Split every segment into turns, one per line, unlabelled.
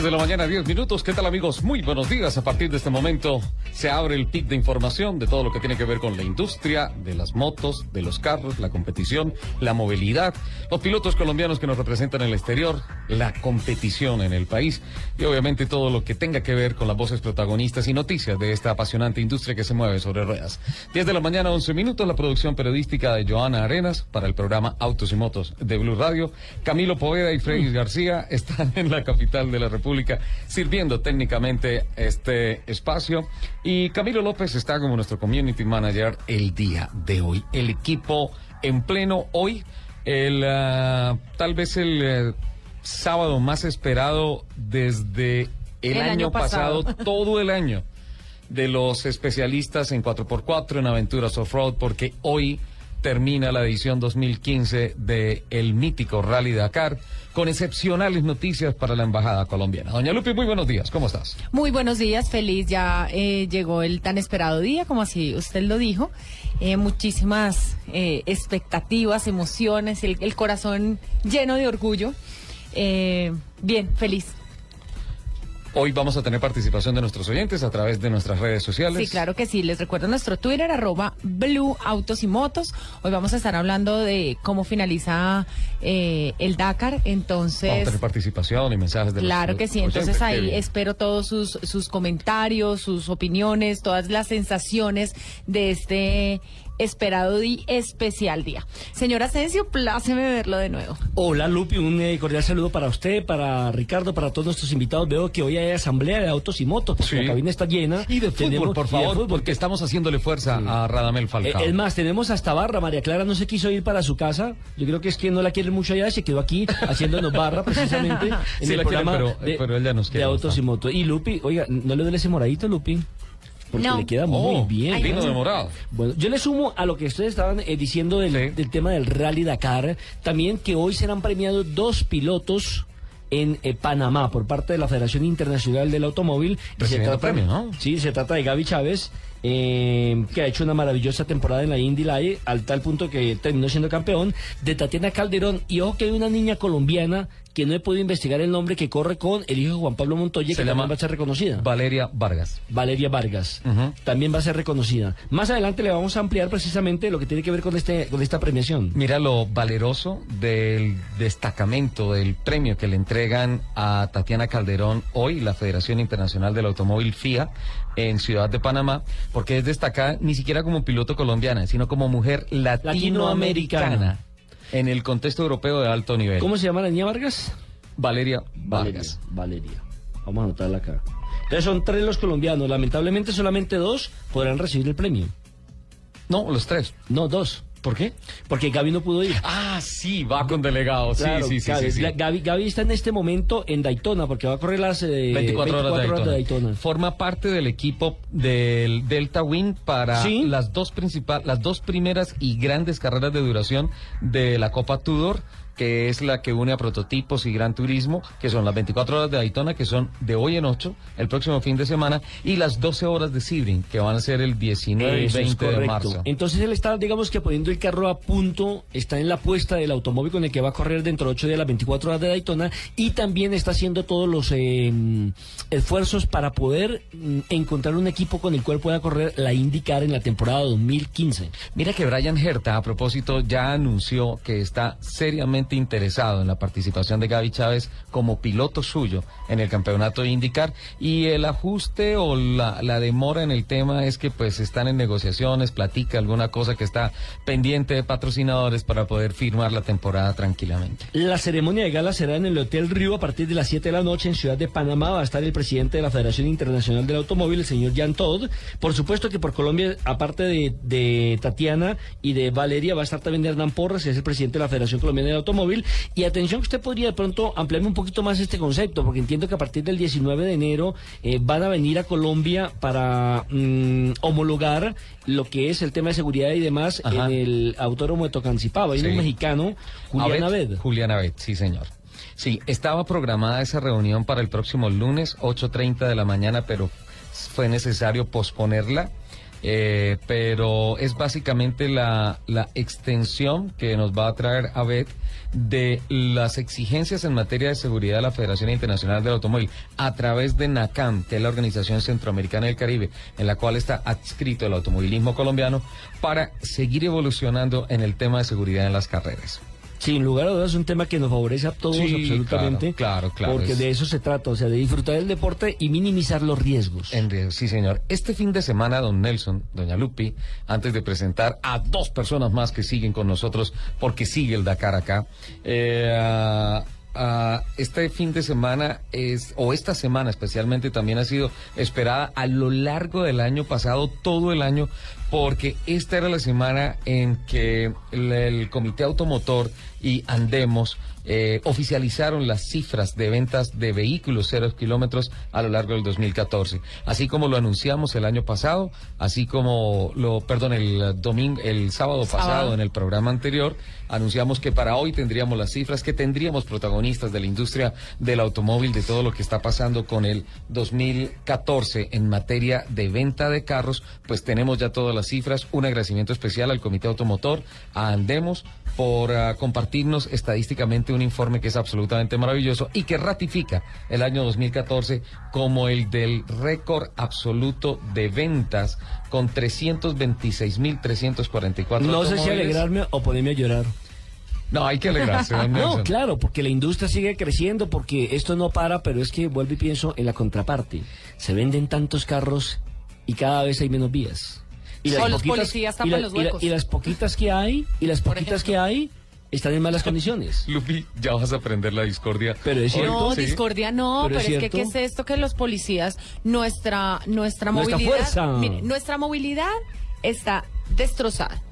10 de la mañana, 10 minutos. ¿Qué tal amigos? Muy buenos días. A partir de este momento se abre el pic de información de todo lo que tiene que ver con la industria, de las motos, de los carros, la competición, la movilidad, los pilotos colombianos que nos representan en el exterior, la competición en el país y obviamente todo lo que tenga que ver con las voces protagonistas y noticias de esta apasionante industria que se mueve sobre ruedas. 10 de la mañana, 11 minutos, la producción periodística de Joana Arenas para el programa Autos y Motos de Blue Radio. Camilo Poveda y Freddy García están en la capital de la República República, sirviendo técnicamente este espacio. Y Camilo López está como nuestro community manager el día de hoy. El equipo en pleno hoy, el ah, tal vez el eh, sábado más esperado desde el, año, pasado, todo el año, de los especialistas en 4x4, en aventuras off-road, porque hoy termina la edición 2015 de el mítico Rally Dakar con excepcionales noticias para la embajada colombiana. Doña Lupi, muy buenos días, ¿cómo estás?
Muy buenos días, feliz, ya eh, llegó el tan esperado día, como así usted lo dijo. Eh, muchísimas eh, expectativas, emociones, el, corazón lleno de orgullo. bien, feliz.
Hoy vamos a tener participación de nuestros oyentes a través de nuestras redes sociales.
Sí, claro que sí. Les recuerdo nuestro Twitter, arroba Blue Autos y Motos. Hoy vamos a estar hablando de cómo finaliza eh, el Dakar. Entonces.
Vamos a tener participación y mensajes de
Claro que sí. Entonces ahí espero todos sus, sus comentarios, sus opiniones, todas las sensaciones de este esperado y especial día. Señor Asensio, pláceme verlo de nuevo.
Hola Lupi, un eh, cordial saludo para usted, para Ricardo, para todos nuestros invitados. Veo que hoy hay asamblea de autos y motos. La cabina está llena.
Y de fútbol, por favor, porque estamos haciéndole fuerza a Radamel Falcao.
Eh, es más, tenemos hasta barra. María Clara no se quiso ir para su casa. Yo creo que es que no la quiere mucho allá y se quedó aquí haciéndonos barra precisamente
en el programa pero, de, nos
de autos y motos. Y Lupi, oiga, ¿no le duele ese moradito, Lupi? Porque le queda muy oh, bien.
Vino de morado.
Bueno, yo le sumo a lo que ustedes estaban eh, diciendo del, tema del Rally Dakar, también que hoy serán premiados dos pilotos en eh, Panamá por parte de la Federación Internacional del Automóvil.
Se trata, premio, ¿no?
Sí, se trata de Gaby Chávez eh, que ha hecho una maravillosa temporada en la Indy Light, al tal punto que terminó siendo campeón, de Tatiana Calderón, y ojo que hay una niña colombiana que no he podido investigar el nombre, que corre con el hijo de Juan Pablo Montoya, que también va a ser reconocida.
Valeria Vargas.
Valeria Vargas. También va a ser reconocida. Más adelante le vamos a ampliar precisamente lo que tiene que ver con, este, con esta premiación.
Mira lo valeroso del destacamento, del premio que le entregan a Tatiana Calderón hoy, la Federación Internacional del Automóvil FIA, en Ciudad de Panamá, porque es destacada ni siquiera como piloto colombiana, sino como mujer latinoamericana, en el contexto europeo de alto nivel.
¿Cómo se llama la niña Vargas?
Valeria Vargas.
Valeria. Vamos a anotarla acá. Entonces son tres los colombianos. Lamentablemente solamente dos podrán recibir el premio.
No, los tres.
No, dos.
¿Por qué?
Porque Gaby no pudo ir.
Ah, sí, va con delegados. sí, sí, sí, sí,
Gaby, está en este momento en Daytona porque va a correr las
24, eh, horas, de, Daytona. Forma parte del equipo del Delta Wind para las dos principales, las dos primeras y grandes carreras de duración de la Copa Tudor que es la que une a prototipos y gran turismo, que son las 24 horas de Daytona, que son de hoy en 8, el próximo fin de semana, y las 12 horas de Sebring, que van a ser el 19 y 20 de marzo.
Entonces él está, digamos que poniendo el carro a punto, está en la puesta del automóvil con el que va a correr dentro de 8 días las 24 horas de Daytona, y también está haciendo todos los em, esfuerzos para poder mm, encontrar un equipo con el cual pueda correr la IndyCar en la temporada 2015.
Mira que Brian Herta, a propósito, ya anunció que está seriamente interesado en la participación de Gaby Chávez como piloto suyo en el campeonato IndyCar y el ajuste o la, la demora en el tema es que pues están en negociaciones, platica alguna cosa que está pendiente de patrocinadores para poder firmar la temporada tranquilamente.
La ceremonia de gala será en el Hotel Río a partir de las 7 de la noche en Ciudad de Panamá. Va a estar el presidente de la Federación Internacional del Automóvil, el señor Jan Todd. Por supuesto que por Colombia, aparte de, de Tatiana y de Valeria, va a estar también Hernán Porras, que es el presidente de la Federación Colombiana del Automóvil. Y atención, que usted podría de pronto ampliarme un poquito más este concepto, porque entiendo que a partir del 19 de enero eh, van a venir a Colombia para mm, homologar lo que es el tema de seguridad y demás
Ajá.
en el autódromo de Tocancipá. Hay
Sí.
un mexicano, Julián Abed.
Julián Abed, sí señor. Sí, estaba programada esa reunión para el próximo lunes, 8.30 de la mañana, pero fue necesario posponerla. Eh, pero es básicamente la, la extensión que nos va a traer Abed de las exigencias en materia de seguridad de la Federación Internacional del Automóvil a través de NACAM, que es la Organización Centroamericana del Caribe, en la cual está adscrito el automovilismo colombiano, para seguir evolucionando en el tema de seguridad en las carreras.
Sin lugar a dudas es un tema que nos favorece a todos
Sí,
absolutamente.
claro, claro, claro,
Porque
es-
de eso se trata, o sea, de disfrutar del deporte y minimizar los riesgos.
En riesgo, sí, señor. Este fin de semana, don Nelson, doña Lupi, antes de presentar a dos personas más que siguen con nosotros, porque sigue el Dakar acá, eh, este fin de semana es, o esta semana especialmente, también ha sido esperada a lo largo del año pasado, todo el año, porque esta era la semana en que el, el Comité Automotor y Andemos eh, oficializaron las cifras de ventas de vehículos cero kilómetros a lo largo del 2014. Así como lo anunciamos el año pasado, así como lo, perdón, el domingo, el sábado pasado
Sábado.
en el programa anterior, anunciamos que para hoy tendríamos las cifras, que tendríamos protagonistas de la industria del automóvil, de todo lo que está pasando con el 2014 en materia de venta de carros, pues tenemos ya todas las cifras. Un agradecimiento especial al Comité Automotor, a Andemos, por ah, compartirnos estadísticamente un informe que es absolutamente maravilloso y que ratifica el año 2014 como el del récord absoluto de ventas con 326.344
No sé si alegrarme o ponerme a llorar.
No, hay que alegrarse,
No, claro, porque la industria sigue creciendo, porque esto no para, pero es que vuelvo y pienso en la contraparte. Se venden tantos carros y cada vez hay menos vías. Y
O los policías tapan
y la-
los
y la-
huecos.
y las poquitas que hay, y las poquitas
ejemplo.
que hay, están en malas condiciones.
Lupi, ya vas a aprender la discordia.
Pero es cierto,
No,
Sí.
discordia no,
Pero
pero,
es
es, que. ¿qué es esto que los policías, nuestra, nuestra
Nuestra
movilidad,
fuerza.
mire, nuestra movilidad está destrozada.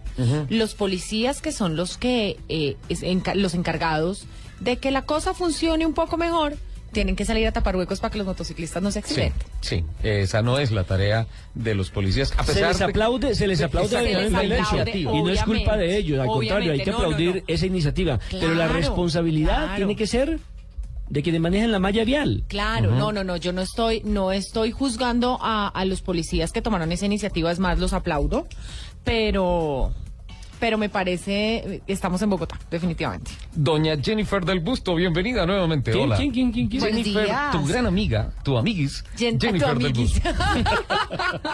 Los policías que son los que, eh, es enca- los encargados de que la cosa funcione un poco mejor, tienen que salir a tapar huecos para que los motociclistas no se accidenten.
sí, esa no es la tarea de los policías. A
Se
pesar
les
de-
aplaude, se les aplaude
Se les aplaude,
Valencia. Y no es culpa de ellos, al contrario, hay que
obviamente, no, no,
aplaudir
no.
esa iniciativa. Pero la responsabilidad
claro.
tiene que ser de quienes manejan la malla vial.
Claro, no, no, no, yo no estoy, no estoy juzgando a, a los policías que tomaron esa iniciativa, es más, los aplaudo, pero, pero me parece, estamos en Bogotá, definitivamente.
Doña Jennifer del Busto, bienvenida nuevamente.
¿Quién,
Hola.
quién, quién, quién, quién?
Jennifer,
días.
tu gran amiga, tu amiguis,
Jen-
Jennifer
tu
del. Busto.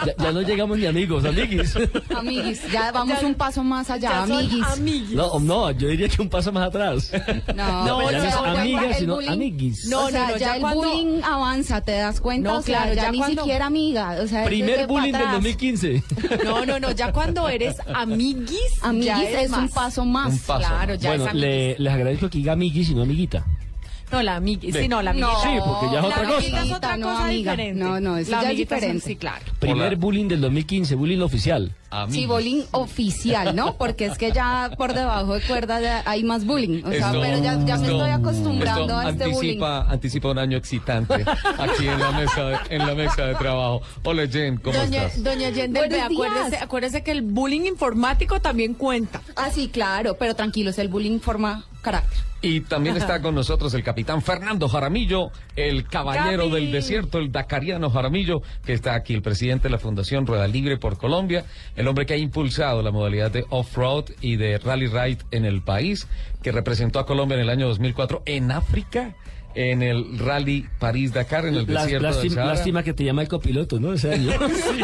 Ya, ya no llegamos ni amigos, amiguis.
Amiguis, ya vamos
Ya-
un paso más allá,
Ya son
amiguis.
amiguis.
No, no, yo diría que un paso más atrás.
No,
No,
pero
ya no es amigas, sino
bullying-
amiguis.
No,
o sea,
no, no,
ya,
ya
el
cuando-
bullying avanza, ¿te das cuenta?
No,
o sea,
claro,
ya,
ya
ni
cuando-
siquiera amiga. O sea,
Primer bullying del
atrás.
2015.
No, no, no, ya cuando eres amiguis,
Amiguis
ya
es un paso más.
Un paso.
Claro, ya
bueno,
es
le, les agradezco que diga amiguis y no amiguita.
No, la amiguis,
Ve.
sí, no, la amiguita.
Sí, porque ya es
la
otra cosa.
amiguita es otra
No,
cosa
amiga.
diferente.
No, no, eso
La
ya es
amiguita son-
diferente.
Sí, claro.
Primer
Hola.
bullying del 2015, bullying oficial.
Sí, bullying oficial, ¿no? Porque es que ya por debajo de cuerda ya hay más bullying. O sea,
Esto-
pero ya, ya me
esto-
estoy acostumbrando
esto
a este bullying.
anticipa, anticipa un año excitante aquí en la mesa de, en la mesa de trabajo. Hola Jen, ¿cómo
Doña,
estás?
doña Yendel,
Buenos
ve, acuérdese, acuérdese que el bullying informático también cuenta.
Ah, sí, claro, pero tranquilos, el bullying forma carácter.
Y también está con nosotros el capitán Fernando Jaramillo, el caballero
Capi.
del desierto, el dacariano Jaramillo, que está aquí, el presidente de la Fundación Rueda Libre por Colombia, el hombre que ha impulsado la modalidad de off-road y de rally ride en el país, que representó a Colombia en el año 2004 en África. En el Rally París-Dakar en el
Las-
desierto del
lástima,
Sahara.
lástima que te llama el copiloto, ¿no? Ese año.
Sí.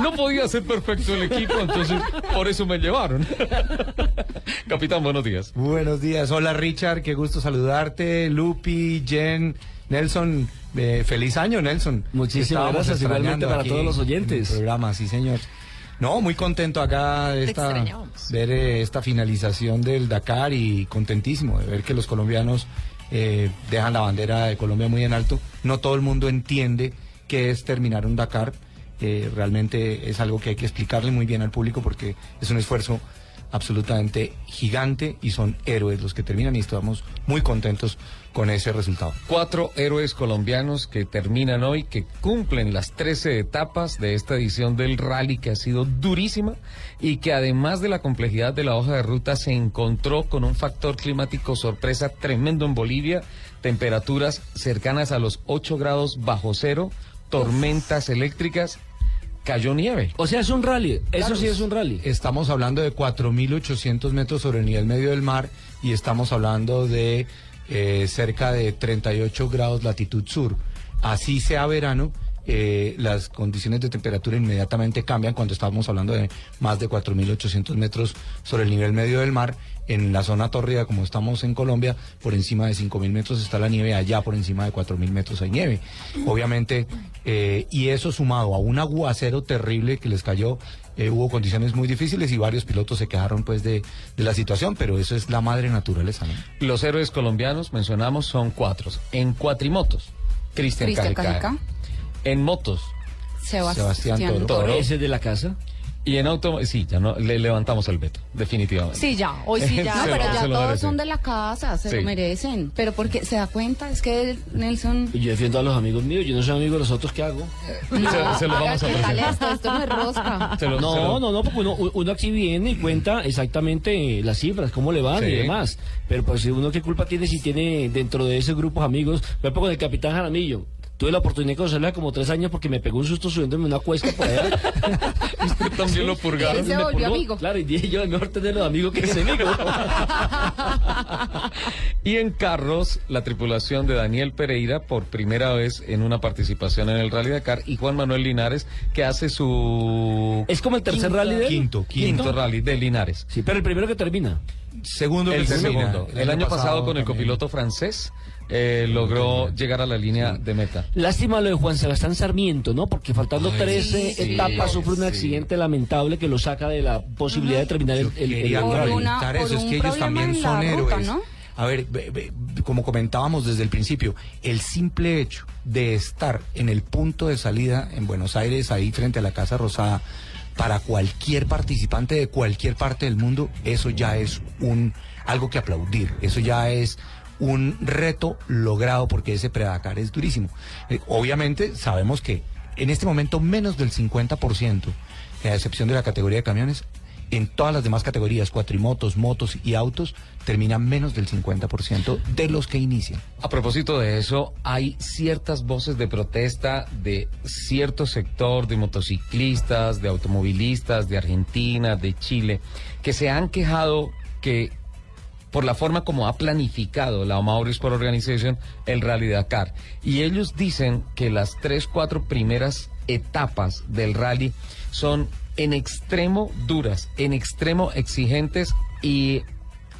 No podía ser perfecto el equipo, entonces por eso me llevaron. Capitán, buenos días.
Buenos días, hola Richard, qué gusto saludarte, Lupi, Jen, Nelson, eh, feliz año Nelson.
Muchísimas
Estábamos
gracias, igualmente para todos los oyentes.
en el programa, sí señor. No, muy contento acá de esta, ver eh, esta finalización del Dakar y contentísimo de ver que los colombianos eh, dejan la bandera de Colombia muy en alto. No todo el mundo entiende qué es terminar un Dakar. Eh, realmente es algo que hay que explicarle muy bien al público porque es un esfuerzo absolutamente gigante y son héroes los que terminan y estamos muy contentos con ese resultado.
Cuatro héroes colombianos que terminan hoy, que cumplen las 13 etapas de esta edición del rally que ha sido durísima y que además de la complejidad de la hoja de ruta se encontró con un factor climático sorpresa tremendo en Bolivia, temperaturas cercanas a los 8 grados bajo cero, tormentas eléctricas, cayó nieve.
O sea, es un rally. Eso sí es un rally.
Estamos hablando de 4.800 metros sobre el nivel medio del mar y estamos hablando de eh, cerca de 38 grados latitud sur. Así sea verano, eh, las condiciones de temperatura inmediatamente cambian cuando estamos hablando de más de 4.800 metros sobre el nivel medio del mar. En la zona tórrida, como estamos en Colombia, por encima de 5.000 metros está la nieve, allá por encima de 4.000 metros hay nieve. Obviamente, eh, y eso sumado a un aguacero terrible que les cayó, eh, hubo condiciones muy difíciles y varios pilotos se quejaron pues de, de la situación, pero eso es la madre naturaleza. ¿no?
Los héroes colombianos, mencionamos, son cuatro. En cuatrimotos, Cristian
Cristian
Cajica. En motos,
Sebastián,
Sebastián Toro.
Toro.
Ese es de la casa.
Y en auto, sí, ya no, le levantamos el veto, definitivamente.
Sí, ya, hoy sí ya.
No, pero ya todos
merece.
son de la casa, se
Sí.
lo merecen. Pero porque se da cuenta, es que Nelson.
Y yo defiendo a los amigos míos. Yo no soy amigo de los otros que hago.
Se, se lo vamos a
¿Qué
presentar.
esto? Esto no es rosca.
Se lo- se
No,
lo-
no, no, porque uno, uno aquí viene y cuenta exactamente las cifras, cómo le van
Sí.
y demás. Pero pues uno qué culpa tiene si tiene dentro de ese grupo amigos, por ejemplo con el capitán Jaramillo. Tuve la oportunidad de conocerla como tres años porque me pegó un susto subiéndome una cuesta por allá.
Usted también lo purgaron.
se
Me
volvió amigo.
Claro, y dije yo, es mejor tenerlo de amigo que enemigo.
Y en carros, la tripulación de Daniel Pereira por primera vez en una participación en el Rally Dakar y Juan Manuel Linares que hace su
es como el tercer rally de él.
Quinto,
quinto,
quinto.
rally de Linares.
Sí, pero el primero que termina.
Segundo
El
que termina.
segundo. El, año pasado, con el copiloto francés eh, logró llegar a la línea de meta.
Lástima lo de Juan Sebastián Sarmiento, ¿no? Porque faltando
Ay,
13
sí,
etapas sufre un
sí.
accidente lamentable que lo saca de la posibilidad de terminar el,
Yo
el-
Por una- por
eso, es que ellos también son
ruta,
héroes.
¿no?
A ver, ve- ve- como comentábamos desde el principio, el simple hecho de estar en el punto de salida en Buenos Aires, ahí frente a la Casa Rosada, para cualquier participante de cualquier parte del mundo, eso ya es un algo que aplaudir, eso ya es un reto logrado porque ese Predacar es durísimo. Eh, obviamente sabemos que en este momento menos del 50%, a excepción de la categoría de camiones, en todas las demás categorías, cuatrimotos, motos y autos, terminan menos del 50% de los que inician.
A propósito de eso, hay ciertas voces de protesta de cierto sector de motociclistas, de automovilistas, de Argentina, de Chile, que se han quejado que por la forma como ha planificado la Maurice Organization el Rally Dakar. Y ellos dicen que las tres, cuatro primeras etapas del rally son en extremo duras, en extremo exigentes y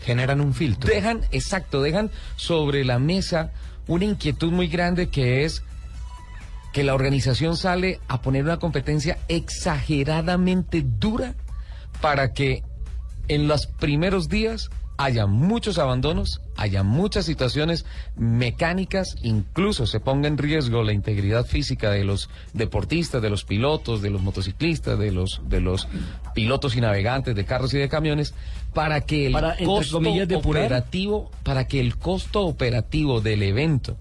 Generan un filtro.
dejan, exacto, dejan sobre la mesa una inquietud muy grande que es que la organización sale a poner una competencia exageradamente dura para que en los primeros días haya muchos abandonos, haya muchas situaciones mecánicas, incluso se ponga en riesgo la integridad física de los deportistas, de los pilotos, de los motociclistas, de los de los pilotos y navegantes de carros y de camiones, para que el
Para,
costo
comillas,
operativo, para que el costo operativo del evento,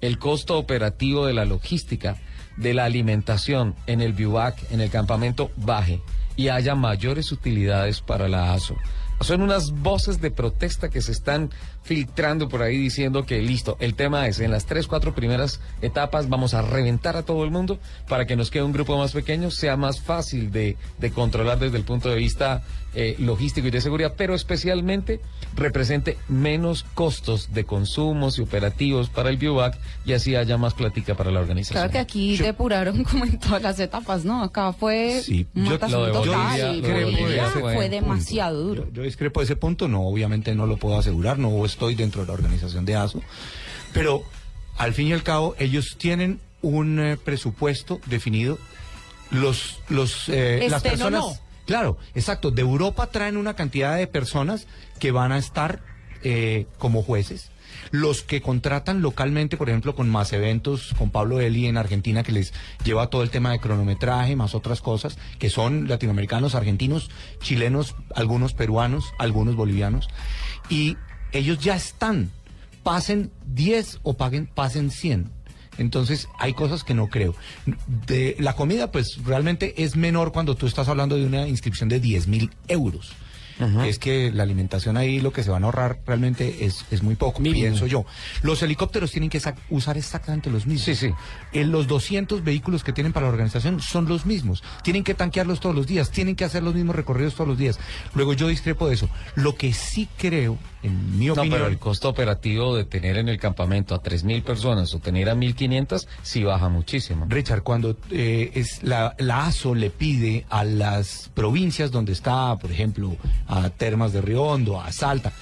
el costo operativo de la logística, de la alimentación en el bivouac, en el campamento, baje y haya mayores utilidades para la ASO. Son unas voces de protesta que se están filtrando por ahí diciendo que listo, el tema es en las tres, cuatro primeras etapas vamos a reventar a todo el mundo para que nos quede un grupo más pequeño, sea más fácil de, de controlar desde el punto de vista eh, logístico y de seguridad, pero especialmente represente menos costos de consumos y operativos para el biovac y así haya más plática para la organización.
Claro que aquí depuraron como en todas las etapas, ¿no? Acá fue
Sí, yo-
lo de
total
Bolivia- lo de
Bolivia fue,
fue-
demasiado duro.
Yo, yo discrepo de ese punto, no, obviamente no lo puedo asegurar, no estoy dentro de la organización de ASO, pero al fin y al cabo ellos tienen un eh, presupuesto definido, los, los, eh, las
Estén o
personas...
no.
Claro, exacto, de Europa traen una cantidad de personas que van a estar eh, como jueces. Los que contratan localmente, por ejemplo, con más eventos, con Pablo Eli en Argentina, que les lleva todo el tema de cronometraje, más otras cosas, que son latinoamericanos, argentinos, chilenos, algunos peruanos, algunos bolivianos, y ellos ya están, pasen 10 o paguen, pasen 100. Entonces hay cosas que no creo. De la comida, pues realmente es menor cuando tú estás hablando de una inscripción de 10 mil euros. Es que la alimentación ahí lo que se van a ahorrar realmente es, es muy poco,
Mínimo.
pienso yo. Los helicópteros tienen que sa- usar exactamente los mismos.
Sí, sí.
Eh, los 200 vehículos que tienen para la organización son los mismos. Tienen que tanquearlos todos los días, tienen que hacer los mismos recorridos todos los días. Luego yo discrepo de eso. Lo que sí creo, en mi
No,
opinión...
pero el costo operativo de tener en el campamento a 3.000 personas o tener a 1.500 sí baja muchísimo.
Richard, cuando eh, es la, la ASO le pide a las provincias donde está, por ejemplo, a Termas de Riondo, a Salta,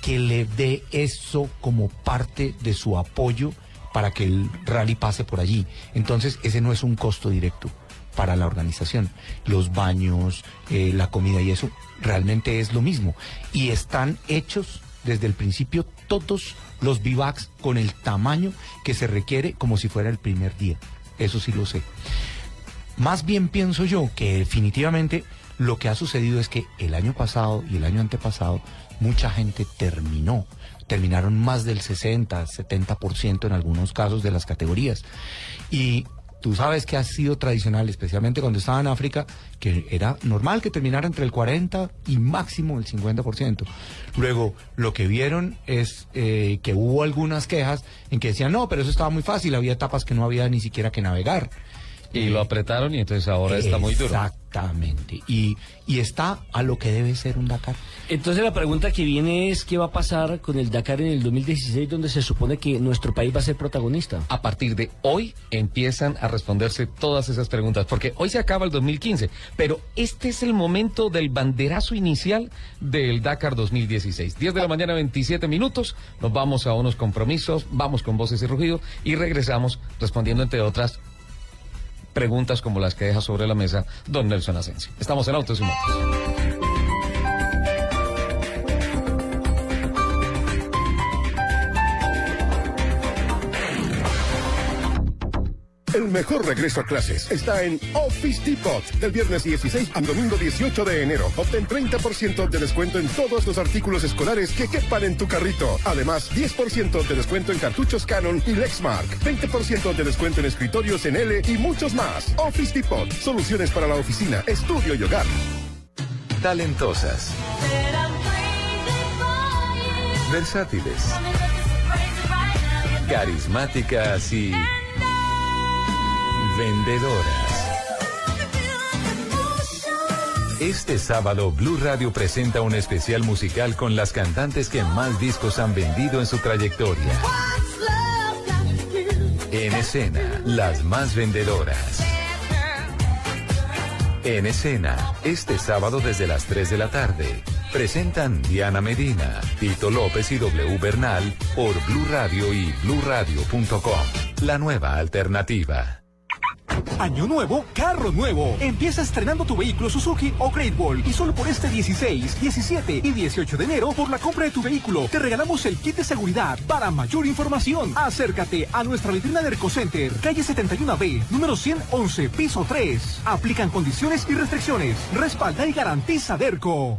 que le dé eso como parte de su apoyo para que el rally pase por allí. Entonces, ese no es un costo directo para la organización. Los baños, eh, la comida y eso realmente es lo mismo. Y están hechos desde el principio todos los bivacs con el tamaño que se requiere como si fuera el primer día. Eso sí lo sé. Más bien pienso yo que definitivamente lo que ha sucedido es que el año pasado y el año antepasado mucha gente terminó. Terminaron más del 60, 70% en algunos casos de las categorías. Y tú sabes que ha sido tradicional, especialmente cuando estaba en África, que era normal que terminara entre el 40 y máximo el 50%. Luego, lo que vieron es eh, que hubo algunas quejas en que decían, no, pero eso estaba muy fácil, había etapas que no había ni siquiera que navegar.
Y lo apretaron y entonces ahora está muy duro.
Exactamente. Y, y está a lo que debe ser un Dakar.
Entonces la pregunta que viene es qué va a pasar con el Dakar en el 2016 donde se supone que nuestro país va a ser protagonista.
A partir de hoy empiezan a responderse todas esas preguntas, porque hoy se acaba el 2015, pero este es el momento del banderazo inicial del Dakar 2016. 10 de la mañana, 27 minutos, nos vamos a unos compromisos, vamos con voces y rugido y regresamos respondiendo entre otras preguntas como las que deja sobre la mesa don Nelson Asensio. Estamos en Autos y Motos.
El mejor regreso a clases está en Office Depot. Del viernes 16 al domingo 18 de enero. Obtén 30% de descuento en todos los artículos escolares que quepan en tu carrito. Además, 10% de descuento en cartuchos Canon y Lexmark. 20% de descuento en escritorios en L y muchos más. Office Depot. Soluciones para la oficina, estudio y hogar.
Talentosas. Versátiles. Carismáticas y vendedoras. Este sábado Blue Radio presenta un especial musical con las cantantes que más discos han vendido en su trayectoria. En escena, las más vendedoras. En escena, este sábado desde las 3 de la tarde. Presentan Diana Medina, Tito López y W Bernal por Blue Radio y bluradio.com. La nueva alternativa.
Año nuevo, carro nuevo. Empieza estrenando tu vehículo Suzuki o Great Wall y solo por este 16, 17 y 18 de enero por la compra de tu vehículo te regalamos el kit de seguridad. Para mayor información, acércate a nuestra vitrina de Center, calle 71B, número 111, piso 3. Aplican condiciones y restricciones. Respalda y garantiza Derco.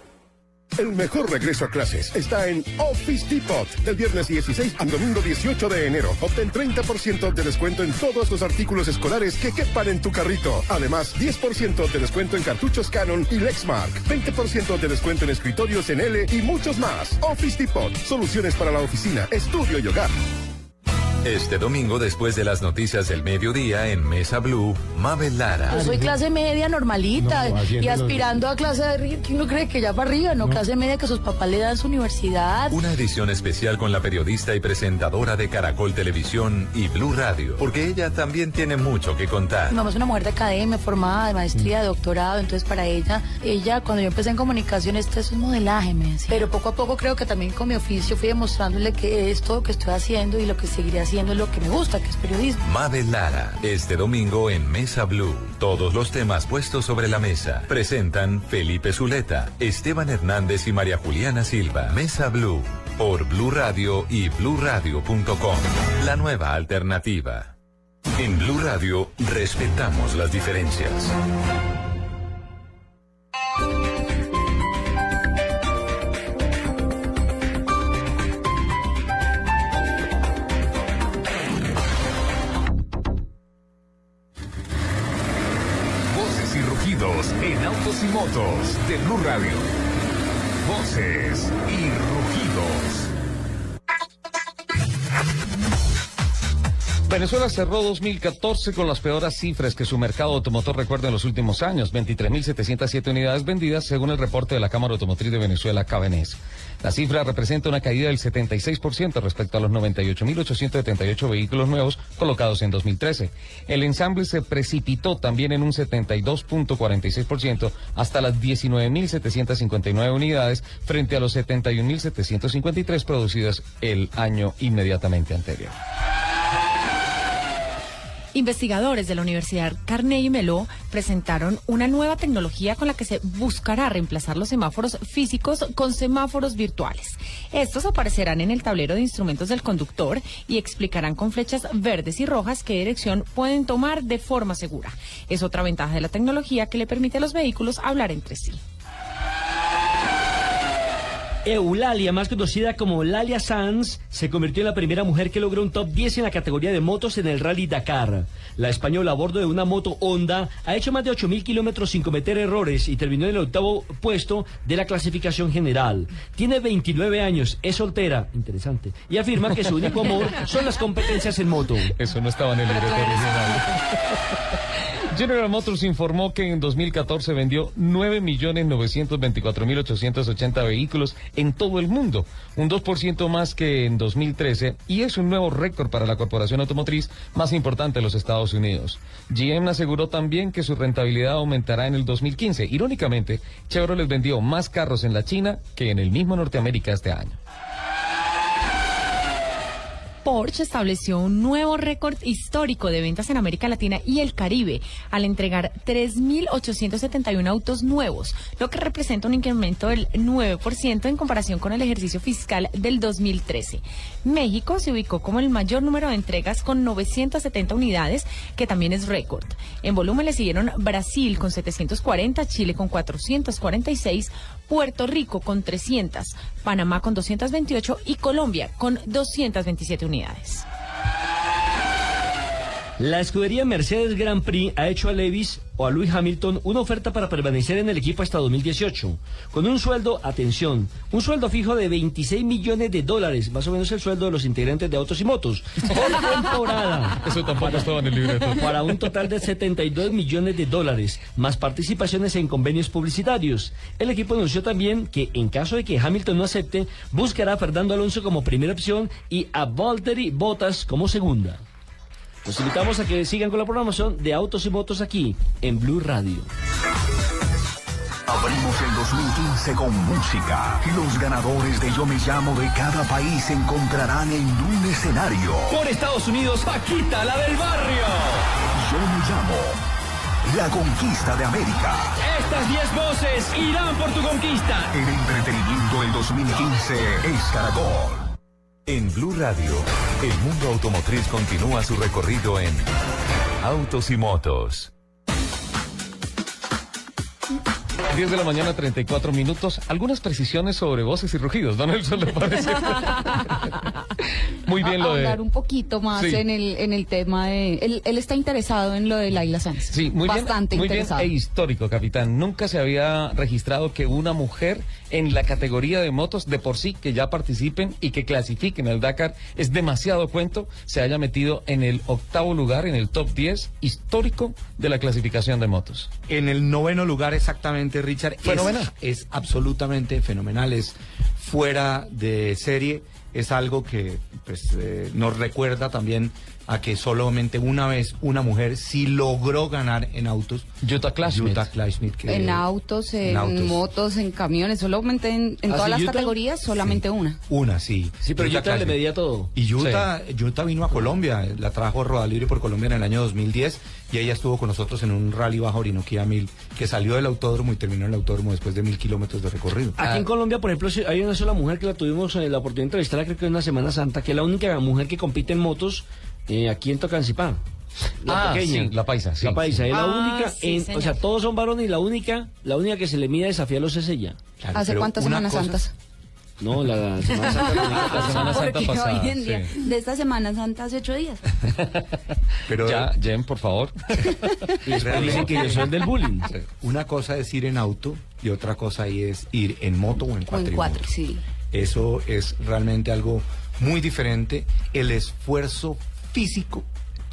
El mejor regreso a clases está en Office Depot. Del viernes 16 al domingo 18 de enero. Obtén 30% de descuento en todos los artículos escolares que quepan en tu carrito. Además, 10% de descuento en cartuchos Canon y Lexmark. 20% de descuento en escritorios en L y muchos más. Office Depot. Soluciones para la oficina, estudio y hogar.
Este domingo, después de las noticias del mediodía en Mesa Blue, Mabel Lara.
Yo soy clase media normalita
No,
y
los-
aspirando a clase de arriba. ¿Quién no cree que ya para arriba? No, clase media que sus papás le dan su universidad.
Una edición especial con la periodista y presentadora de Caracol Televisión y Blue Radio, porque ella también tiene mucho que contar.
Mi mamá es una mujer de academia, formada, de maestría, de doctorado, entonces para ella, ella cuando yo empecé en comunicación, esto es un modelaje, me decía. Pero poco a poco creo que también con mi oficio fui demostrándole que esto lo que estoy haciendo y lo que seguiré haciendo es lo que me gusta, que es periodismo.
Mabel Lara, este domingo en Mesa Blue. Todos los temas puestos sobre la mesa. Presentan Felipe Zuleta, Esteban Hernández y María Juliana Silva. Mesa Blue, por Blue Radio y bluradio.com. La nueva alternativa. En Blue Radio respetamos las diferencias.
De Blue Radio. Voces y rugidos.
Venezuela cerró 2014 con las peores cifras que su mercado automotor recuerda en los últimos años, 23.707 unidades vendidas según el reporte de la Cámara Automotriz de Venezuela, Cabenés. La cifra representa una caída del 76% respecto a los 98.878 vehículos nuevos colocados en 2013. El ensamble se precipitó también en un 72.46% hasta las 19.759 unidades frente a los 71.753 producidas el año inmediatamente anterior.
Investigadores de la Universidad Carnegie Mellon presentaron una nueva tecnología con la que se buscará reemplazar los semáforos físicos con semáforos virtuales. Estos aparecerán en el tablero de instrumentos del conductor y explicarán con flechas verdes y rojas qué dirección pueden tomar de forma segura. Es otra ventaja de la tecnología que le permite a los vehículos hablar entre sí.
Eulalia, más conocida como Lalia Sanz, se convirtió en la primera mujer que logró un top 10 en la categoría de motos en el Rally Dakar. La española a bordo de una moto Honda ha hecho más de 8.000 kilómetros sin cometer errores y terminó en el octavo puesto de la clasificación general. Tiene 29 años, es soltera, interesante, y afirma que su único amor son las competencias en moto.
Eso no estaba en el libreto original. General Motors informó que en 2014 vendió 9.924.880 vehículos en todo el mundo, un 2% más que en 2013 y es un nuevo récord para la corporación automotriz más importante de los Estados Unidos. GM aseguró también que su rentabilidad aumentará en el 2015. Irónicamente, Chevrolet vendió más carros en la China que en el mismo Norteamérica este año.
Porsche estableció un nuevo récord histórico de ventas en América Latina y el Caribe al entregar 3.871 autos nuevos, lo que representa un incremento del 9% en comparación con el ejercicio fiscal del 2013. México se ubicó como el mayor número de entregas con 970 unidades, que también es récord. En volumen le siguieron Brasil con 740, Chile con 446, Puerto Rico con 300, Panamá con 228 y Colombia con 227 unidades.
La escudería Mercedes Grand Prix ha hecho a Levis o a Lewis Hamilton una oferta para permanecer en el equipo hasta 2018, con un sueldo, atención, un sueldo fijo de 26 millones de dólares, más o menos el sueldo de los integrantes de Autos y Motos, por temporada.
Eso tampoco estaba en el libreto.
Para un total de 72 millones de dólares, más participaciones en convenios publicitarios. El equipo anunció también que, en caso de que Hamilton no acepte, buscará a Fernando Alonso como primera opción y a Valtteri Bottas como segunda. Los invitamos a que sigan con la programación de Autos y Motos aquí en Blue Radio.
Abrimos el 2015 con música y los ganadores de Yo Me Llamo de cada país se encontrarán en un escenario.
Por Estados Unidos, Paquita, la del barrio.
Yo Me Llamo La Conquista de América.
Estas 10 voces irán por tu conquista.
El entretenimiento del 2015 es Caracol.
En Blue Radio, el mundo automotriz continúa su recorrido en Autos y Motos.
10 de la mañana, 34 minutos. Algunas precisiones sobre voces y rugidos, ¿no, Nelson? ¿Le parece? Muy bien lo de...
Hablar un poquito más
Sí.
en, el, en el tema de... Él, él está interesado en lo de Laila Sanz.
Sí, muy
Bastante
bien, muy bien
interesado.
e histórico, capitán. Nunca se había registrado que una mujer en la categoría de motos de por sí que ya participen y que clasifiquen al Dakar es demasiado cuento se haya metido en el octavo lugar en el top 10 histórico de la clasificación de motos.
En el noveno lugar exactamente, Richard. es-
Fenomenal.
Es, absolutamente fenomenal, es fuera de serie, es algo que pues, eh, nos recuerda también a que solamente una vez una mujer sí logró ganar en autos.
Jutta Kleinschmidt.
Jutta Kleinschmidt, que-
En autos, en,
en autos.
motos, en camiones, solamente en, en
¿Ah,
todas
sí,
las
Utah?
categorías, solamente una.
Una, sí.
Sí, pero
Jutta
Utah le medía todo.
Y Utah, Utah vino a Colombia, la trajo Roda Libre por Colombia en el año 2010 y ella estuvo con nosotros en un rally bajo Orinoquía 1000 que salió del autódromo y terminó en el autódromo después de mil kilómetros de recorrido.
Aquí en Colombia, por ejemplo, sí, hay una sola mujer que la tuvimos eh, la oportunidad de entrevistar, creo que en una Semana Santa, que es la única mujer que compite en motos eh, aquí en Tocancipá. La
Ah,
pequeña.
sí, la paisa, sí,
La paisa,
sí.
es la
Ah,
única,
sí,
en- o sea, todos son varones y la única, la única que se le mide a desafiarlos es ella.
Claro,
¿Hace cuántas Semanas
cosa-
Santas?
No, la, la Semana Santa. la
Semana Santa pasada,
hoy en día,
sí.
de esta Semana Santa hace ocho días.
Pero
Ya, Jen, por favor.
Y dicen que yo soy el del bullying.
una cosa es ir en auto y otra cosa ahí es ir en moto o en
O en cuatro, sí.
Eso es realmente algo muy diferente. El esfuerzo físico,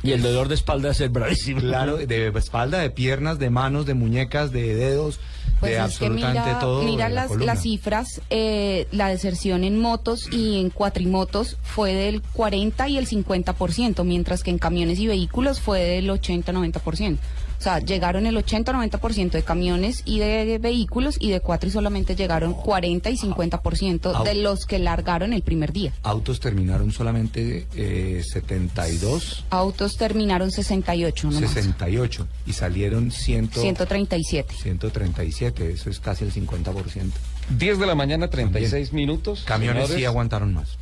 Y el dolor de espalda es bravísimo.
claro, de espalda, de piernas, de manos, de muñecas, de dedos,
Pues
de absolutamente
mira,
todo.
mira
la
las, las cifras, eh, la deserción en motos y en cuatrimotos fue del 40 y el 50%, mientras que en camiones y vehículos fue del 80-90%. O sea, llegaron el 80-90% de camiones y de vehículos y de cuatro y solamente llegaron 40 y 50%
Au.
de los que largaron el primer día.
Autos terminaron solamente eh, 72,
Autos terminaron 68 nomás.
68 y salieron 100,
137.
137, eso es casi el 50%.
10 de la mañana, 36 minutos.
Camiones sí
señores.
aguantaron más.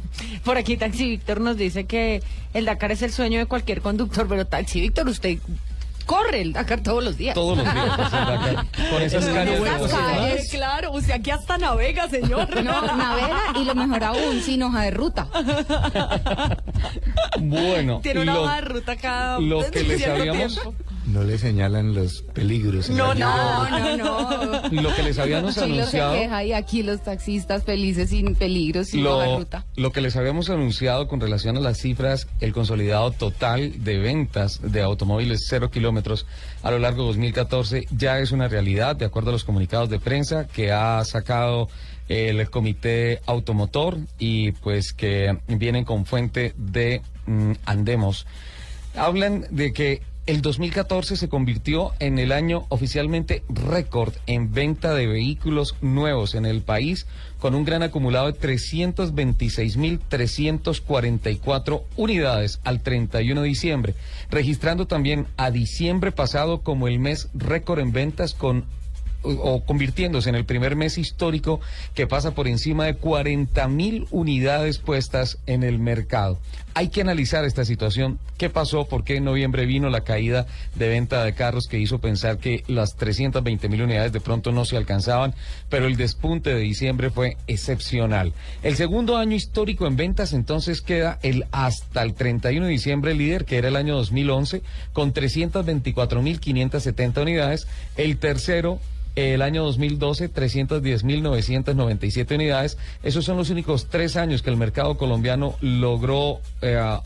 Por aquí Taxi Víctor nos dice que el Dakar es el sueño de cualquier conductor, pero Taxi Víctor, usted corre el Dakar todos los días.
Todos los días. Con esas calles
calles.
claro, usted aquí hasta navega, señor.
No, navega y lo mejor aún, sin hoja de ruta.
Bueno,
Tiene una
lo-
hoja de ruta cada
lo que les habíamos
tiempo.
No le señalan los peligros. en
No, no.
No, no, no.
lo que les habíamos
Chilo se
anunciado.
queja y aquí los taxistas felices sin peligro, sin
Lo,
ruta.
lo que les habíamos anunciado con relación a las cifras, el consolidado total de ventas de automóviles cero kilómetros a lo largo de 2014 ya es una realidad, de acuerdo a los comunicados de prensa que ha sacado el Comité Automotor y pues que vienen con fuente de mm, Andemos. Hablan de que el 2014 se convirtió en el año oficialmente récord en venta de vehículos nuevos en el país, con un gran acumulado de 326.344 unidades al 31 de diciembre, registrando también a diciembre pasado como el mes récord en ventas con o, convirtiéndose en el primer mes histórico que pasa por encima de 40 mil unidades puestas en el mercado. Hay que analizar esta situación. ¿Qué pasó? ¿Por qué en noviembre vino la caída de venta de carros que hizo pensar que las 320 mil unidades de pronto no se alcanzaban? Pero el despunte de diciembre fue excepcional. El segundo año histórico en ventas entonces queda el hasta el 31 de diciembre líder, que era el año 2011, con 324 mil 570 unidades. El tercero el año 2012, 310.997 unidades. Esos son los únicos tres años que el mercado colombiano logró, eh,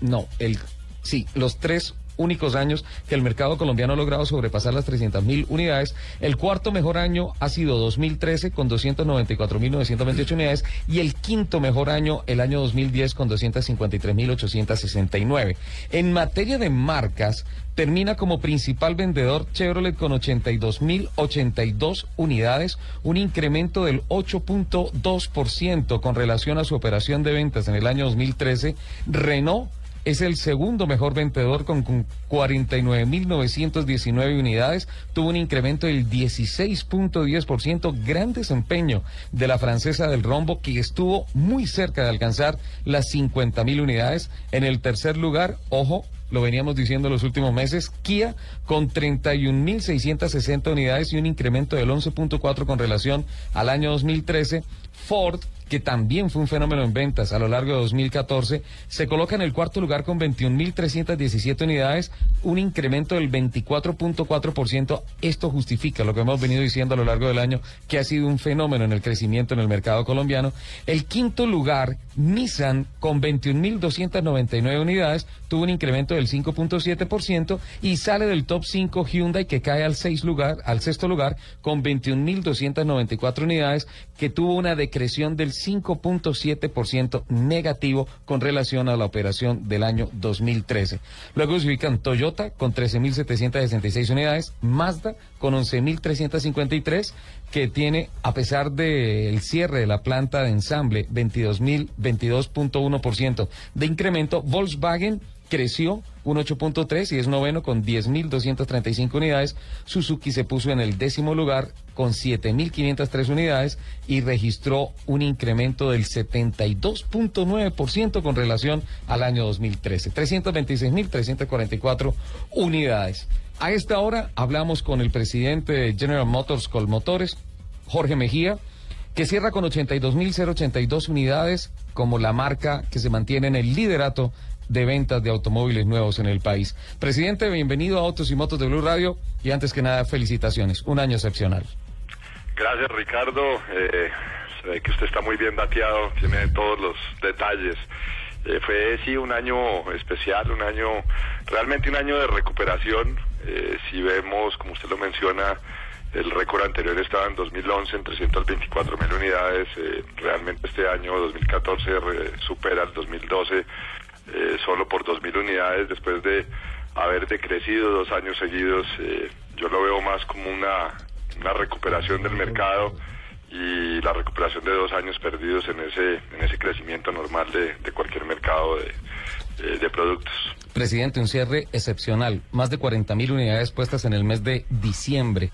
no, el, sí, los tres únicos años que el mercado colombiano ha logrado sobrepasar las 300.000 unidades. El cuarto mejor año ha sido 2013 con 294.928 unidades y el quinto mejor año el año 2010 con 253.869. En materia de marcas, termina como principal vendedor Chevrolet con 82.082 unidades, un incremento del 8.2% con relación a su operación de ventas en el año 2013. Renault es el segundo mejor vendedor con, con 49.919 unidades. Tuvo un incremento del 16.10%, gran desempeño de la francesa del rombo que estuvo muy cerca de alcanzar las 50.000 unidades. En el tercer lugar, ojo, lo veníamos diciendo los últimos meses, Kia con 31.660 unidades y un incremento del 11.4 con relación al año 2013. Ford que también fue un fenómeno en ventas a lo largo de 2014, se coloca en el cuarto lugar con 21.317 unidades, un incremento del 24.4%. Esto justifica lo que hemos venido diciendo a lo largo del año, que ha sido un fenómeno en el crecimiento en el mercado colombiano. El quinto lugar, Nissan, con 21.299 unidades, tuvo un incremento del 5.7% y sale del top 5 Hyundai, que cae al, seis lugar, al sexto lugar, con 21.294 unidades, que tuvo una decreción del 5.7% negativo con relación a la operación del año 2013. Luego se ubican Toyota con 13.766 unidades, Mazda con 11.353, que tiene, a pesar del cierre de la planta de ensamble, 22.022.1% de incremento, Volkswagen creció un 8.3 y es noveno con 10.235 unidades. Suzuki se puso en el décimo lugar con 7.503 unidades y registró un incremento del 72.9% con relación al año 2013. 326.344 unidades. A esta hora hablamos con el presidente de General Motors Colmotores, Jorge Mejía, que cierra con 82.082 unidades como la marca que se mantiene en el liderato de ventas de automóviles nuevos en el país. Presidente, bienvenido a Autos y Motos de Blue Radio y antes que nada, felicitaciones. Un año excepcional.
Gracias, Ricardo. Eh, se ve que usted está muy bien dateado, tiene todos los detalles. Eh, fue, sí, un año especial, un año, realmente un año de recuperación. Eh, si vemos, como usted lo menciona, el récord anterior estaba en 2011 en 324 mil unidades. realmente este año 2014 supera el 2012 eh, solo por 2.000 unidades después de haber decrecido dos años seguidos. Eh, yo lo veo más como una, una recuperación del mercado y la recuperación de dos años perdidos en ese, en ese crecimiento normal de, de cualquier mercado de, de, productos.
Presidente, un cierre excepcional, más de 40.000 unidades puestas en el mes de diciembre.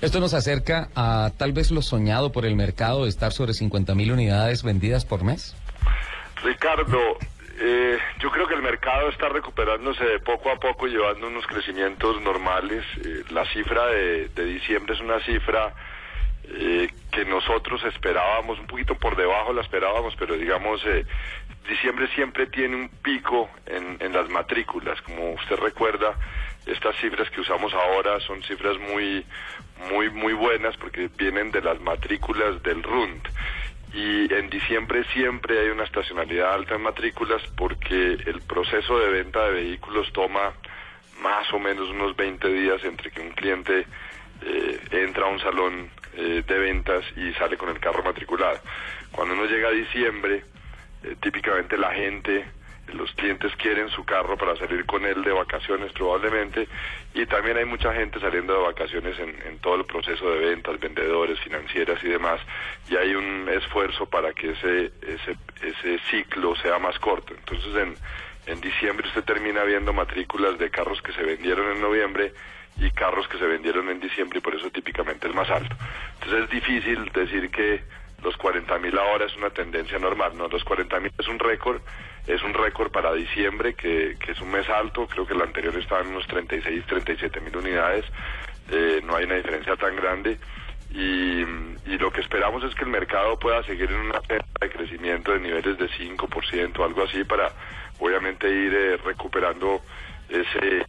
Esto nos acerca a tal vez lo soñado por el mercado de estar sobre 50.000 unidades vendidas por mes.
Ricardo, eh, yo creo que el mercado está recuperándose de poco a poco, llevando unos crecimientos normales. Eh, la cifra de, diciembre es una cifra eh, que nosotros esperábamos, un poquito por debajo la esperábamos, pero digamos, diciembre siempre tiene un pico en, en las matrículas. Como usted recuerda, estas cifras que usamos ahora son cifras muy, muy, muy buenas porque vienen de las matrículas del RUND y en diciembre siempre hay una estacionalidad alta en matrículas porque el proceso de venta de vehículos toma más o menos unos 20 días entre que un cliente eh, entra a un salón eh, de ventas y sale con el carro matriculado. Cuando uno llega a diciembre, eh, típicamente la gente los clientes quieren su carro para salir con él de vacaciones probablemente y también hay mucha gente saliendo de vacaciones en, todo el proceso de ventas, vendedores, financieras y demás y hay un esfuerzo para que ese, ese, ese ciclo sea más corto. Entonces en, en diciembre usted termina viendo matrículas de carros que se vendieron en noviembre y carros que se vendieron en diciembre y por eso típicamente el más alto. Entonces es difícil decir que los 40.000 ahora es una tendencia normal, no, los 40.000 es un récord, es un récord para diciembre, que, que, es un mes alto, creo que el anterior estaba en unos 36, 37 mil unidades, eh, no hay una diferencia tan grande, y, y, lo que esperamos es que el mercado pueda seguir en una senda de crecimiento de niveles de 5%, algo así, para obviamente ir eh, recuperando ese,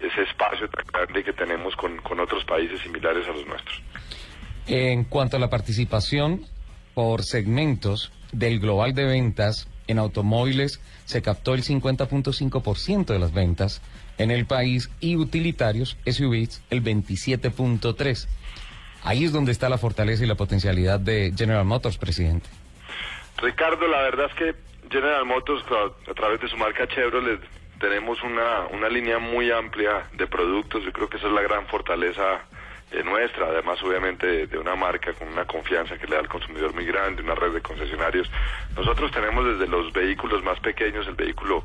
ese espacio tan grande que tenemos con, con otros países similares a los nuestros.
En cuanto a la participación, por segmentos del global de ventas en automóviles se captó el 50.5% de las ventas en el país y utilitarios SUVs el 27.3%. Ahí es donde está la fortaleza y la potencialidad de General Motors, presidente.
Ricardo, la verdad es que General Motors, a, través de su marca Chevrolet, tenemos una, una línea muy amplia de productos. Yo creo que esa es la gran fortaleza nuestra, además obviamente de, una marca con una confianza que le da al consumidor muy grande, una red de concesionarios. Nosotros tenemos desde los vehículos más pequeños, el vehículo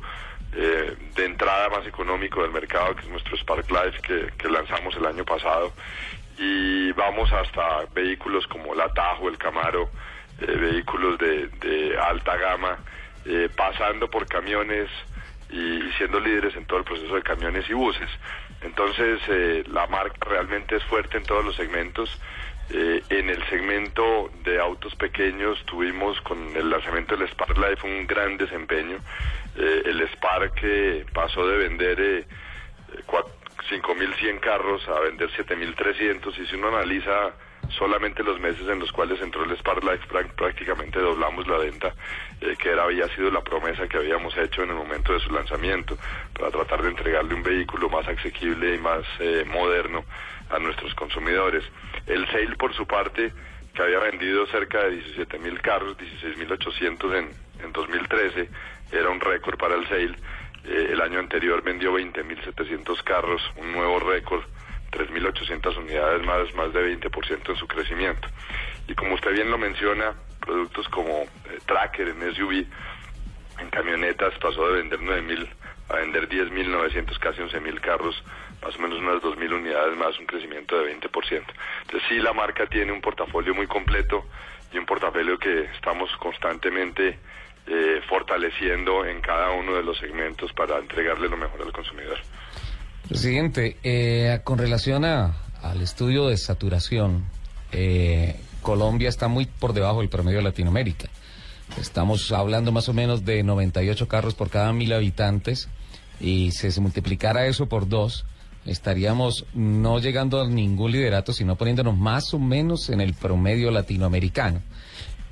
eh, de entrada más económico del mercado, que es nuestro Spark Life, que, lanzamos el año pasado. Y vamos hasta vehículos como el Atajo, el Camaro, eh, vehículos de, de alta gama, eh, pasando por camiones y siendo líderes en todo el proceso de camiones y buses. Entonces, eh, la marca realmente es fuerte en todos los segmentos. Eh, en el segmento de autos pequeños tuvimos con el lanzamiento del Spark Life un gran desempeño. Eh, el Spark eh, pasó de vender eh, cua- 5.100 carros a vender 7.300 y si uno analiza solamente los meses en los cuales entró el Spark Life prá- prácticamente doblamos la venta eh, que era había sido la promesa que habíamos hecho en el momento de su lanzamiento para tratar de entregarle un vehículo más asequible y más eh, moderno a nuestros consumidores. El Sale por su parte que había vendido cerca de 17 mil carros, 16.800 en, en 2013, era un récord para el Sale. Eh, el año anterior vendió 20.700 carros, un nuevo récord, 3.800 unidades más, más de 20% en su crecimiento. Y como usted bien lo menciona, productos como eh, Tracker en SUV, en camionetas pasó de vender 9.000 a vender 10.900, casi 11.000 carros, más o menos unas 2.000 unidades más, un crecimiento de 20%. Entonces sí, la marca tiene un portafolio muy completo y un portafolio que estamos constantemente eh, fortaleciendo en cada uno de los segmentos para entregarle lo mejor al consumidor.
Presidente, eh, con relación a, al estudio de saturación, eh, Colombia está muy por debajo del promedio de Latinoamérica. Estamos hablando más o menos de 98 carros por cada mil habitantes y si se multiplicara eso por dos, estaríamos no llegando a ningún liderato, sino poniéndonos más o menos en el promedio latinoamericano.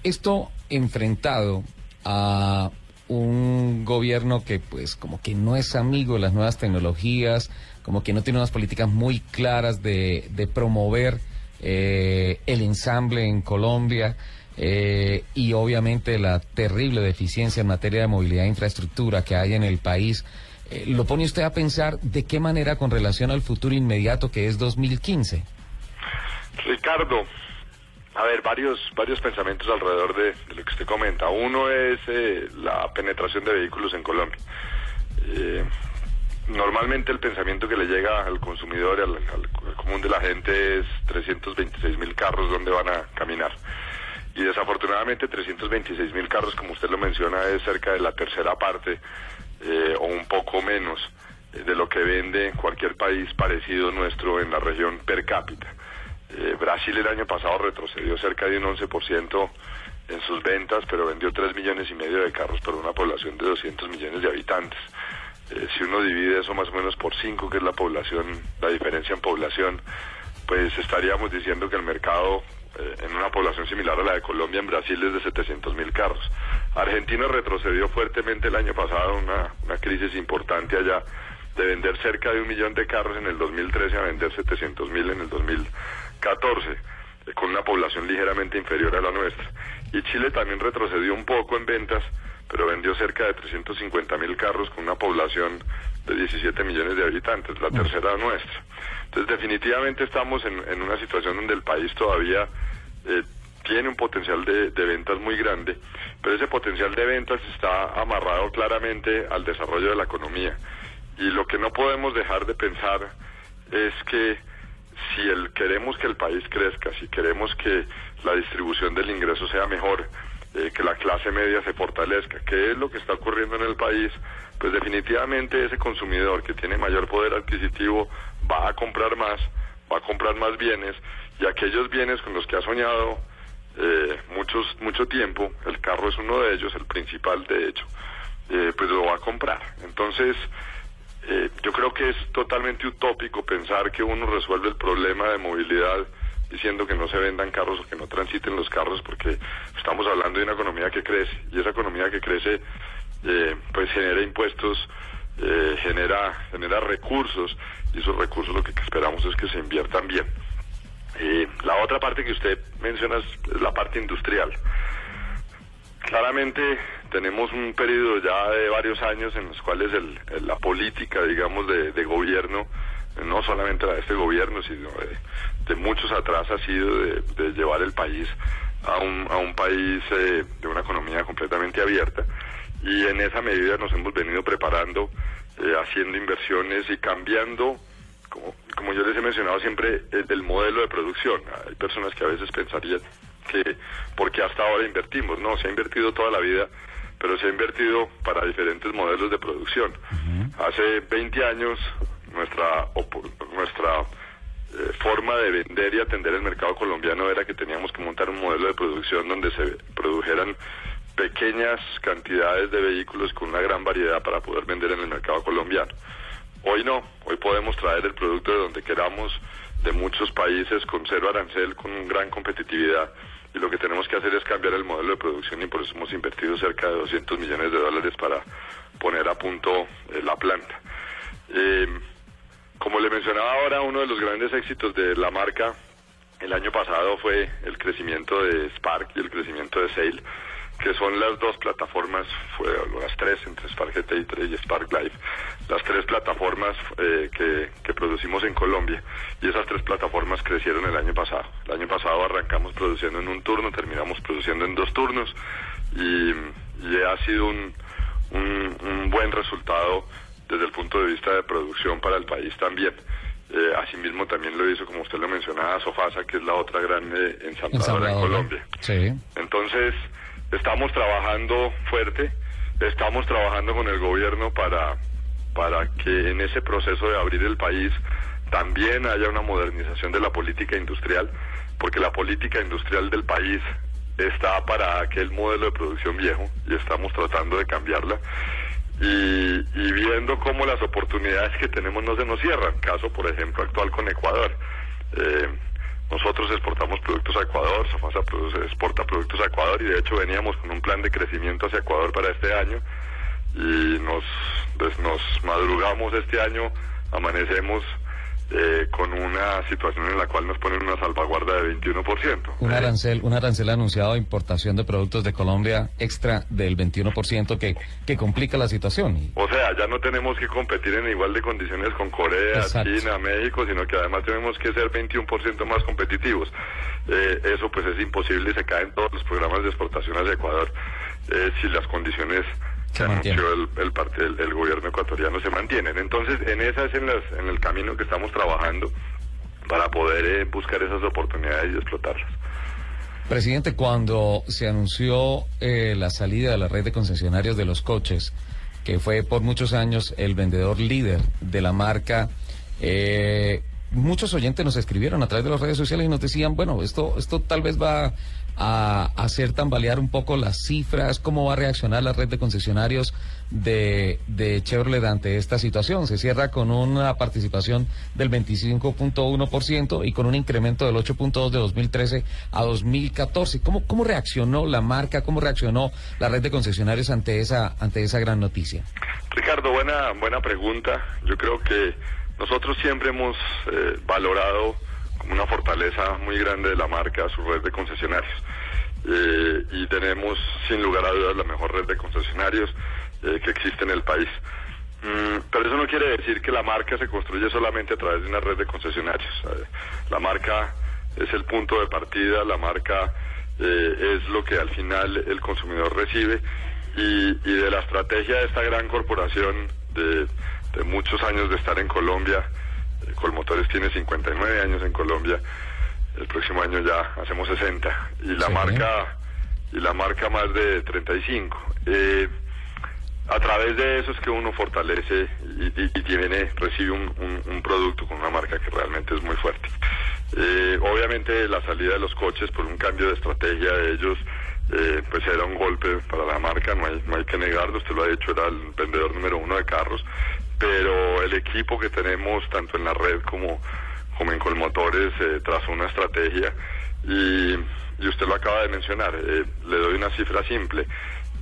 Esto enfrentado a un gobierno que pues como que no es amigo de las nuevas tecnologías, como que no tiene unas políticas muy claras de, de promover eh, el ensamble en Colombia eh, y obviamente la terrible deficiencia en materia de movilidad e infraestructura que hay en el país. Eh, ¿Lo pone usted a pensar de qué manera con relación al futuro inmediato que es 2015?
Ricardo, a ver, varios, varios pensamientos alrededor de, lo que usted comenta. Uno es eh, la penetración de vehículos en Colombia. Eh, normalmente el pensamiento que le llega al consumidor, al, al- común de la gente es 326 mil carros donde van a caminar. Y desafortunadamente 326 mil carros, como usted lo menciona, es cerca de la tercera parte eh, o un poco menos de lo que vende cualquier país parecido nuestro en la región per cápita. Eh, Brasil el año pasado retrocedió cerca de un 11% en sus ventas, pero vendió 3 millones y medio de carros por una población de 200 millones de habitantes. Eh, si uno divide eso más o menos por 5, que es la población, la diferencia en población, pues estaríamos diciendo que el mercado eh, en una población similar a la de Colombia en Brasil es de 700 mil carros. Argentina retrocedió fuertemente el año pasado, una, una crisis importante allá, de vender cerca de un millón de carros en el 2013 a vender 700 mil en el 2013. 14, eh, con una población ligeramente inferior a la nuestra. Y Chile también retrocedió un poco en ventas, pero vendió cerca de 350 mil carros con una población de 17 millones de habitantes, la mm. tercera nuestra. Entonces definitivamente estamos en, una situación donde el país todavía eh, tiene un potencial de, ventas muy grande, pero ese potencial de ventas está amarrado claramente al desarrollo de la economía. Y lo que no podemos dejar de pensar es que si el, queremos que el país crezca, si queremos que la distribución del ingreso sea mejor, eh, que la clase media se fortalezca, ¿qué es lo que está ocurriendo en el país? Pues definitivamente ese consumidor que tiene mayor poder adquisitivo va a comprar más, va a comprar más bienes y aquellos bienes con los que ha soñado eh, muchos, mucho tiempo, el carro es uno de ellos, el principal de hecho, eh, pues lo va a comprar. Entonces, eh, yo creo que es totalmente utópico pensar que uno resuelve el problema de movilidad diciendo que no se vendan carros o que no transiten los carros porque estamos hablando de una economía que crece y esa economía que crece eh, pues genera impuestos, eh, genera, genera recursos y esos recursos lo que esperamos es que se inviertan bien. Eh, la otra parte que usted menciona es la parte industrial. Claramente tenemos un periodo ya de varios años en los cuales el- la política, digamos, de, de gobierno, no solamente la de este gobierno, sino de, muchos atrás, ha sido de, de llevar el país a un, a un país eh, de una economía completamente abierta. y en esa medida nos hemos venido preparando, eh, haciendo inversiones y cambiando, como, como yo les he mencionado siempre, el, el modelo de producción. Hay personas que a veces pensarían que porque hasta ahora invertimos, no, se ha invertido toda la vida, pero se ha invertido para diferentes modelos de producción. Hace 20 años nuestra nuestra eh, forma de vender y atender el mercado colombiano era que teníamos que montar un modelo de producción donde se produjeran pequeñas cantidades de vehículos con una gran variedad para poder vender en el mercado colombiano. Hoy no, hoy podemos traer el producto de donde queramos, de muchos países, con cero arancel, con gran competitividad. Y lo que tenemos que hacer es cambiar el modelo de producción y por eso hemos invertido cerca de 200 millones de dólares para poner a punto eh, la planta. Eh, como le mencionaba ahora, uno de los grandes éxitos de la marca el año pasado fue el crecimiento de Spark y el crecimiento de Sail, que son las dos plataformas, fue, las tres, entre Spark GTI3 y Spark Live, las tres plataformas eh, que, que producimos en Colombia. Y esas tres plataformas crecieron el año pasado. El año pasado arrancamos produciendo en un turno, terminamos produciendo en dos turnos y, y ha sido un, un, un buen resultado desde el punto de vista de producción para el país también. Eh, asimismo también lo hizo, como usted lo mencionaba, Sofasa, que es la otra gran eh, ensambladora en. Colombia.
Sí.
Entonces, estamos trabajando fuerte, estamos trabajando con el gobierno para, para que en ese proceso de abrir el país también haya una modernización de la política industrial, porque la política industrial del país está para aquel modelo de producción viejo y estamos tratando de cambiarla. Y, y viendo cómo las oportunidades que tenemos no se nos cierran, caso por ejemplo actual con Ecuador. Eh, nosotros exportamos productos a Ecuador, Sofasa exporta productos a Ecuador y de hecho veníamos con un plan de crecimiento hacia Ecuador para este año y nos, pues, nos madrugamos este año, amanecemos eh, con una situación en la cual nos ponen una salvaguarda de 21%.
Un arancel, un arancel anunciado de importación de productos de Colombia extra del 21% que, que complica la situación.
O sea, ya no tenemos que competir en igual de condiciones con Corea,
Exacto.
China, México, sino que además tenemos que ser 21% más competitivos. Eh, eso pues es imposible y se caen todos los programas de exportación hacia Ecuador eh, si las condiciones que anunció el, el, parte- el- el gobierno ecuatoriano se mantienen. Entonces, en esa es en, las- en el camino que estamos trabajando para poder eh, buscar esas oportunidades y explotarlas.
Presidente, cuando se anunció eh, la salida de la red de concesionarios de los coches, que fue por muchos años el vendedor líder de la marca, eh, muchos oyentes nos escribieron a través de las redes sociales y nos decían, bueno, esto, esto tal vez va a hacer tambalear un poco las cifras, cómo va a reaccionar la red de concesionarios de, de Chevrolet ante esta situación. Se cierra con una participación del 25.1% y con un incremento del 8.2 de 2013 a 2014. ¿Cómo, ¿Cómo reaccionó la marca, cómo reaccionó la red de concesionarios ante esa, ante esa gran noticia?
Ricardo, buena, buena pregunta. Yo creo que nosotros siempre hemos eh, valorado una fortaleza muy grande de la marca su red de concesionarios. Eh, y tenemos, sin lugar a dudas, la mejor red de concesionarios eh, que existe en el país. Mm, pero eso no quiere decir que la marca se construye solamente a través de una red de concesionarios. Eh, la marca es el punto de partida, la marca es lo que al final el consumidor recibe y, y de la estrategia de esta gran corporación de, de muchos años de estar en Colombia, Colmotores tiene 59 años en Colombia, el próximo año ya hacemos 60 y la
Sí.
marca y la marca más de 35. Eh, a través de eso es que uno fortalece y, y- y tiene, recibe un, un- un producto con una marca que realmente es muy fuerte. Eh, obviamente la salida de los coches por un cambio de estrategia de ellos, eh, pues era un golpe para la marca, no hay, no hay que negarlo, usted lo ha dicho, era el vendedor número uno de carros, pero el equipo que tenemos tanto en la red como, como en Colmotores eh, trazó una estrategia y, y usted lo acaba de mencionar, eh, le doy una cifra simple.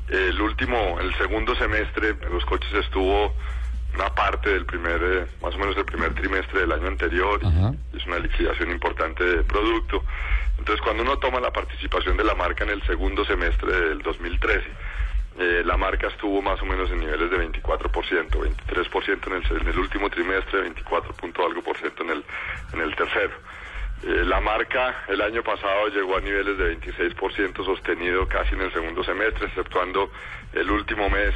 El último, el segundo semestre, los coches estuvo una parte del primer, eh, más o menos el primer trimestre del año anterior, y es una liquidación importante de producto. Entonces, cuando uno toma la participación de la marca en el segundo semestre del 2013, eh, la marca estuvo más o menos en niveles de 24%, 23% en el, en el último trimestre, 24 punto algo por ciento en el, en el tercero. Eh, la marca el año pasado llegó a niveles de 26% sostenido casi en el segundo semestre, exceptuando el último mes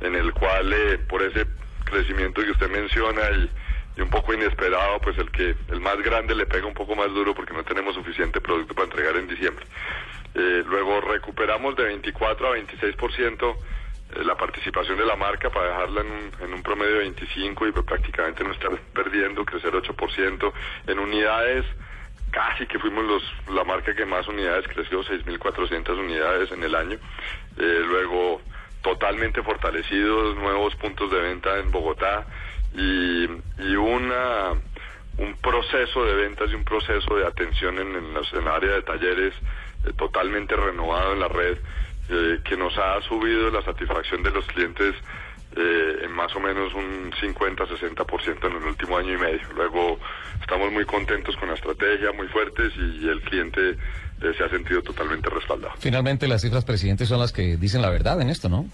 en el cual eh, por ese crecimiento que usted menciona y, y un poco inesperado, pues el que el más grande le pega un poco más duro porque no tenemos suficiente producto para entregar en diciembre. Eh, luego recuperamos de 24 a 26% eh, la participación de la marca para dejarla en un, en un promedio de 25 y prácticamente no estar perdiendo, crecer 8%. En unidades, casi que fuimos los, la marca que más unidades creció, 6.400 unidades en el año. Eh, luego, totalmente fortalecidos, nuevos puntos de venta en Bogotá y, una un proceso de ventas y un proceso de atención en, en, el área de talleres totalmente renovado en la red eh, que nos ha subido la satisfacción de los clientes eh, en más o menos un 50-60% en el último año y medio. Luego estamos muy contentos con la estrategia, muy fuertes y, el cliente eh, se ha sentido totalmente respaldado.
Finalmente, las cifras, presidente, son las que dicen la verdad en esto, ¿no?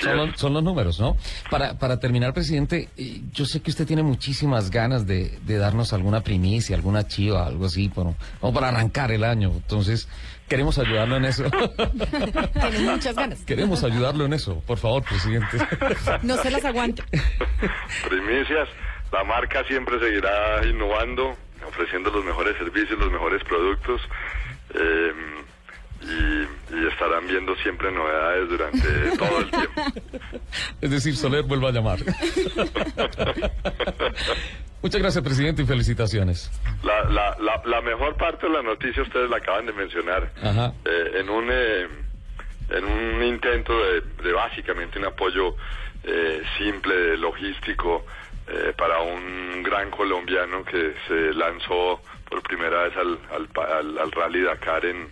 Son los, son los números, ¿no? Para, para terminar, presidente, eh, yo sé que usted tiene muchísimas ganas de, de darnos alguna primicia, alguna chiva, algo así, por, como para arrancar el año. Entonces, queremos ayudarlo en eso.
Tienes muchas ganas.
queremos ayudarlo en eso, por favor, presidente.
No se las aguante.
primicias. La marca siempre seguirá innovando, ofreciendo los mejores servicios, los mejores productos. eh, y, y estarán viendo siempre novedades durante todo el tiempo.
Es decir, Soler vuelva a llamar. Muchas gracias, presidente, y felicitaciones.
La, la, la, la mejor parte de la noticia ustedes la acaban de mencionar.
Ajá.
Eh, en un eh, en un intento de, de básicamente un apoyo eh, simple, logístico, eh, para un gran colombiano que se lanzó por primera vez al, al, al- al Rally Dakar en,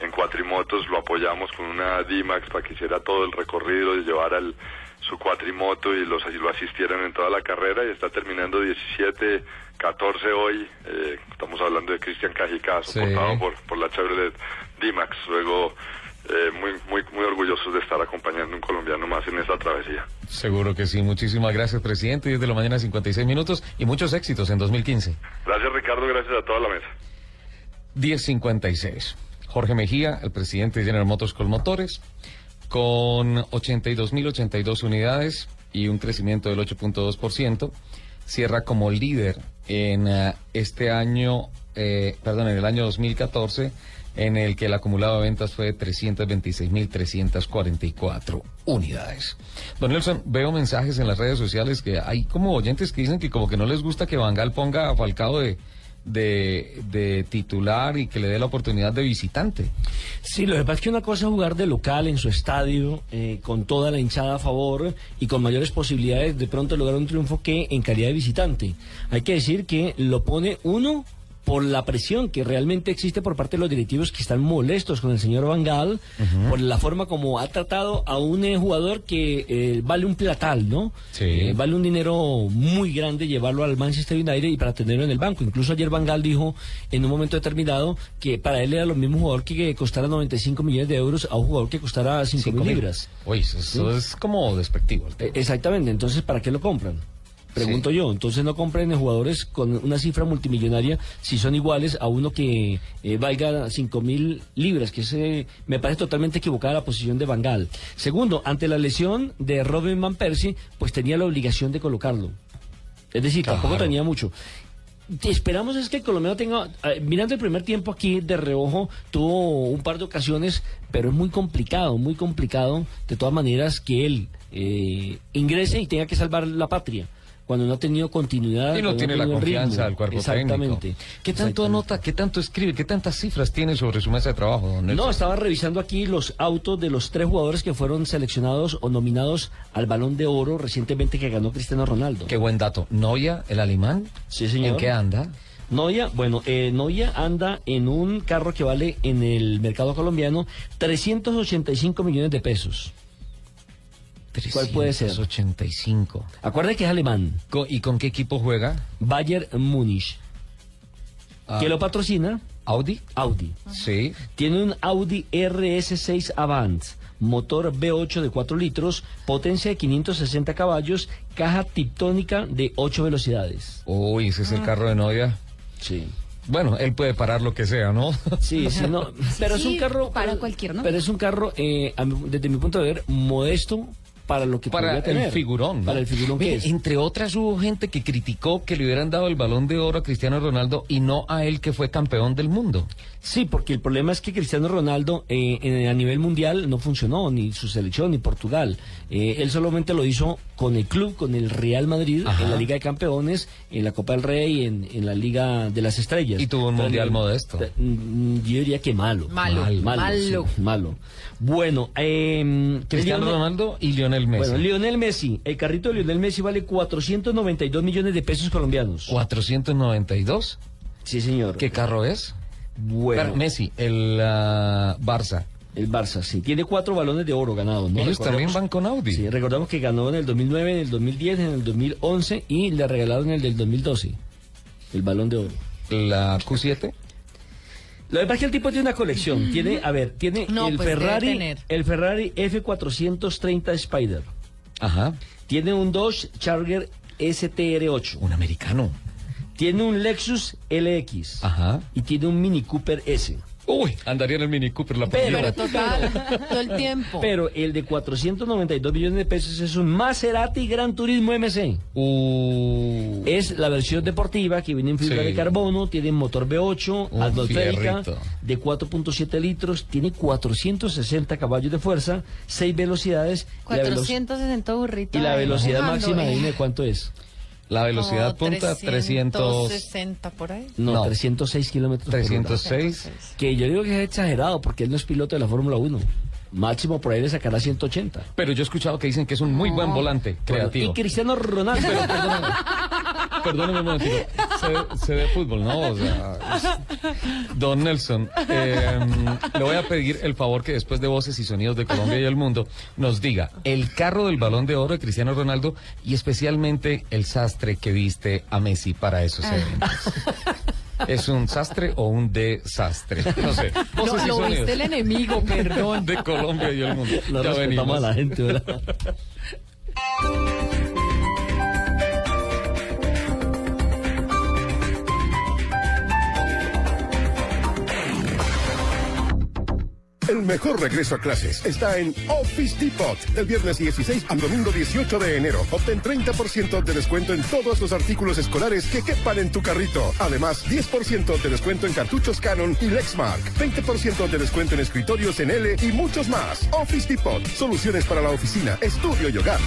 en cuatrimotos, lo apoyamos con una D-Max para que hiciera todo el recorrido y llevara el- su cuatrimoto y, los, lo asistieran en toda la carrera y está terminando 17, 14 hoy. eh, estamos hablando de Cristian Cajicá,
Sí.
soportado por, por la Chevrolet D-Max. Luego, eh, muy, muy, muy orgullosos de estar acompañando a un colombiano más en esta travesía.
Seguro que sí. Muchísimas gracias, presidente. 10 de la mañana, 56 minutos y muchos éxitos en 2015.
Gracias Ricardo, gracias a toda la mesa.
1056. Jorge Mejía, el presidente de General Motors Colmotores, con 82.082 unidades y un crecimiento del 8.2%, cierra como líder en eh, este año, eh, perdón, en el año 2014, en el que el acumulado de ventas fue de 326.344 unidades. Don Nelson, veo mensajes en las redes sociales que hay como oyentes que dicen que como que no les gusta que Bangal ponga a Falcao de, de, de titular y que le dé la oportunidad de visitante.
Sí, lo que pasa es que una cosa es jugar de local en su estadio, eh, con toda la hinchada a favor y con mayores posibilidades de pronto lograr un triunfo que en calidad de visitante. Hay que decir que lo pone uno por la presión que realmente existe por parte de los directivos que están molestos con el señor Vangal, por la forma como ha tratado a un eh, jugador que eh, vale un platal, ¿no?
Sí.
Eh, vale un dinero muy grande llevarlo al Manchester United y para tenerlo en el banco. Incluso ayer Vangal dijo en un momento determinado que para él era lo mismo jugador que, que costara 95 millones de euros a un jugador que costara 5
Cinco
mil
mil.
libras.
Uy, eso, es como despectivo. el tema.
Exactamente, entonces ¿para qué lo compran? Pregunto
Sí.
yo, entonces no compren jugadores con una cifra multimillonaria si son iguales a uno que eh, valga 5 mil libras, que ese me parece totalmente equivocada la posición de Bangal. Segundo, ante la lesión de Robin Van Persie, pues tenía la obligación de colocarlo. Es decir, tampoco tenía mucho. Esperamos es que el colombiano tenga, eh, mirando el primer tiempo aquí de reojo, tuvo un par de ocasiones, pero es muy complicado, muy complicado, de todas maneras, que él eh, ingrese y tenga que salvar la patria. Cuando no ha tenido continuidad.
Y no tiene la confianza
ritmo.
del cuerpo
Exactamente.
técnico. ¿Qué tanto anota, qué tanto escribe, qué tantas cifras tiene sobre su mesa de trabajo, don Nelson?
No, estaba revisando aquí los autos de los tres jugadores que fueron seleccionados o nominados al Balón de Oro recientemente que ganó Cristiano Ronaldo.
Qué buen dato. Noya, el alemán.
Sí, señor.
¿En qué anda?
Noya, bueno, eh, Noya anda en un carro que vale en el mercado colombiano 385 millones de pesos. ¿Cuál puede ser?
85.
Acuérdate que es alemán,
¿Y con qué equipo juega?
Bayern Múnich.
Ah,
¿Qué lo patrocina?
¿Audi?
Audi.
Sí.
Tiene un Audi RS6 Avant, motor V8 de 4 litros, potencia de 560 caballos, caja tiptónica de 8 velocidades.
Uy, ese es el carro de Noya.
Sí.
Bueno, él puede parar lo que sea, ¿no?
Sí, sí, no. Pero es un carro.
para cualquier, ¿no?
Pero es un carro, eh, desde mi punto de ver, modesto para lo que
Para
tener.
el figurón. ¿no?
Para el figurón que es.
Entre otras hubo gente que criticó que le hubieran dado el balón de oro a Cristiano Ronaldo y no a él que fue campeón del mundo.
Sí, porque el problema es que Cristiano Ronaldo eh, en- a nivel mundial no funcionó, ni su selección, ni Portugal. Eh, él solamente lo hizo con el club, con el Real Madrid,
Ajá.
en la Liga de Campeones, en la Copa del Rey, en, en la Liga de las Estrellas.
Y tuvo un
Pero,
mundial modesto.
eh, mm, Yo diría que malo.
Malo, malo.
sí, malo. Bueno, eh,
Cristiano
Lionel-
Ronaldo y Lionel Messi.
Bueno, Lionel Messi, el carrito de Lionel Messi vale 492 millones de pesos colombianos.
492.
Sí, señor.
¿Qué carro es?
Bueno.
Messi, el ah, Barça.
El Barça, sí. Tiene cuatro balones de oro ganados, ¿no?
Ellos también van con Audi.
Sí, recordamos que ganó en el 2009, en el 2010, en el 2011 y le regalaron el del 2012. El balón de oro.
La Q7.
Lo que pasa es que el tipo tiene una colección. Tiene, a ver, tiene
No,
el
pues
Ferrari, el Ferrari F430 Spider.
Ajá.
Tiene un Dodge Charger STR8.
Un americano.
Tiene un Lexus LX.
Ajá.
Y tiene un Mini Cooper S.
Uy, andaría en el Mini Cooper la
Pero-
primera.
Pero total, todo el tiempo.
Pero el de 492 millones de pesos es un Maserati Gran Turismo MC.
Uh,
Es la versión deportiva que viene en fibra
Sí.
de carbono, tiene motor V8,
Un
atmosférica,
fierrito.
de 4.7 litros, tiene 460 caballos de fuerza, 6 velocidades. y la velo-
460 burritos.
Y la velocidad máxima,
eh.
dime cuánto es.
La velocidad
Como
punta 300,
360 por ahí.
No,
No.
306 kilómetros por hora.
306.
Que yo digo que es exagerado porque él no es piloto de la Fórmula 1. Máximo por ahí le sacará 180.
Pero yo he escuchado que dicen que es un muy buen volante creativo.
Y Cristiano Ronaldo.
Pero perdóname, perdóname un momentito. Sé de fútbol, ¿no? O sea, don Nelson, eh, le voy a pedir el favor que después de Voces y Sonidos de Colombia y el Mundo nos diga el carro del balón de oro de Cristiano Ronaldo y especialmente el sastre que viste a Messi para esos eventos. ¿Es un sastre o un desastre? No sé.
No,
Voces y
lo viste el enemigo, perdón.
de Colombia y el mundo.
No
ya
respetamos
venimos.
a la gente, ¿verdad?
El mejor regreso a clases está en Office Depot. Del viernes 16 al domingo 18 de enero. Obtén 30% de descuento en todos los artículos escolares que quepan en tu carrito. Además, 10% de descuento en cartuchos Canon y Lexmark. 20% de descuento en escritorios en L y muchos más. Office Depot. Soluciones para la oficina, estudio y hogar.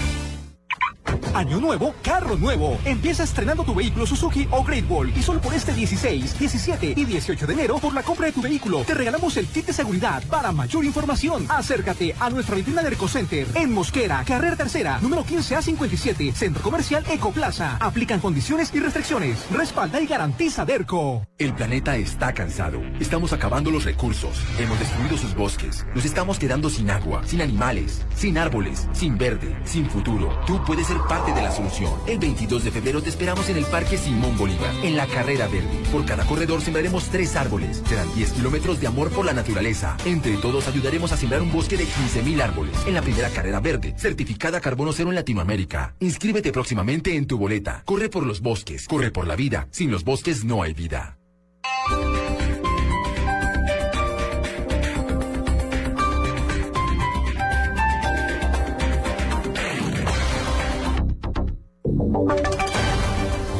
Año nuevo, carro nuevo. Empieza estrenando tu vehículo Suzuki o Great Wall y solo por este 16, 17 y 18 de enero por la compra de tu vehículo te regalamos el kit de seguridad. Para mayor información, acércate a nuestra vitrina de Ecocenter en Mosquera, carrera tercera, número 15A57, Centro Comercial Ecoplaza. Aplican condiciones y restricciones. Respalda y garantiza Derco.
El planeta está cansado. Estamos acabando los recursos. Hemos destruido sus bosques. Nos estamos quedando sin agua, sin animales, sin árboles, sin verde, sin futuro. Tú puedes parte de la solución. El 22 de febrero te esperamos en el Parque Simón Bolívar, en la Carrera Verde. Por cada corredor sembraremos tres árboles. Serán 10 kilómetros de amor por la naturaleza. Entre todos ayudaremos a sembrar un bosque de 15.000 árboles. En la primera Carrera Verde, certificada Carbono Cero en Latinoamérica. Inscríbete próximamente en tu boleta. Corre por los bosques. Corre por la vida. Sin los bosques no hay vida.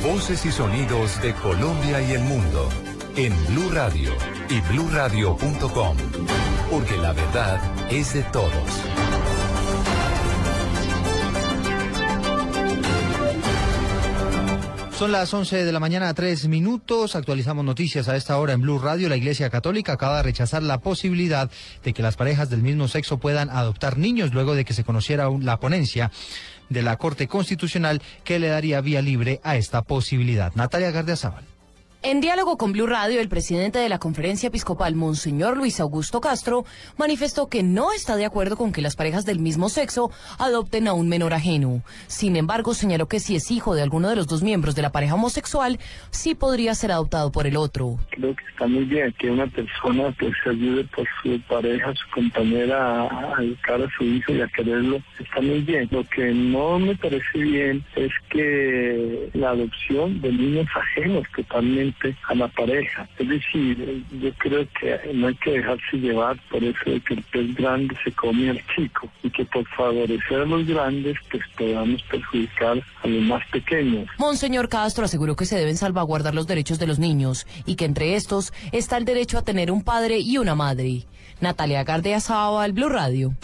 Voces y sonidos de Colombia y el mundo en Blue Radio y bluradio.com, porque la verdad es de todos.
Son las 11 de la mañana, tres minutos. Actualizamos noticias a esta hora en Blue Radio. La Iglesia Católica acaba de rechazar la posibilidad de que las parejas del mismo sexo puedan adoptar niños luego de que se conociera la ponencia de la Corte Constitucional que le daría vía libre a esta posibilidad. Natalia Gardiazabal.
En diálogo con Blue Radio, el presidente de la Conferencia Episcopal, Monseñor Luis Augusto Castro, manifestó que no está de acuerdo con que las parejas del mismo sexo adopten a un menor ajeno. Sin embargo, señaló que si es hijo de alguno de los dos miembros de la pareja homosexual, sí podría ser adoptado por el otro.
Creo que está muy bien que una persona pues se ayude por su pareja, su compañera a educar a su hijo y a quererlo. Está muy bien. Lo que no me parece bien es que la adopción de niños ajenos totalmente a la pareja. Es decir, yo creo que no hay que dejarse llevar por eso de que el pez grande se come al chico y que por favorecer a los grandes pues podamos perjudicar a los más pequeños.
Monseñor Castro aseguró que se deben salvaguardar los derechos de los niños y que entre estos está el derecho a tener un padre y una madre. Natalia Gardea al Blue Radio.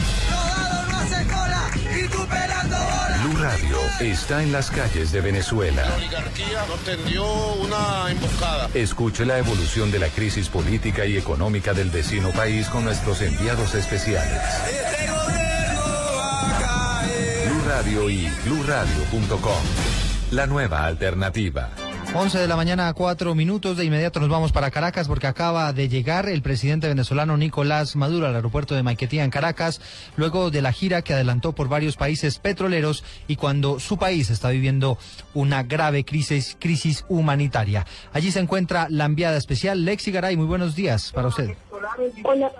Está en las calles de Venezuela.
La oligarquía nos tendió una emboscada.
Escuche la evolución de la crisis política y económica del vecino país con nuestros enviados especiales. Blue Radio y BlueRadio.com. La nueva alternativa.
11 de la mañana, cuatro minutos. De inmediato nos vamos para Caracas porque acaba de llegar el presidente venezolano Nicolás Maduro al aeropuerto de Maiquetía en Caracas, luego de la gira que adelantó por varios países petroleros y cuando su país está viviendo una grave crisis, crisis humanitaria. Allí se encuentra la enviada especial Lexi Garay. Muy buenos días para usted.
Hola,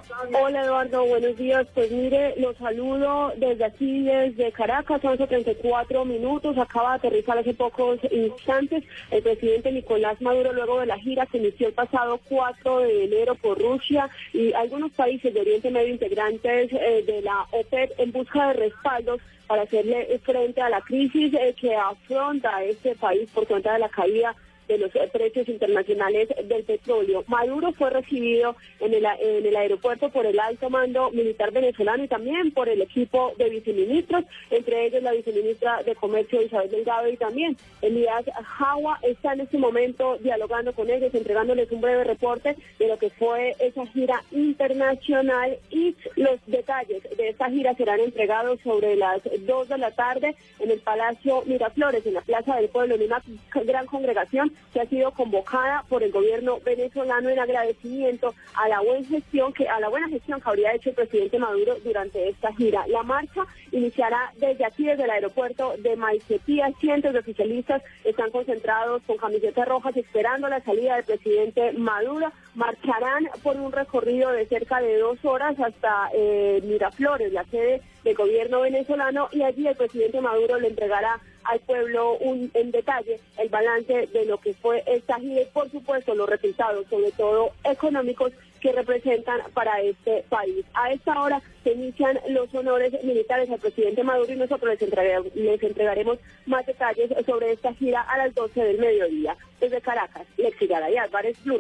hola Eduardo, buenos días. Pues mire, los saludo desde aquí, desde Caracas, 11.34 minutos. Acaba de aterrizar hace pocos instantes el presidente Nicolás Maduro luego de la gira que inició el pasado 4 de enero por Rusia y algunos países de Oriente Medio integrantes eh, de la OPEP en busca de respaldos para hacerle frente a la crisis eh, que afronta este país por cuenta de la caída de los precios internacionales del petróleo. Maduro fue recibido en el, en el aeropuerto por el alto mando militar venezolano y también por el equipo de viceministros, entre ellos la viceministra de Comercio Isabel Delgado y también Elías Jagua está en este momento dialogando con ellos, entregándoles un breve reporte de lo que fue esa gira internacional y los detalles de esta gira serán entregados sobre las 2 de la tarde en el Palacio Miraflores, en la Plaza del Pueblo, en una gran congregación que ha sido convocada por el gobierno venezolano en agradecimiento a la buena gestión que a la buena gestión que habría hecho el presidente Maduro durante esta gira. La marcha iniciará desde aquí, desde el aeropuerto de Maiquetía. Cientos de oficialistas están concentrados con camisetas rojas esperando la salida del presidente Maduro. Marcharán por un recorrido de cerca de dos horas hasta eh, Miraflores, la sede del gobierno venezolano, y allí el presidente Maduro le entregará al pueblo un, en detalle el balance de lo que fue esta gira y por supuesto los resultados, sobre todo económicos, que representan para este país. A esta hora se inician los honores militares al presidente Maduro y nosotros les, entregaremos, les entregaremos más detalles sobre esta gira a las 12 del mediodía. Desde Caracas, Lexi y Álvarez, Blue.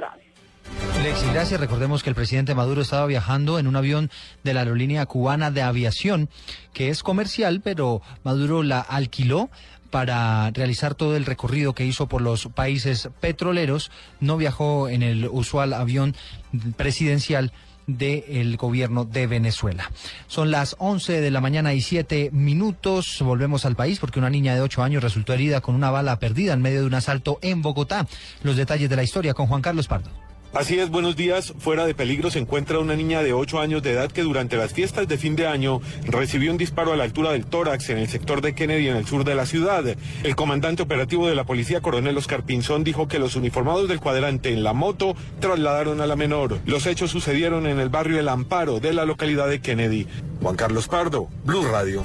Lexi, gracias. Recordemos que el presidente Maduro estaba viajando en un avión de la aerolínea cubana de aviación, que es comercial, pero Maduro la alquiló para realizar todo el recorrido que hizo por los países petroleros. No viajó en el usual avión presidencial del gobierno de Venezuela. Son las 11 de la mañana y 7 minutos. Volvemos al país porque una niña de 8 años resultó herida con una bala perdida en medio de un asalto en Bogotá. Los detalles de la historia con Juan Carlos Pardo.
Así es, buenos días. Fuera de peligro se encuentra una niña de 8 años de edad que durante las fiestas de fin de año recibió un disparo a la altura del tórax en el sector de Kennedy en el sur de la ciudad. El comandante operativo de la policía, coronel Oscar Pinzón, dijo que los uniformados del cuadrante en la moto trasladaron a la menor. Los hechos sucedieron en el barrio El Amparo de la localidad de Kennedy. Juan Carlos Pardo, Blue Radio.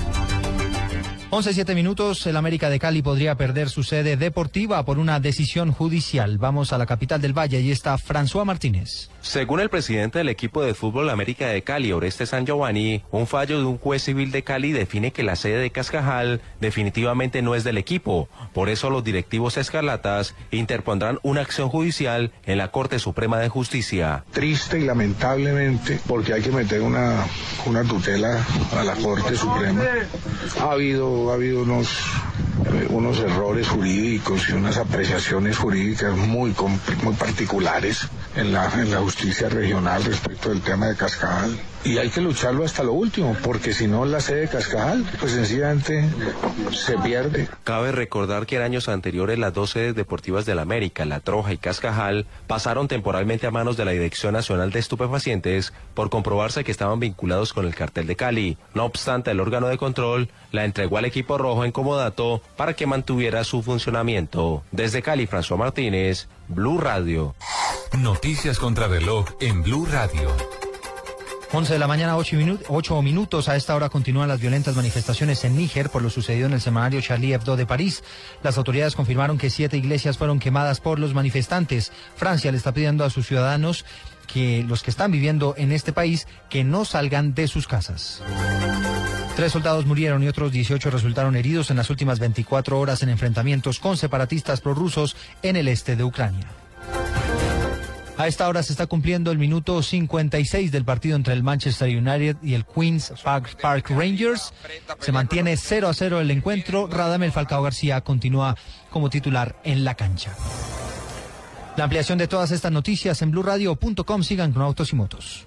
11, 7 minutos, el América de Cali podría perder su sede deportiva por una decisión judicial. Vamos a la capital del Valle, y está François Martínez.
Según el presidente del equipo de fútbol América de Cali, Oreste San Giovanni, un fallo de un juez civil de Cali define que la sede de Cascajal definitivamente no es del equipo. Por eso los directivos escarlatas interpondrán una acción judicial en la Corte Suprema de Justicia.
Triste y lamentablemente, porque hay que meter una, una tutela a la Corte Suprema. Ha habido, ha habido unos, eh, unos errores jurídicos y unas apreciaciones jurídicas muy, muy particulares en la, en la justicia regional respecto del tema de Cascajal y hay que lucharlo hasta lo último, porque si no la sede de Cascajal, pues sencillamente se pierde.
Cabe recordar que en años anteriores las dos sedes deportivas de la América, La Troja y Cascajal, pasaron temporalmente a manos de la Dirección Nacional de Estupefacientes por comprobarse que estaban vinculados con el cartel de Cali. No obstante, el órgano de control la entregó al equipo rojo en comodato para que mantuviera su funcionamiento. Desde Cali, François Martínez, Blue Radio.
Noticias contra reloj en Blue Radio.
11 de la mañana, 8, minutos. A esta hora continúan las violentas manifestaciones en Níger por lo sucedido en el semanario Charlie Hebdo de París. Las autoridades confirmaron que siete iglesias fueron quemadas por los manifestantes. Francia le está pidiendo a sus ciudadanos que los que están viviendo en este país que no salgan de sus casas. Tres soldados murieron y otros 18 resultaron heridos en las últimas 24 horas en enfrentamientos con separatistas prorrusos en el este de Ucrania. A esta hora se está cumpliendo el minuto 56 del partido entre el Manchester United y el Queens Park, Rangers. Se mantiene 0 a 0 el encuentro. Radamel Falcao García continúa como titular en la cancha. La ampliación de todas estas noticias en blurradio.com. Sigan con Autos y Motos.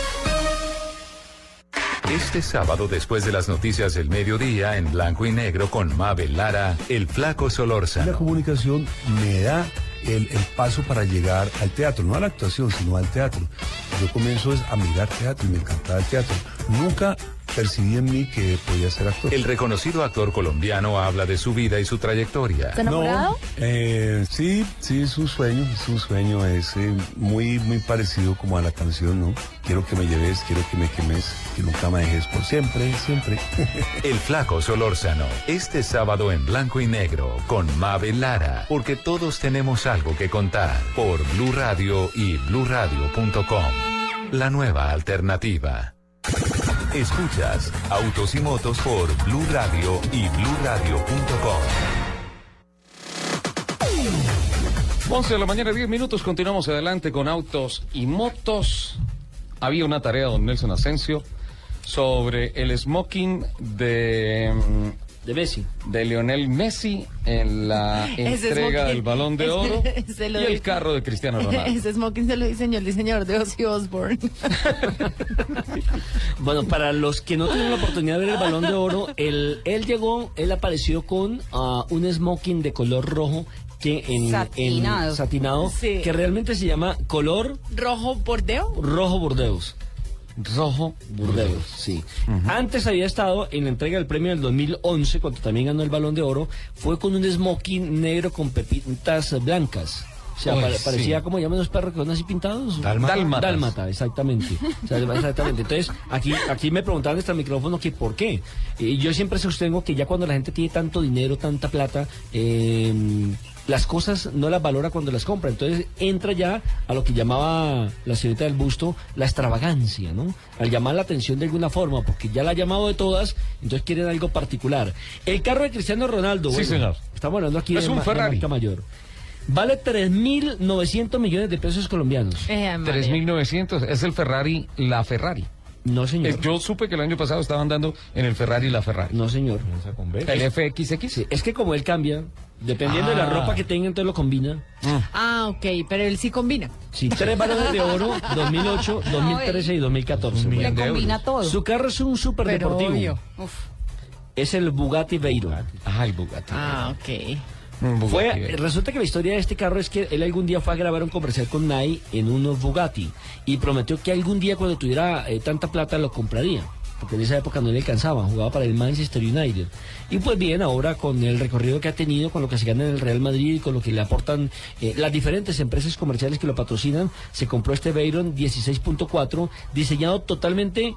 Este sábado, después de las noticias del mediodía, en blanco y negro con Mabel Lara, el flaco Solórzano.
La comunicación me da el, el, paso para llegar al teatro, no a la actuación, sino al teatro. Yo comienzo a mirar teatro y me encantaba el teatro. Nunca percibí en mí que podía ser actor.
El reconocido actor colombiano habla de su vida y su trayectoria.
¿Está enamorado?
No, eh, sí, sí, su sueño, su sueño es eh, muy, muy parecido como a la canción, ¿no? Quiero que me lleves, quiero que me quemes, que nunca me dejes por siempre, siempre.
El flaco Solórzano, este sábado en blanco y negro, con Mabel Lara, porque todos tenemos algo que contar, por Blue Radio y bluradio.com. La nueva alternativa. Escuchas Autos y Motos por Blue Radio y bluradio.com.
11 de la mañana, 10 minutos. Continuamos adelante con Autos y Motos. Había una tarea, don Nelson Asensio, sobre el smoking de
de Messi.
De Lionel Messi en la entrega del balón de oro y el carro de Cristiano Ronaldo.
Ese smoking se lo diseñó el diseñador de Ozzy Osbourne.
bueno, para los que no tienen la oportunidad de ver el balón de oro, él, él llegó, él apareció con uh, un smoking de color rojo que en satinado, en satinado sí. que realmente se llama color
rojo bordeo.
Rojo bordeos. Rojo Burdeos, sí. Antes había estado en la entrega del premio del 2011, cuando también ganó el Balón de Oro, fue con un smoking negro con pepitas blancas. O sea, parecía como llaman los perros que son así pintados.
Dálmata.
Dálmata, exactamente. exactamente. Entonces, aquí, aquí me preguntaban este micrófono que por qué. Y yo siempre sostengo que ya cuando la gente tiene tanto dinero, tanta plata, eh, las cosas no las valora cuando las compra. Entonces entra ya a lo que llamaba la señorita del busto la extravagancia, ¿no? Al llamar la atención de alguna forma, porque ya la ha llamado de todas, entonces quieren algo particular. El carro de Cristiano Ronaldo,
sí, señor.
estamos hablando aquí
es
de,
un Ferrari.
marca mayor. Vale 3.900 millones de pesos colombianos.
Eh,
3.900. Es el Ferrari, la Ferrari.
No, señor.
yo supe que el año pasado estaban dando en el Ferrari la Ferrari.
No, señor.
El FXX.
Sí, es que como él cambia, dependiendo de la
Ah.
ropa que tenga, entonces lo combina.
Ah, ok, pero él sí combina.
Sí, tres balones de oro, 2008, 2013 y 2014.
Le combina todo.
Su carro es un super
Pero
deportivo.
obvio. Uf.
Es el Bugatti Veyron.
Ah, el Bugatti.
Ah, ok.
Fue, resulta que la historia de este carro es que él algún día fue a grabar un comercial con Nike en unos Bugatti y prometió que algún día cuando tuviera eh, tanta plata lo compraría. Porque en esa época no le alcanzaba, jugaba para el Manchester United. Y pues bien, ahora con el recorrido que ha tenido, con lo que se gana en el Real Madrid, con lo que le aportan eh, las diferentes empresas comerciales que lo patrocinan, se compró este Veyron 16.4, diseñado totalmente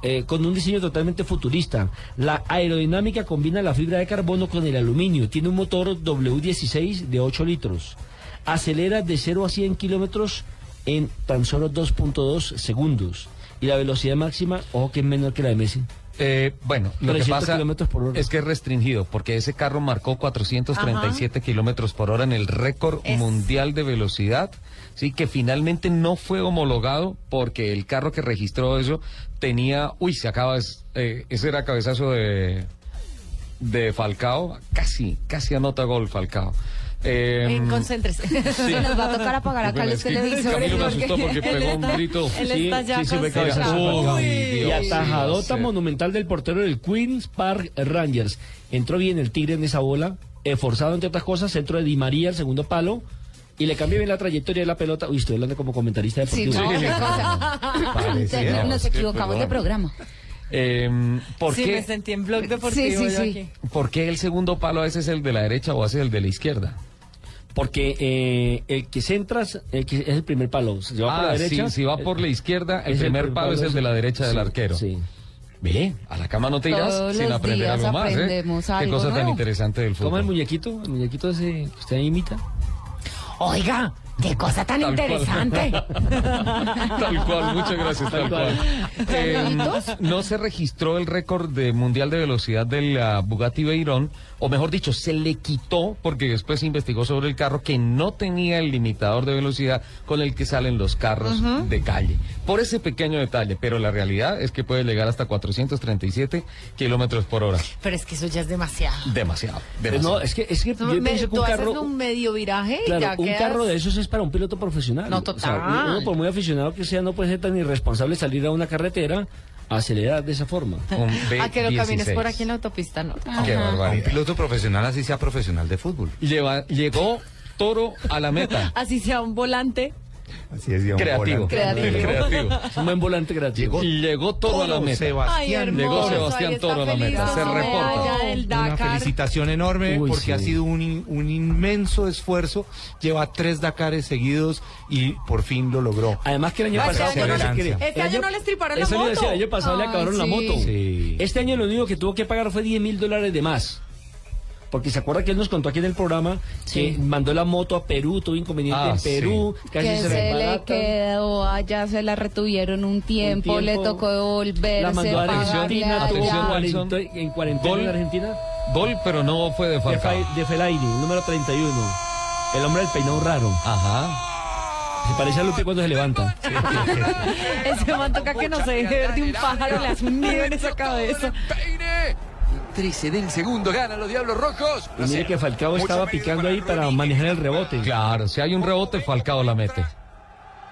eh, con un diseño totalmente futurista. La aerodinámica combina la fibra de carbono con el aluminio. Tiene un motor W16 de 8 litros. Acelera de 0 a 100 kilómetros en tan solo 2.2 segundos. Y la velocidad máxima, ojo que es menor que la de Messi.
Eh, bueno, lo que
300
pasa
kilómetros por hora.
es que es restringido porque ese carro marcó 437 kilómetros por hora en el récord
Es-
mundial de velocidad, sí, que finalmente no fue homologado porque el carro que registró eso tenía, uy, se acaba, es- eh, ese era cabezazo de de Falcao, casi, casi anota gol Falcao. Eh,
En concéntrese.
Se nos va a tocar apagar acá los
es que
televisores.
Camilo me asustó porque pegó un grito.
Él está ya
sí, sí, y atajadota
sí.
monumental del portero del Queens Park Rangers. Entró bien el Tigre en esa bola, esforzado entre otras cosas, centro de Di María, el segundo palo, y le cambió bien la trayectoria de la pelota. Uy, estoy hablando como comentarista
Sí,
deportivo.
no, qué cosa.
Parecía.
Nos equivocamos de programa.
Eh, ¿por,
Sí,
qué,
me sentí en blog deportivo.
Sí, sí,
yo
sí.
aquí.
¿Por qué el segundo palo a ese es el de la derecha o a ese es el de la izquierda?
Porque eh, el que centras el que es el primer palo. Si va por la
Ah,
derecha,
sí, si va por la izquierda, el primer palo es el de la derecha del arquero.
Sí.
Ve, a la cama no te irás
Todos
sin aprender algo más, ¿eh? Qué cosa tan interesante del
¿Cómo el
fútbol.
muñequito? El muñequito ese que usted imita.
Oiga, qué cosa tan
Tal cual.
interesante.
Tal cual, muchas gracias, tal cual. Eh, no se registró el récord de mundial de velocidad del ah, Bugatti Veyron, o mejor dicho, se le quitó porque después se investigó sobre el carro que no tenía el limitador de velocidad con el que salen los carros de calle. Por ese pequeño detalle, pero la realidad es que puede llegar hasta 437 kilómetros por hora.
Pero es que eso ya es demasiado.
Demasiado.
Eh,
demasiado.
No, es que, es que yo
Me-
pienso que
tú
un
haces
carro...
un medio viraje y
Claro,
ya
un
quedas-
carro de esos es para un piloto profesional.
No,
O sea,
total.
uno por muy aficionado que sea no puede ser tan irresponsable salir a una carretera acelerar de esa forma.
Un
A que lo camines
B16.
por aquí en la autopista, no.
Qué
Un piloto profesional así sea profesional de fútbol.
Lleva- llegó Toro a la meta.
Así sea un volante.
Así es, digamos,
Creativo.
volante.
Creativo.
Creativo.
Es un buen volante creativo.
Llegó Toro a la meta.
Sebastián.
Ay.
Llegó Sebastián Toro a la meta. Se reporta.
Una felicitación enorme
Uy,
porque ha
sí.
sido un, un inmenso esfuerzo. Lleva tres Dakares seguidos y por fin lo logró.
Además que el año
Ah, este
pasado...
año no le-. Este año no le estriparon la moto.
decía, el año pasado le acabaron la moto.
Sí.
Este año lo único que tuvo que pagar fue 10 mil dólares de más. Porque se acuerda que él nos contó aquí en el programa
Sí.
que mandó la moto a Perú, tuvo inconveniente
Ah,
en Perú, casi
que
se,
se
le
quedó allá, se la retuvieron un tiempo,
Un
le tocó devolverse,
La mandó a Argentina,
Atención,
en cuarentena
Gol.
en Argentina.
Gol, pero no fue de Falcao.
Fa- de Fellaini, número 31. El hombre del peinado raro.
Ajá.
Se parece a Lupe cuando se levanta.
Ese man toca que no se deje ver de un pájaro, le hace un nido en esa cabeza.
13 del segundo, ganan los Diablos Rojos.
Y mire que Falcao estaba picando ahí para manejar el rebote.
Claro, si hay un rebote, Falcao la mete.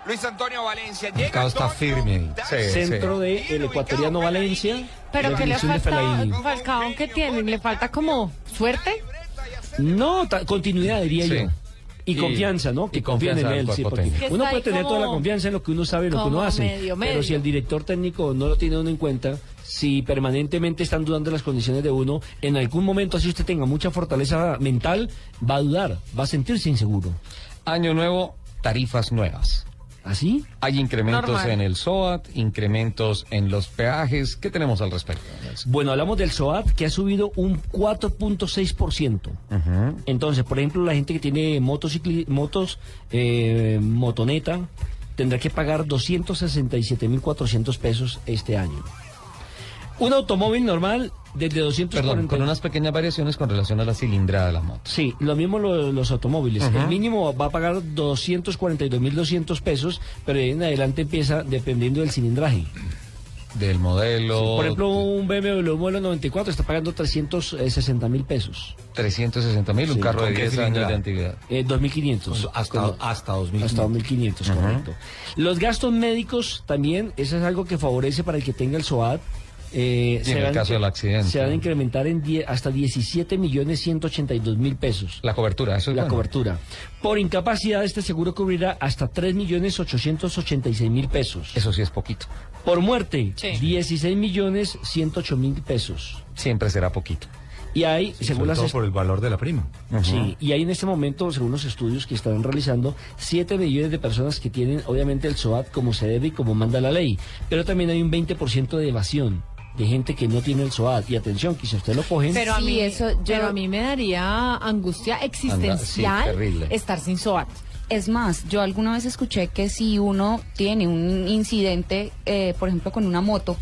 Luis Antonio Valencia llega.
Falcao está firme.
Sí,
Centro
sí.
de el ecuatoriano Valencia.
Pero que le falta. Falcao, ¿qué tiene? ¿Le falta como suerte?
No, ta- continuidad diría
Sí.
yo. Y,
Y-
confianza, ¿no? Que
y
confíen en
del
él, sí, porque uno puede tener toda la confianza en lo que uno sabe, en lo que uno hace.
medio,
Pero si el director técnico no lo tiene uno en cuenta, si permanentemente están dudando de las condiciones de uno, en algún momento, así usted tenga mucha fortaleza mental, va a dudar, va a sentirse inseguro.
Año nuevo, tarifas nuevas.
¿Así?
Hay incrementos
Normal.
en el SOAT, incrementos en los peajes. ¿Qué tenemos al respecto?
Bueno, hablamos del SOAT que ha subido un 4.6%.
Ujú.
Entonces, por ejemplo, la gente que tiene motocicli motos, eh, motoneta, tendrá que pagar 267.400 pesos este año. Un automóvil normal desde 240...
Perdón, con unas pequeñas variaciones con relación a la cilindrada de la moto.
Sí, lo mismo lo- los automóviles. El mínimo va a pagar 242.200 pesos, pero de ahí en adelante empieza dependiendo del cilindraje.
Del modelo.
Por ejemplo, un BMW modelo 94 está pagando 360 mil pesos.
360 mil, un carro de
¿con qué
10 años de antigüedad.
Eh, 2.500.
Hasta,
Con-
hasta 2000.
Hasta 2.500,
Ujú.
correcto. Los gastos médicos también, eso es algo que favorece para el que tenga el SOAT. Eh,
en el caso del accidente.
Se van a incrementar en die- hasta 17 millones 182 mil pesos.
La cobertura, eso es
La
bueno.
cobertura. Por incapacidad, este seguro cubrirá hasta 3 millones 886 mil pesos.
Eso sí es poquito.
Por muerte,
Sí.
16 millones 108 mil pesos.
Siempre será poquito.
Y hay, según
Sobre
las
por el valor de la prima.
Sí, y hay en este momento, según los estudios que están realizando, 7 millones de personas que tienen obviamente el SOAT como se debe y como manda la ley. Pero también hay un 20% de evasión de gente que no tiene el SOAT. Y atención, que si usted lo cogen...
Pero a
Sí,
mí,
eso yo-
pero a mí me daría angustia existencial
sí, terrible.
estar sin SOAT.
Es más, yo alguna vez escuché que si uno tiene un incidente, eh, por ejemplo, con una moto,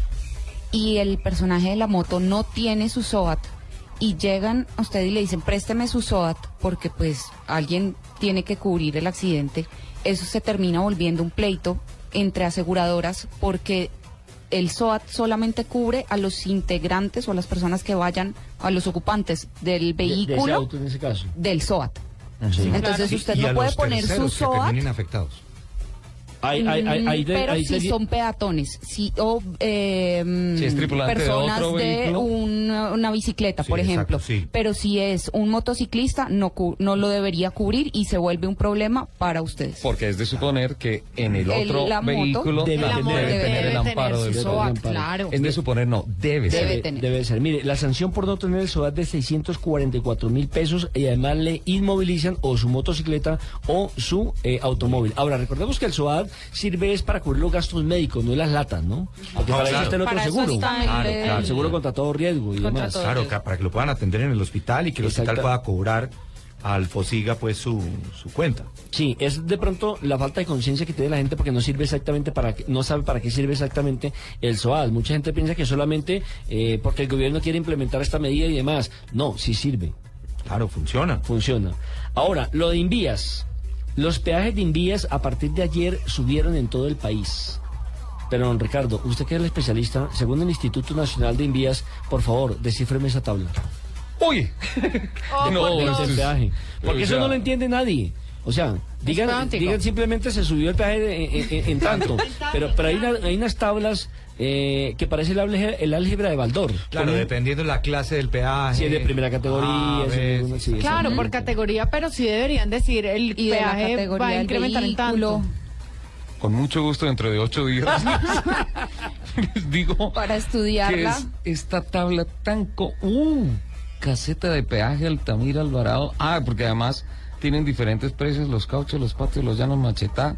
y el personaje de la moto no tiene su SOAT, y llegan a usted y le dicen, présteme su SOAT, porque pues alguien tiene que cubrir el accidente, eso se termina volviendo un pleito entre aseguradoras, porque el SOAT solamente cubre a los integrantes o a las personas que vayan, a los ocupantes del
de- de ese
vehículo
auto en ese caso.
del SOAT. Entonces usted
Y
no puede
los
poner su
que
SOAT.
terminen afectados.
Hay- hay- hay- hay de-
Mm, pero
hay
si
serie-
son peatones, si o eh,
Si es de
personas
otro
de,
vehículo.
una, una bicicleta,
Sí,
por ejemplo.
exacto, sí.
Pero si es un motociclista, no cu- no lo debería cubrir y se vuelve un problema para ustedes.
Porque es de suponer que en el
El-
otro
la moto
vehículo
debe
debe,
tener-
tener
debe
el amparo
tener
del SOAT.
Claro.
Es de suponer, no, debe ser.
Debe tener.
Debe ser. Mire, la sanción por no tener el SOAT de 644 mil pesos y además le inmovilizan o su motocicleta o su eh, automóvil. Ahora, recordemos que el SOAT sirve es para cubrir los gastos médicos, no las latas, ¿no? Porque
No,
para eso
claro.
está el otro
Para
seguro.
está el-
Claro,
el-
claro.
Seguro contra todo riesgo y
Contra
demás.
todo.
Claro, ca- para que lo puedan atender en el hospital y que el hospital pueda cobrar al FOSIGA pues su, su cuenta.
Sí, es de pronto la falta de conciencia que tiene la gente porque no sirve exactamente para no sabe para qué sirve exactamente el SOAD. Mucha gente piensa que solamente eh, porque el gobierno quiere implementar esta medida y demás. No, sí sirve.
Claro, funciona.
Funciona. Ahora, lo de Invías. Los peajes de Invías a partir de ayer subieron en todo el país. Pero, don Ricardo, usted que es el especialista, según el Instituto Nacional de Invías, por favor, descífreme esa tabla.
¡Uy!
Oh,
No, es-
peaje. Porque
o
eso no lo entiende nadie. O sea, digan, digan simplemente se subió el peaje de- en, en- en tanto. pero pero hay, una- hay unas tablas eh, que parece el álgebra, el álgebra de Baldor.
Claro, dependiendo de la clase del peaje.
Si es de primera categoría,
A,
si es de sí,
Claro, por categoría, pero sí deberían decir el
Y de la
peaje
categoría
va a incrementar en tanto.
Con mucho gusto, dentro de ocho días. les digo
Para
que
estudiarla.
es esta tabla tan... Co ¡Uh! Caseta de peaje Altamira Alvarado. Ah, porque además tienen diferentes precios, los cauchos, los patios, los llanos machetá,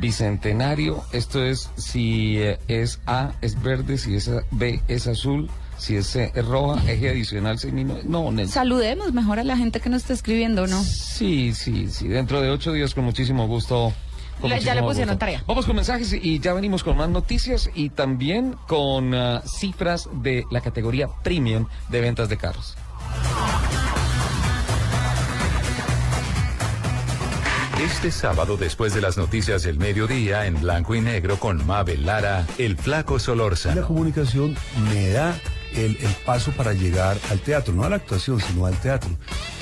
bicentenario. Esto es si eh, es A es verde, si es B es azul, si es C es roja, eje adicional semino. No.
Saludemos mejor a la gente que nos está escribiendo, ¿no?
Sí, sí, sí. Dentro de ocho días, con muchísimo gusto. con
Le- ya le pusieron
gusto.
tarea.
Vamos con mensajes y ya venimos con más noticias y también con ah, cifras de la categoría premium de ventas de carros.
Este sábado, después de las noticias del mediodía, en blanco y negro con Mabel Lara, el flaco
La
Solórzano.
comunicación me da el, paso para llegar al teatro, no a la actuación, sino al teatro.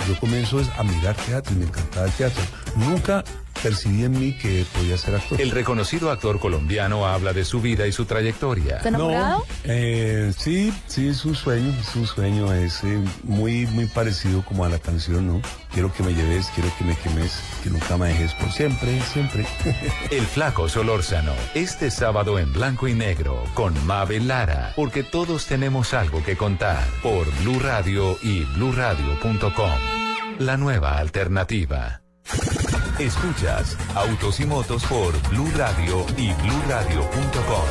Yo comienzo a mirar teatro y me encantaba el teatro. Nunca percibí en mí que podía ser actor.
El reconocido actor colombiano habla de su vida y su trayectoria.
¿Está enamorado?
No, eh, sí, sí, es un sueño, es un sueño, es eh, muy, muy parecido como a la canción, ¿no? Quiero que me lleves, quiero que me quemes, que nunca me dejes por siempre, siempre.
El flaco Solórzano, este sábado en blanco y negro con Mabel Lara, porque todos tenemos algo que contar por Blue Radio y bluradio.com. La nueva alternativa. Escuchas Autos y Motos por Blue Radio y bluradio.com.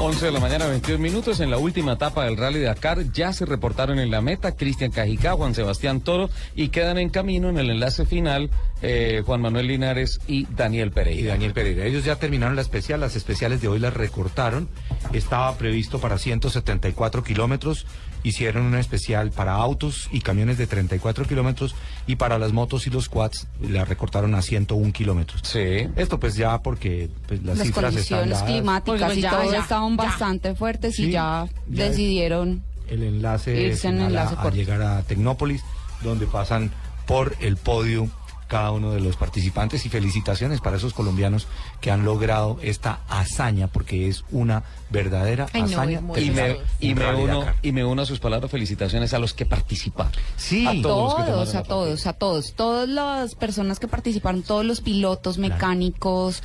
11 de la mañana, 22 minutos. En la última etapa del Rally de Dakar ya se reportaron en la meta Cristian Cajicá, Juan Sebastián Toro y quedan en camino en el enlace final eh, Juan Manuel Linares y Daniel
y
Pereira.
Daniel Pereira. Ellos ya terminaron la especial, las especiales de hoy las recortaron. Estaba previsto para 174 kilómetros. Hicieron una especial para autos y camiones de 34 kilómetros y para las motos y los quads la recortaron a 101 kilómetros.
Sí.
Esto pues ya porque pues, las,
Las
cifras están dadas.
climáticas
Pues
y
ya,
todo
ya,
estaban
ya.
bastante fuertes
Sí,
y ya, decidieron
el enlace,
Irse en enlace
a, a llegar a Tecnópolis, donde pasan por el podio cada uno de los participantes y felicitaciones para esos colombianos que han logrado esta hazaña, porque es una verdadera
Ay,
hazaña.
Y me, y, me uno, y me uno a sus palabras, felicitaciones a los que participaron.
Sí,
A todos los que
a todos, a todos, todas las personas que participaron, todos los pilotos, mecánicos,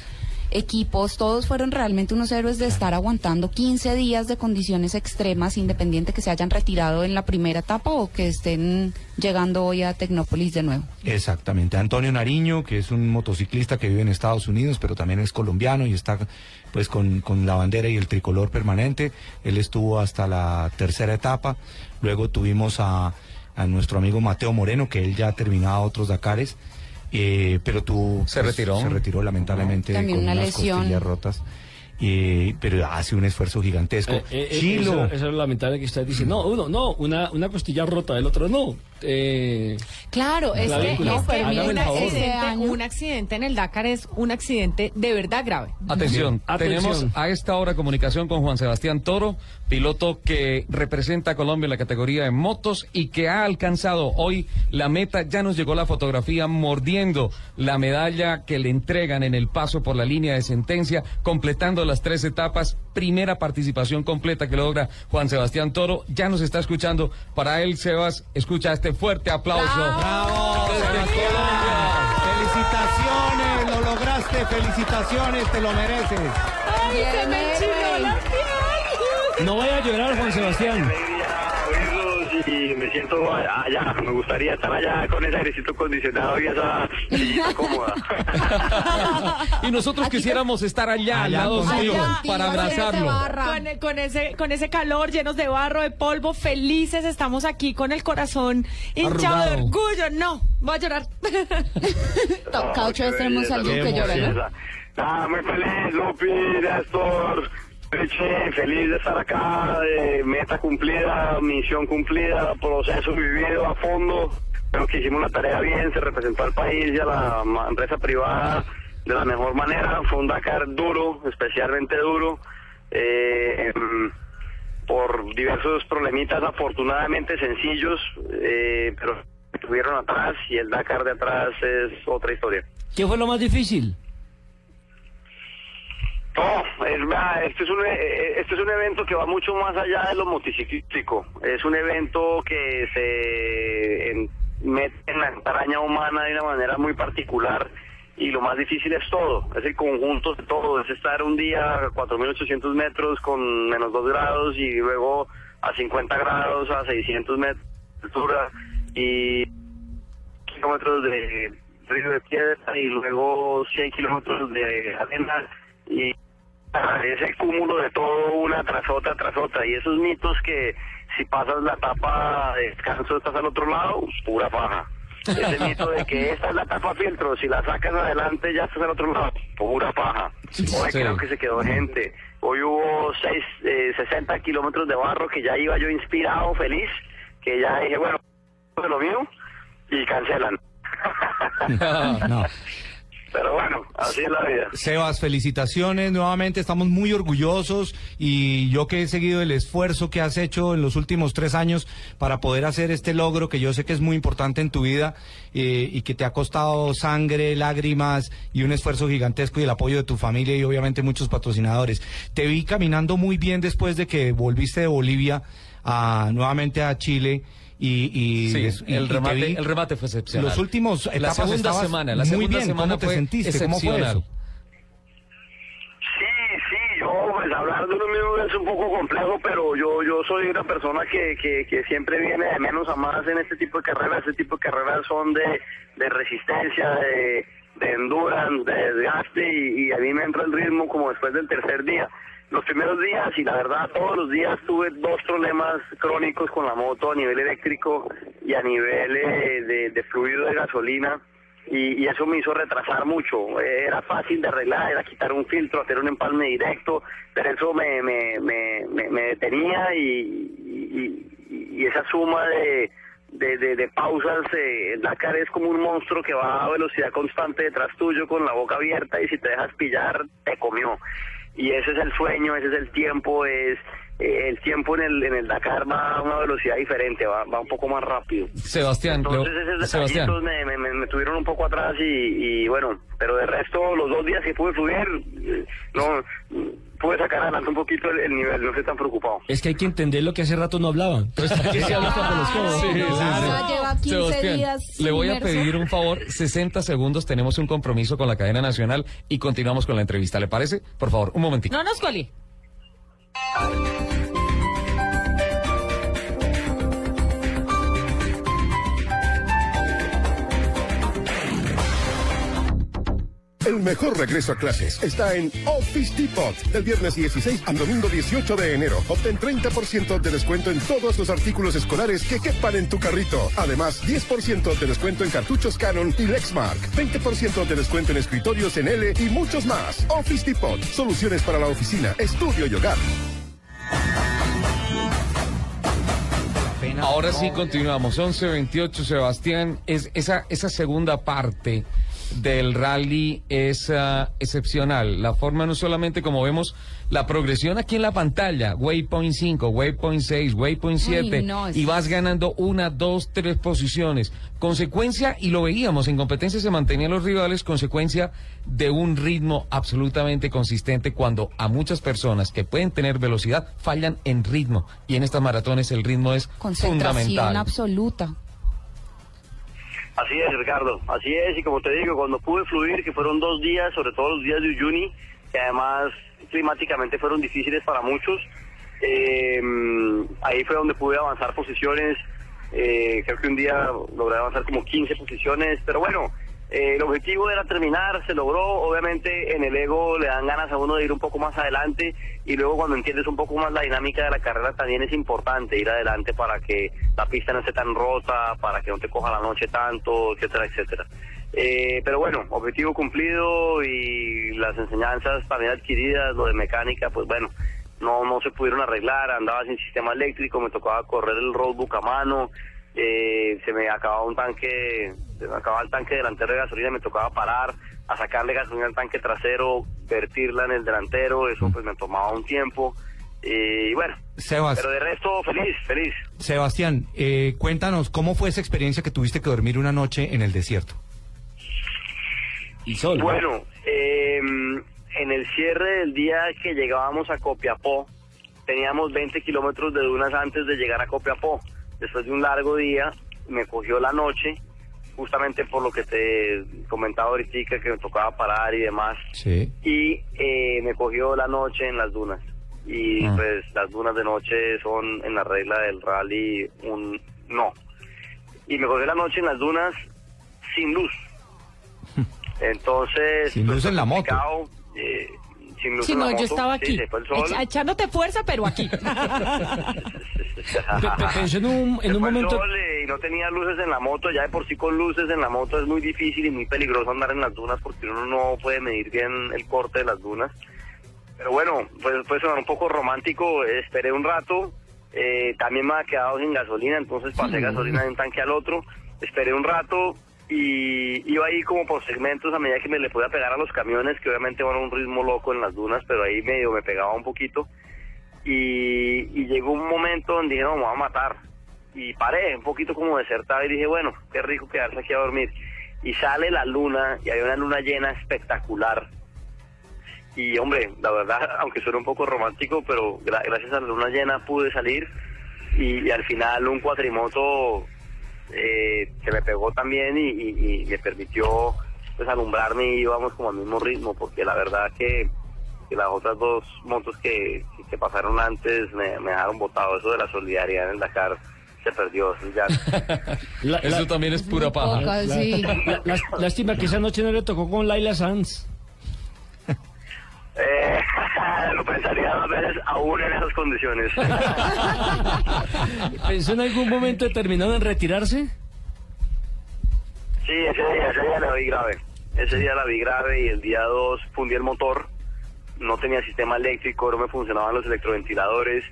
equipos, todos fueron realmente unos héroes de estar aguantando 15 días de condiciones extremas, independiente que se hayan retirado en la primera etapa o que estén llegando hoy a Tecnópolis de nuevo.
Exactamente. Antonio Nariño, que es un motociclista que vive en Estados Unidos, pero también es colombiano y está pues con, con la bandera y el tricolor permanente. Él estuvo hasta la tercera etapa. Luego tuvimos a, a nuestro amigo Mateo Moreno, que él ya ha terminado otros Dakares. Eh, pero tuvo
Se retiró.
se retiró lamentablemente
También
con
una
unas
lesión.
costillas rotas eh, pero hace un esfuerzo gigantesco
Eh, eh, eh,
Chilo
Eso, eso es lo lamentable que usted dice. No, uno, no, una, una costilla rota, el otro no. Eh,
Claro, es que,
Hágame el favor.
accidente, un accidente en el Dakar es un accidente de verdad grave.
Atención,
Atención.
tenemos a esta hora comunicación con Juan Sebastián Toro, piloto que representa a Colombia en la categoría de motos y que ha alcanzado hoy la meta. Ya nos llegó la fotografía mordiendo la medalla que le entregan en el paso por la línea de sentencia, completando las tres etapas. Primera participación completa que logra Juan Sebastián Toro. Ya nos está escuchando. Para él, Sebas, escucha este fuerte aplauso.
¡Bravo!
Desde
Colombia. Felicitaciones, lo lograste, felicitaciones, te lo mereces.
¡Ay, se me enchinó la piel!
no vaya a llorar, Juan Sebastián.
Y me siento allá. Me gustaría estar allá con ese airecito acondicionado y esa sillita cómoda.
y nosotros quisiéramos estar allá, al
Allá
lado suyo, para abrazarlo.
Con, con ese, con ese calor, llenos de barro, de polvo, felices, estamos aquí con el corazón hinchado de orgullo. No, voy a llorar.
Cada ocho veces tenemos alguien que llora, ¿no?
Ah, muy feliz, Lupi, Néstor, Feliz de estar acá, de meta cumplida, misión cumplida, proceso vivido a fondo. Creo que hicimos la tarea bien, se representó al país y a la empresa privada de la mejor manera. Fue un Dakar duro, especialmente duro, eh, em, por diversos problemitas afortunadamente sencillos, eh, pero estuvieron atrás y el Dakar de atrás es otra historia.
¿Qué fue lo más difícil?
No, es, este, es un, eh, este es un evento que va mucho más allá de lo motociclístico. Es un evento que se mete en la entraña humana de una manera muy particular y lo más difícil es todo, es el conjunto de todo, es estar un día a 4.800 metros con menos 2 grados y luego a 50 grados a 600 metros de altura y kilómetros de río de piedra y luego 100 kilómetros de arena y ese cúmulo de todo una tras otra tras otra y esos mitos que si pasas la etapa de descanso estás al otro lado, pura faja. Ese mito de que esta es la etapa filtro, si la sacas adelante ya estás al otro lado, pura paja. Hoy
Sí.
creo que se quedó gente. Hoy hubo seis, eh, 60 kilómetros de barro que ya iba yo inspirado, feliz, que ya dije, bueno, de lo mío, y cancelan.
No.
Pero bueno, así es la vida.
Sebas, felicitaciones nuevamente, estamos muy orgullosos y yo que he seguido el esfuerzo que has hecho en los últimos tres años para poder hacer este logro que yo sé que es muy importante en tu vida eh, y que te ha costado sangre, lágrimas y un esfuerzo gigantesco y el apoyo de tu familia y obviamente muchos patrocinadores. Te vi caminando muy bien después de que volviste de Bolivia a, nuevamente a Chile. Y, y,
Sí,
des- y-
el
y
remate,
vi-
el remate fue excepcional.
Los últimos
la
etapas
segunda semana, la
muy
segunda
bien.
semana
¿Cómo te
fue
sentiste? ¿Cómo fue eso?
Sí, sí, yo pues hablar de uno mismo es un poco complejo, pero yo yo soy una persona que, que, que siempre viene de menos a más en este tipo de carreras. Este tipo de carreras son de, de resistencia, de, de endurance, de desgaste y, y a mí me entra el ritmo como después del tercer día. Los primeros días y la verdad todos los días tuve dos problemas crónicos con la moto a nivel eléctrico y a nivel eh, de, fluido de gasolina y, eso me hizo retrasar mucho. Eh, Era fácil de arreglar, era quitar un filtro, hacer un empalme directo, pero eso me, me, me, me, me detenía y, esa suma de, de, de, pausas, eh, Dakar es como un monstruo que va a velocidad constante detrás tuyo con la boca abierta y si te dejas pillar, te comió. Y ese es el sueño, ese es el tiempo, es eh, el tiempo en el, en el Dakar va a una velocidad diferente, va, va un poco más rápido.
Sebastián,
Entonces esos
Sebastián.
me, me- me tuvieron un poco atrás y, y bueno, pero de resto los dos días que pude subir, eh, no pude sacar adelante un poquito el, el nivel, no estoy tan preocupado.
Es que hay que entender lo que hace rato no hablaban. Entonces, ¿para qué se habla por los codos?
Sí, sí, sí.
Lleva 15
Sebastián,
días
le voy a pedir un favor, 60 segundos, tenemos un compromiso con la cadena nacional y continuamos con la entrevista, ¿le parece? Por favor, un momentito.
No nos coli.
El mejor regreso a clases está en Office Depot. Del viernes 16 al domingo 18 de enero. Obtén 30% de descuento en todos los artículos escolares que quepan en tu carrito. Además, 10% de descuento en cartuchos Canon y Lexmark. 20% de descuento en escritorios en L y muchos más. Office Depot. Soluciones para la oficina, estudio y hogar.
Ahora sí continuamos. 11.28, Sebastián. Es esa segunda parte del rally es ah, excepcional. La forma no solamente como vemos la progresión aquí en la pantalla, waypoint 5, waypoint 6, waypoint 7,
Uy, no, es-
y vas ganando una, dos, tres posiciones. Consecuencia, y lo veíamos, en competencia se mantenían los rivales, consecuencia de un ritmo absolutamente consistente cuando a muchas personas que pueden tener velocidad fallan en ritmo. Y en estas maratones el ritmo es
Concentración
fundamental.
absoluta.
Así es, Ricardo, así es, y como te digo, cuando pude fluir, que fueron dos días, sobre todo los días de Uyuni, que además climáticamente fueron difíciles para muchos, eh, ahí fue donde pude avanzar posiciones, eh, creo que un día logré avanzar como 15 posiciones, pero bueno, eh, el objetivo era terminar, se logró, obviamente en el ego le dan ganas a uno de ir un poco más adelante y luego cuando entiendes un poco más la dinámica de la carrera también es importante ir adelante para que la pista no esté tan rota, para que no te coja la noche tanto, etcétera, etcétera. Eh, pero bueno, objetivo cumplido y las enseñanzas también adquiridas, lo de mecánica, pues bueno, no no se pudieron arreglar, andaba sin sistema eléctrico, me tocaba correr el roadbook a mano, eh, se me acababa un tanque, se me acababa el tanque delantero de gasolina, me tocaba parar a sacarle gasolina al tanque trasero, vertirla en el delantero, eso pues me tomaba un tiempo. eh, y bueno,
Sebas.
pero de resto feliz, feliz.
Sebastián, eh, cuéntanos cómo fue esa experiencia que tuviste que dormir una noche en el desierto.
Y sol. ¿no?
Bueno, eh, en el cierre del día que llegábamos a Copiapó, teníamos 20 kilómetros de dunas antes de llegar a Copiapó. Después de un largo día, me cogió la noche, justamente por lo que te comentaba ahorita, que me tocaba parar y demás.
Sí.
Y eh, me cogió la noche en las dunas. Y
Ah.
pues las dunas de noche son en la regla del rally un no. Y me cogió la noche en las dunas sin luz. Entonces...
Sin
pues,
luz en la moto.
eh, sin luz la
yo estaba aquí, echándote fuerza, pero aquí.
Pe- pe- pensó en un, en momento...
sol, eh, y no tenía luces en la moto, ya de por sí con luces en la moto es muy difícil y muy peligroso andar en las dunas porque uno no puede medir bien el corte de las dunas. Pero bueno, pues puede sonar un poco romántico, eh, esperé un rato, eh, también me había quedado sin gasolina, entonces pasé gasolina de un tanque al otro, esperé un rato y iba ahí como por segmentos a medida que me le podía pegar a los camiones, que obviamente van a un ritmo loco en las dunas, pero ahí medio me pegaba un poquito. Y, llegó un momento donde dije, no, me voy a matar. Y paré, un poquito como desertado, y dije, bueno, qué rico quedarse aquí a dormir. Y sale la luna, y hay una luna llena espectacular. Y hombre, la verdad, aunque suena un poco romántico, pero gra- gracias a la luna llena pude salir. Y, y al final un cuatrimoto eh, se me pegó también y, y- y me permitió pues alumbrarme y íbamos como al mismo ritmo, porque la verdad que, que las otras dos motos que, que pasaron antes me, me dejaron botado. Eso de la solidaridad en el Dakar se perdió. eso ya-
Eso también es pura paja.
Poca, sí.
La- la- lástima que esa noche no le tocó con Laila Sanz.
Eh, lo pensaría dos veces aún en esas condiciones.
¿Pensó en algún momento determinado en retirarse?
Sí, ese día, ese día la vi grave. Ese día la vi grave y el día 2 fundí el motor. No tenía sistema eléctrico, no me funcionaban los electroventiladores.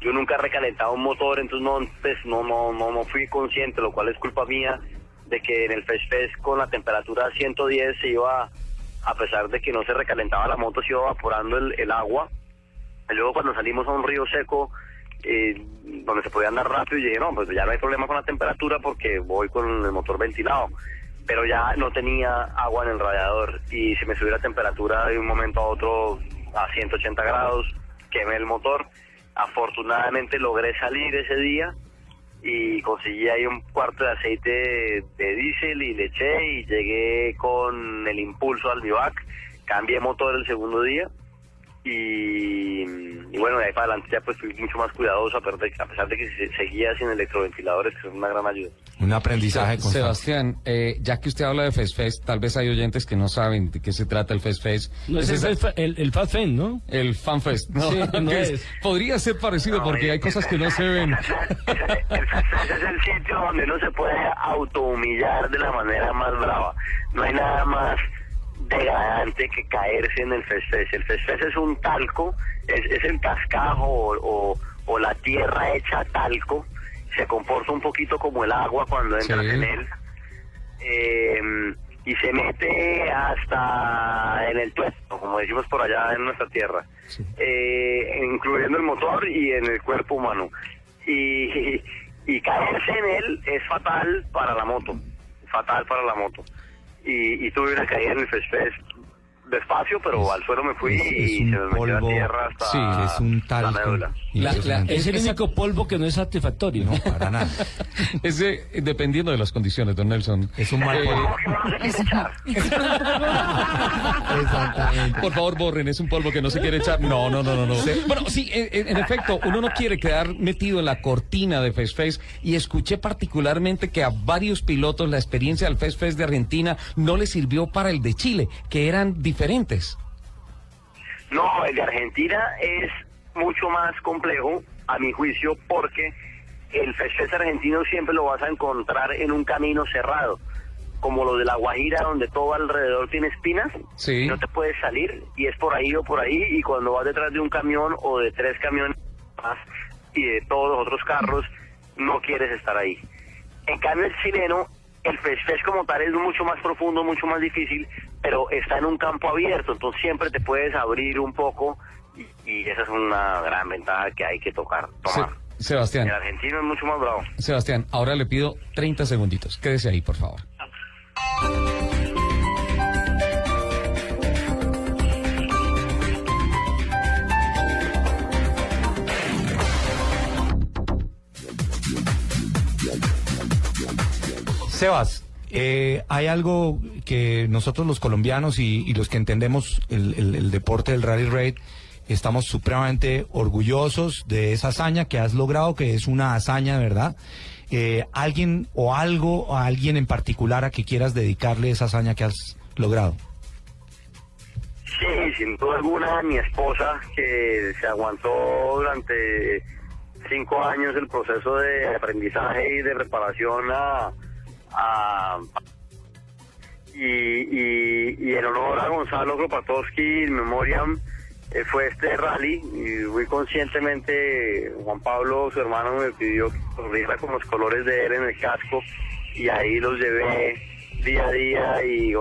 Yo nunca he recalentado un motor, entonces no, pues, no, no, no, no fui consciente, lo cual es culpa mía de que en el Fest Fest con la temperatura 110 se iba, a pesar de que no se recalentaba la moto, se iba evaporando el, agua. Y luego cuando salimos a un río seco, eh, donde se podía andar rápido, y dije, no, pues ya no hay problema con la temperatura porque voy con el motor ventilado. Pero ya no tenía agua en el radiador y se me subió la temperatura de un momento a otro a 180 grados, quemé el motor. Afortunadamente logré salir ese día y conseguí ahí un cuarto de aceite de diésel y le eché y llegué con el impulso al bivac, cambié motor el segundo día y, y bueno, de ahí para adelante ya pues fui mucho más cuidadoso a pesar de, a pesar de que se- seguía sin electroventiladores, que es una gran ayuda.
Un aprendizaje constante.
Sebastián, eh, ya que usted habla de Fest Fest, tal vez hay oyentes que no saben de qué se trata el Fest Fest.
No es el,
esa-
Fest- el, el ¿no?
el Fan Fest, ¿no?
Sí, no
Que es-
es.
Podría ser parecido porque hay cosas que no se ven.
Ese es el sitio donde uno se puede autohumillar de la manera más brava. No hay nada más degradante que caerse en el festez. El festez es un talco, es, es el cascajo o, o- o la tierra hecha talco. se comporta un poquito como el agua cuando entras
Sí.
en él. Eh, y se mete hasta en el tuesto, como decimos por allá en nuestra tierra, eh, incluyendo el motor y en el cuerpo humano. Y, y caerse en él es fatal para la moto, fatal para la moto. Y, y tuve una caída en el Fest Fest despacio, pero al suelo me fui
es- es
y se me metió la
polvo,
tierra hasta
sí, es un
la
talco.
médula.
La- la- es el único polvo que no es satisfactorio.
No, para nada.
Ese, dependiendo de las condiciones, don Nelson.
Es un mal
Eh,
polvo.
Exactamente.
Por favor, borren, es un polvo que no se quiere echar. No, no, no, no. no. Bueno, sí, en, en efecto, uno no quiere quedar metido en la cortina de Face Face y escuché particularmente que a varios pilotos la experiencia del Face Face de Argentina no les sirvió para el de Chile, que eran diferentes.
No, el de Argentina es mucho más complejo, a mi juicio, porque el festejo argentino siempre lo vas a encontrar en un camino cerrado, como lo de la Guajira, donde todo alrededor tiene espinas,
Sí.
no te puedes salir, y es por ahí o por ahí, y cuando vas detrás de un camión o de tres camiones más y de todos los otros carros, no quieres estar ahí. En cambio, el chileno, el festejo como tal es mucho más profundo, mucho más difícil, pero está en un campo abierto, entonces siempre te puedes abrir un poco y, y esa es una gran ventaja que hay que tocar, tomar.
Se- Sebastián,
El argentino es mucho más bravo.
Sebastián, ahora le pido 30 segunditos. Quédese ahí, por favor.
Sebas, eh, hay algo que nosotros los colombianos y, los que entendemos el, el- deporte del rally raid estamos supremamente orgullosos de esa hazaña que has logrado, que es una hazaña, ¿verdad? Eh, ¿Alguien o algo, o alguien en particular a que quieras dedicarle esa hazaña que has logrado?
Sí, sin duda alguna, mi esposa, que se aguantó durante cinco años el proceso de aprendizaje y de preparación a... a- y, y, y en honor a Gonzalo Kropatowski, in memoriam, eh, fue este rally y muy conscientemente Juan Pablo, su hermano, me pidió que corriera con los colores de él en el casco y ahí los llevé día a día y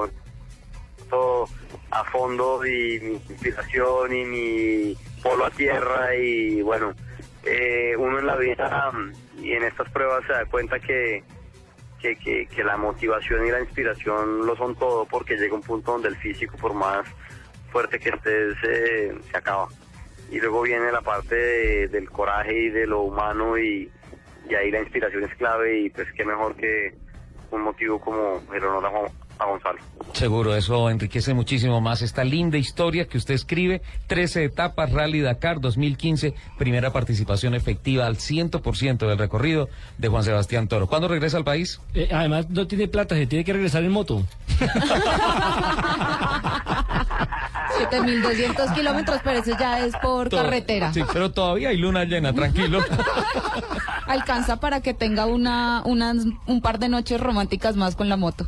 todo a fondo y mi inspiración y mi polo a tierra y bueno, eh, uno en la vida y en estas pruebas se da cuenta que, que, que, la motivación y la inspiración lo son todo porque llega un punto donde el físico por más fuerte que estés eh, se acaba. Y luego viene la parte de- del coraje y de lo humano y, y ahí la inspiración es clave y pues qué mejor que un motivo como el honor a, Gonzalo.
Seguro, eso enriquece muchísimo más esta linda historia que usted escribe. 13 etapas, Rally Dakar 2015, primera participación efectiva al 100% del recorrido de Juan Sebastián Toro. ¿Cuándo regresa al país?
Eh, además, no tiene plata, se tiene que regresar en moto.
7.200 kilómetros, pero eso ya es por
Todo-
carretera.
Sí, pero todavía hay luna llena, tranquilo.
Alcanza para que tenga una, unas, un par de noches románticas más con la moto.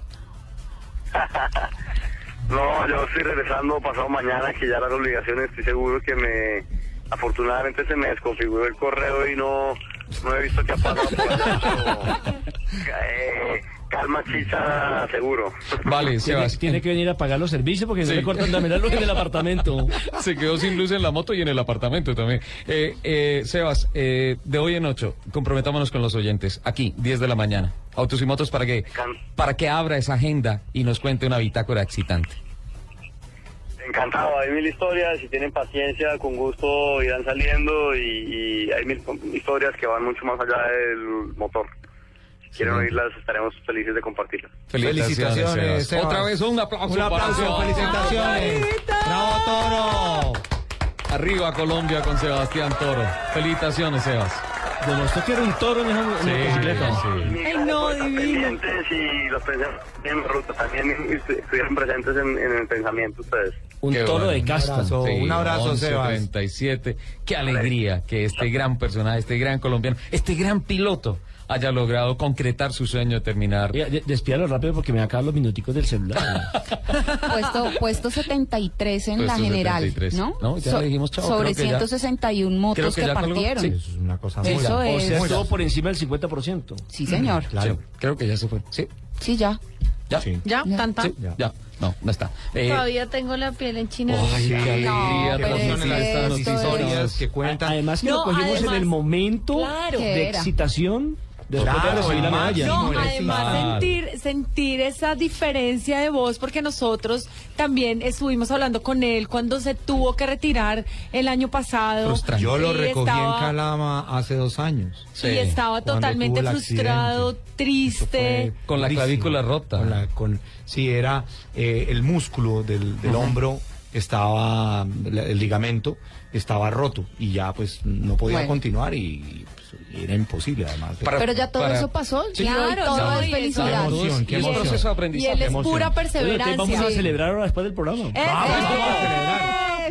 No, yo estoy regresando pasado mañana, que ya las obligaciones, estoy seguro que me... Afortunadamente se me desconfiguró el correo y no, no he visto que ha pasado por allá, pero, eh, calma chicha, seguro.
Vale, Sebas.
tiene que venir a pagar los servicios porque
Sí.
no le cortan también la luz en el apartamento.
Se quedó sin luz en la moto y en el apartamento también. Eh, eh, Sebas, eh, de hoy en ocho, comprometámonos con los oyentes. Aquí, 10 de la mañana. Autos y motos para que, para que abra esa agenda y nos cuente una bitácora excitante.
Encantado, hay mil historias, si tienen paciencia, con gusto irán saliendo y, y hay mil historias que van mucho más allá del motor. Quieren oírlas, estaremos felices de compartirlas.
Felicitaciones, Sebas.
Otra vez un aplauso.
Un aplauso,
para
felicitaciones. ¡Bravo, Toro!
Arriba Colombia con Sebastián Toro. Felicitaciones, Sebas.
Demostró que era un toro en esa
Sí,
motocicleta.
sí.
Ay, no, divino.
Y los pensamientos en ruta también estuvieron presentes en, en el pensamiento ustedes.
Un
Qué
toro
bueno.
de casta.
abrazo. un abrazo,
11,
Sebas.
37. Qué alegría que este gran personaje, este gran colombiano, este gran piloto haya logrado concretar su sueño de terminar.
Despídalo rápido porque me acaban los minuticos del celular.
puesto, puesto 73 en la
Puesto
general,
73.
¿no?
No, ya le dijimos chao,
Sobre
creo que ya-
161 motos
creo que
que,
ya
partieron.
Sí.
Eso es una cosa
muy
O
Eso
sea,
es-
estuvo por encima del 50%.
Sí, señor.
Claro. creo que ya se fue. Sí.
Sí, ya.
¿Ya?
¿Ya? ¿Tan, tan?
Sí, ya. No, no está. Eh,
Todavía tengo la piel en China.
Ay, qué alegría,
No, es
estas
es-
que cuentan.
Además que
No,
lo cogimos en
además-
el momento
Claro.
de excitación después
Claro,
de recibir la
el
medalla.
No, además sentir, sentir esa diferencia de voz, porque nosotros también estuvimos hablando con él cuando se tuvo que retirar el año pasado.
Yo lo recogí en Calama hace dos años.
Y estaba totalmente frustrado, triste.
Con la clavícula rota.
Con la- con- sí, era eh, el músculo del, del hombro estaba, el ligamento estaba roto y ya pues no podía
Bueno.
continuar y, era imposible además.
Pero ya todo eso pasó,
Sí. Claro,
todo es felicidad.
Qué emoción, qué
Y él-
emoción.
proceso de
Y
aprendizaje.
él es
Emoción.
pura perseverancia.
vamos a celebrar ahora después del programa.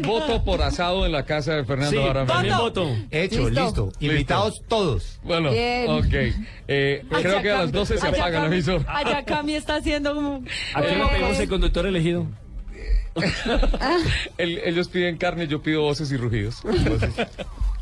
Voto por asado en la casa de Fernando
Sí, también voto.
Hecho,
Listo.
listo. Invitados todos.
Bueno,
Bien.
ok. Eh, creo que a las 12 se apaga el emisor.
Allá Cami está haciendo como...
¿A qué le pedimos el conductor elegido?
El- ellos piden carne, yo pido voces y rugidos.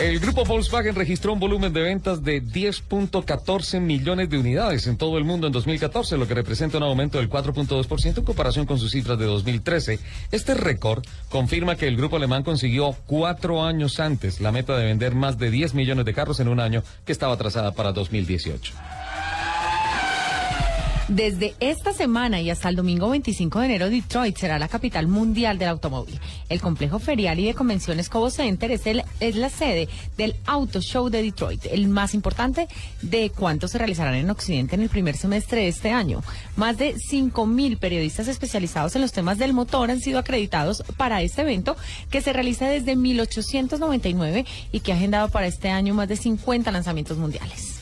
El grupo Volkswagen registró un volumen de ventas de 10.14 millones de unidades en todo el mundo en 2014, lo que representa un aumento del 4.2% en comparación con sus cifras de 2013. Este récord confirma que el grupo alemán consiguió cuatro años antes la meta de vender más de 10 millones de carros en un año que estaba trazada para 2018.
Desde esta semana y hasta el domingo 25 de enero, Detroit será la capital mundial del automóvil. El complejo ferial y de convenciones Cobo Center es, la sede del Auto Show de Detroit, el más importante de cuántos se realizarán en Occidente en el primer semestre de este año. Más de 5.000 periodistas especializados en los temas del motor han sido acreditados para este evento que se realiza desde 1899 y que ha agendado para este año más de 50 lanzamientos mundiales.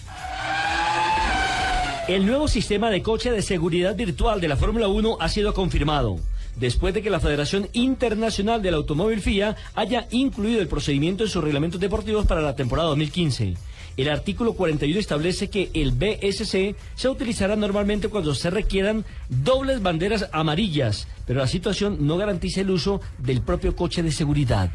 El nuevo sistema de coche de seguridad virtual de la Fórmula 1 ha sido confirmado. Después de que la Federación Internacional del Automóvil FIA haya incluido el procedimiento en sus reglamentos deportivos para la temporada 2015. El artículo 41 establece que el BSC se utilizará normalmente cuando se requieran dobles banderas amarillas, pero la situación no garantiza el uso del propio coche de seguridad.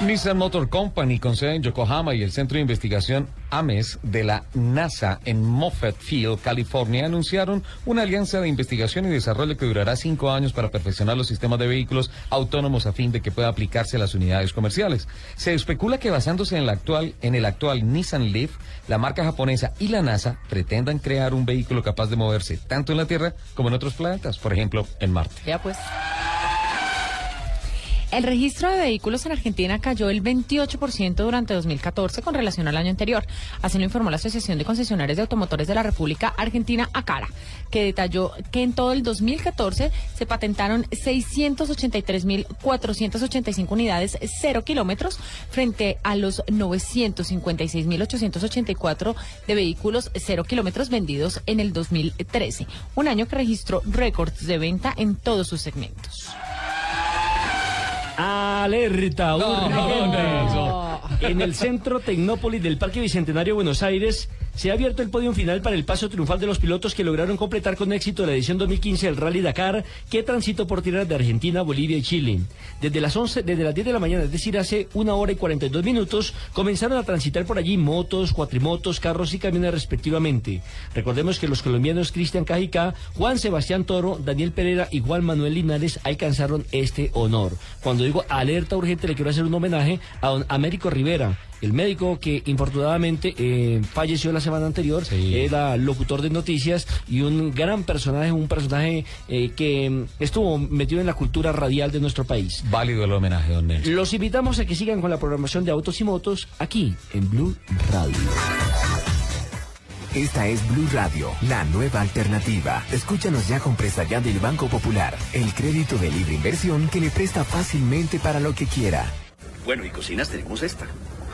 Nissan Motor Company, con sede en Yokohama y el Centro de Investigación AMES de la NASA en Moffett Field, California, anunciaron una alianza de investigación y desarrollo que durará cinco años para perfeccionar los sistemas de vehículos autónomos a fin de que pueda aplicarse a las unidades comerciales. Se especula que basándose en, la actual, en el actual Nissan Leaf, la marca japonesa y la NASA pretendan crear un vehículo capaz de moverse tanto en la Tierra como en otros planetas, por ejemplo, en Marte.
Ya pues. El registro de vehículos en Argentina cayó el 28% durante 2014 con relación al año anterior. Así lo informó la Asociación de Concesionarios de Automotores de la República Argentina, ACARA, que detalló que en todo el 2014 se patentaron 683.485 unidades cero kilómetros frente a los 956.884 de vehículos cero kilómetros vendidos en el 2013, un año que registró récords de venta en todos sus segmentos.
Alerta urgente. En el centro Tecnópolis del Parque Bicentenario Buenos Aires se ha abierto el podio final para el paso triunfal de los pilotos que lograron completar con éxito la edición 2015 del Rally Dakar, que transitó por tierras de Argentina, Bolivia y Chile. Desde las 11, desde las 10 de la mañana, es decir, hace una hora y 42 minutos, comenzaron a transitar por allí motos, cuatrimotos, carros y camiones respectivamente. Recordemos que los colombianos Cristian Cajicá, Juan Sebastián Toro, Daniel Pereira y Juan Manuel Linares alcanzaron este honor. Cuando digo alerta urgente, le quiero hacer un homenaje a don Américo Rivera, El médico que infortunadamente eh, falleció la semana anterior era locutor de noticias y un gran personaje, un personaje eh, que mm, estuvo metido en la cultura radial de nuestro país.
Válido el homenaje, don Nelson.
Los invitamos a que sigan con la programación de Autos y Motos aquí en Blue Radio.
Esta es Blue Radio, la nueva alternativa. Escúchanos ya con presta ya del Banco Popular, el crédito de libre inversión que le presta fácilmente para lo que quiera.
Bueno, y cocinas tenemos esta.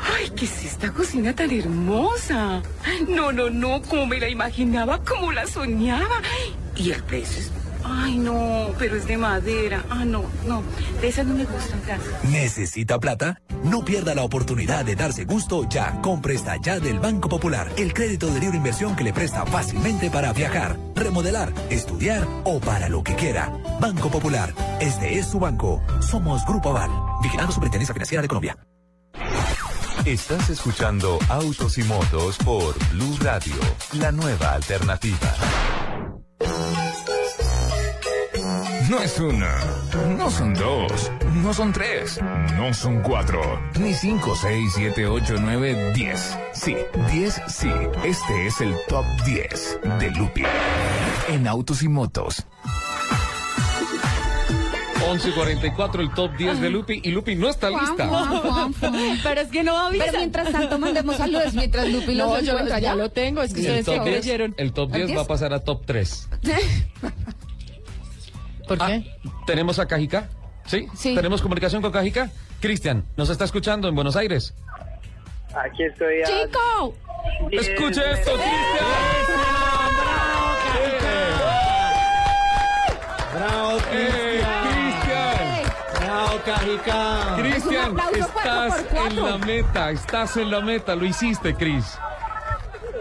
Ay, ¿qué es esta cocina tan hermosa? No, no, no, como me la imaginaba, como la soñaba. Y el precio es... Ay, no, pero es de madera. Ah, no, no, de esas no me gustan, gracias.
¿Necesita plata? No pierda la oportunidad de darse gusto ya. Compre esta ya del Banco Popular, el crédito de libre inversión que le presta fácilmente para viajar, remodelar, estudiar o para lo que quiera. Banco Popular, este es su banco. Somos Grupo Aval, vigilando Superintendencia Financiera de Colombia.
Estás escuchando Autos y Motos por Blue Radio, la nueva alternativa.
No es una, no son dos, no son tres, no son cuatro, ni cinco, seis, siete, ocho, nueve, diez. Sí, diez, sí. Este es el top 10 de Lupi en autos y motos.
11 y 44, el top 10 de Lupi. Y Lupi no está lista.
Pero es que no avisa.
Pero mientras tanto mandemos saludos mientras Lupi
No,
los
yo
encuentra.
ya lo tengo, es que
El
ustedes
top,
que
10,
creyeron.
el top 10 va a pasar a top 3.
¿Por qué?
¿Tenemos a Cajica? ¿Sí?
Sí.
¿Tenemos comunicación con Cajica? Cristian, ¿nos está escuchando en Buenos Aires?
Aquí estoy. a-
¡Chico!
Escuche esto,
¡Bravo,
Cristian!
¡Bravo, Cajica!
Cristian,
cuatro
estás
cuatro.
en la meta, estás en la meta, lo hiciste, Cris.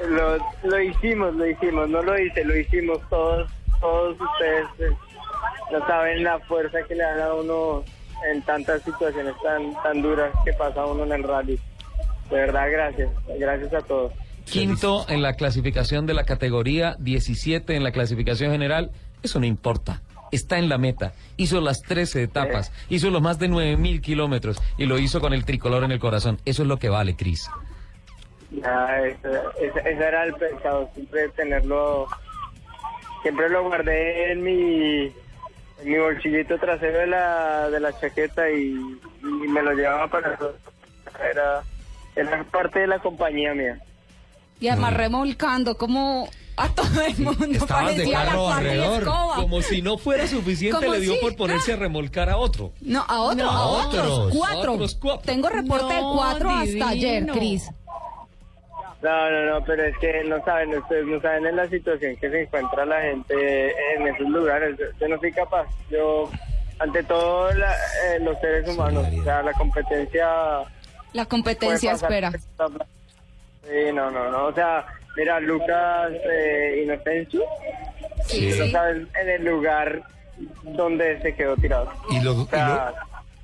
Lo, lo hicimos, lo hicimos, no lo hice, lo hicimos todos, todos ustedes eh, no saben la fuerza que le dan a uno en tantas situaciones tan tan duras que pasa uno en el rally. De verdad, gracias, gracias a todos.
Quinto en la clasificación de la categoría, 17 en la clasificación general, eso no importa. Está en la meta, hizo las 13 etapas, hizo los más de 9 mil kilómetros y lo hizo con el tricolor en el corazón. Eso es lo que vale, Cris.
Ese- ese era el pensado, siempre tenerlo, siempre lo guardé en mi, en mi bolsillito trasero de la, de la chaqueta y, y me lo llevaba para eso. Era, era parte de la compañía mía.
Y además remolcando como a todo el mundo.
Estabas de
parecía la
carro
cuarta
alrededor. Como si no fuera suficiente, le dio
si-
por ponerse a remolcar a otro.
No, a otros,
No,
a otros,
otros.
cuatro.
A otros cuatro.
Tengo reporte de
No,
cuatro hasta ayer, Cris.
No, no, no, pero es que no saben, ustedes no saben en la situación que se encuentra la gente en esos lugares. Yo, yo no soy capaz. Yo, ante todo, la- eh, los seres humanos, o sea, la competencia
La competencia espera.
Sí, no, no, no. O sea, mira, Lucas eh, Inocencio,
Sí.
no sabes en el lugar donde se quedó tirado.
Y lo,
O sea,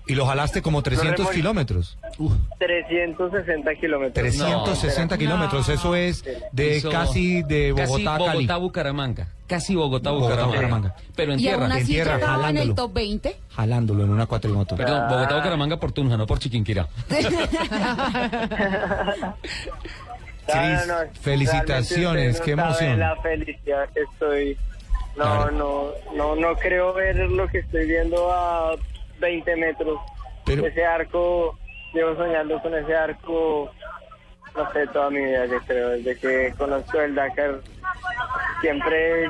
y lo jalaste como 300
remol-
kilómetros.
360 kilómetros.
360 kilómetros, eso es de
Hizo
casi de Bogotá a Cali.
Bogotá, Bucaramanga. Casi Bogotá,
Bogotá,
Bucaramanga.
Bucaramanga.
Pero en
Y
tierra.
aún así
en tierra,
llegaba en
jalándolo.
el top 20.
Jalándolo en una cuatrimoto.
Perdón, Bogotá, Bucaramanga por Tunja, no por Chiquinquirá.
Cris,
No, no, no,
felicitaciones, qué emoción.
La felicidad que estoy. No,
Claro.
no, no, no creo ver lo que estoy viendo a 20 metros.
Pero-
Ese arco, llevo soñando con ese arco, no sé, toda mi vida, yo creo. Desde que conozco el Dakar, siempre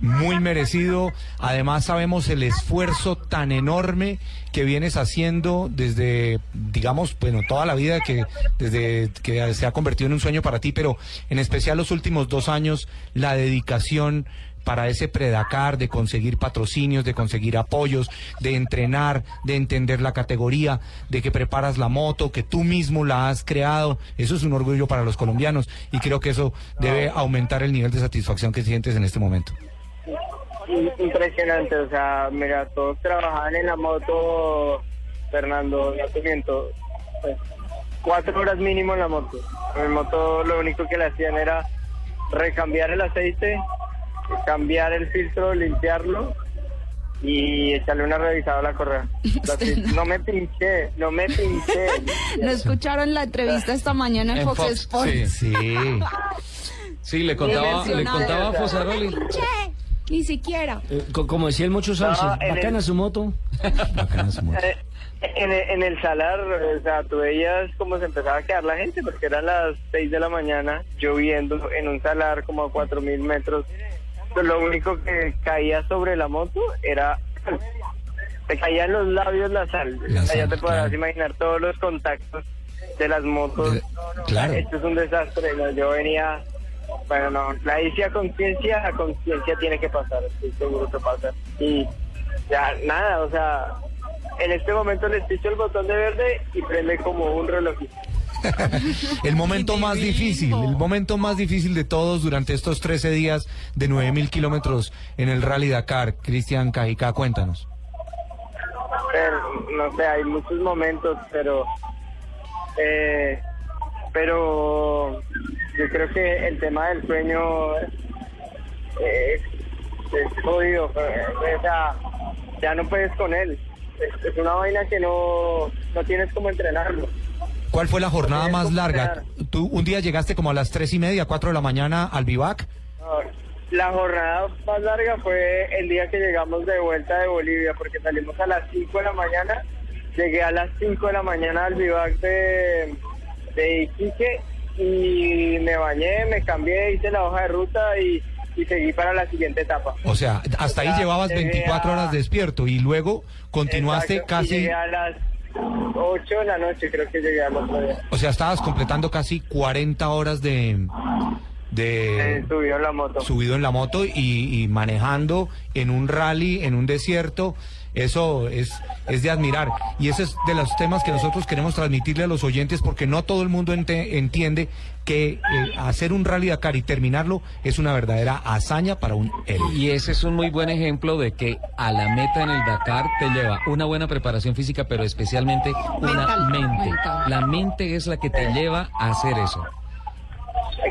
Muy merecido. Además sabemos el esfuerzo tan enorme que vienes haciendo desde, digamos, bueno, toda la vida que desde que se ha convertido en un sueño para ti, pero en especial los últimos dos años, la dedicación para ese predacar, de conseguir patrocinios, de conseguir apoyos, de entrenar, de entender la categoría, de que preparas la moto, que tú mismo la has creado. Eso es un orgullo para los colombianos y creo que eso debe aumentar el nivel de satisfacción que sientes en este momento.
Impresionante, o sea, mira, todos trabajaban en la moto, Fernando, no te miento, pues, cuatro horas mínimo en la moto. En la moto lo único que le hacían era recambiar el aceite, cambiar el filtro, limpiarlo y echarle una revisada a la correa. Así, no me pinché, no me pinché.
¿No escucharon la entrevista esta mañana en,
En
Fox,
Fox,
Sports?
sí. Sí. Sí, le contaba, le contaba a Fosaroli.
Ni siquiera.
Eh, co- como decía el Mocho Sánchez,
No, en
bacana
el-
su moto. Bacana su moto.
Eh, En el, en el salar, o sea, tú veías cómo se empezaba a quedar la gente, porque eran las 6 de la mañana, lloviendo en un salar como a 4.000 metros. Pues Lo único que caía sobre la moto era... Te caía en los labios la sal.
La
ya te podrás
claro.
imaginar todos los contactos de las motos.
De- claro.
Esto es un desastre. ¿no? Yo venía... Bueno, no, la hice a conciencia, a conciencia tiene que pasar, estoy seguro que pasa. Y ya, nada, o sea, en este momento le piso el botón de verde y prende como un relojito.
El momento más difícil, el momento más difícil de todos durante estos 13 días de 9.000 kilómetros en el Rally Dakar. Cristian Cajica, cuéntanos.
Pero, no sé, hay muchos momentos, pero... Eh, pero yo creo que el tema del sueño eh, es jodido. O sea, ya no puedes con él. Es, es una vaina que no, no tienes como entrenarlo.
¿Cuál fue la jornada más larga? Tú un día llegaste como a las tres y media, cuatro de la mañana al Vivac.
La jornada más larga fue el día que llegamos de vuelta de Bolivia, porque salimos a las 5 de la mañana. Llegué a las 5 de la mañana al vivac de, de Iquique y me bañé, me cambié, hice la hoja de ruta y, y seguí para la siguiente etapa.
O sea, hasta ahí llevabas
llegué
24
a-
horas despierto y luego continuaste
Exacto, y
casi,
Llegué a las 8 de la noche, creo que llegué al otro día.
o sea, estabas completando casi 40 horas de, de
Eh, subió en la moto.
subido en la moto y, y manejando en un rally, en un desierto. Eso es, es de admirar. Y ese es de los temas que nosotros queremos transmitirle a los oyentes porque no todo el mundo ente- entiende que eh, hacer un rally Dakar y terminarlo es una verdadera hazaña para un héroe.
Y ese es un muy buen ejemplo de que a la meta en el Dakar te lleva una buena preparación física, pero especialmente una
Mental,
mente.
mental.
La mente es la que te lleva a hacer eso.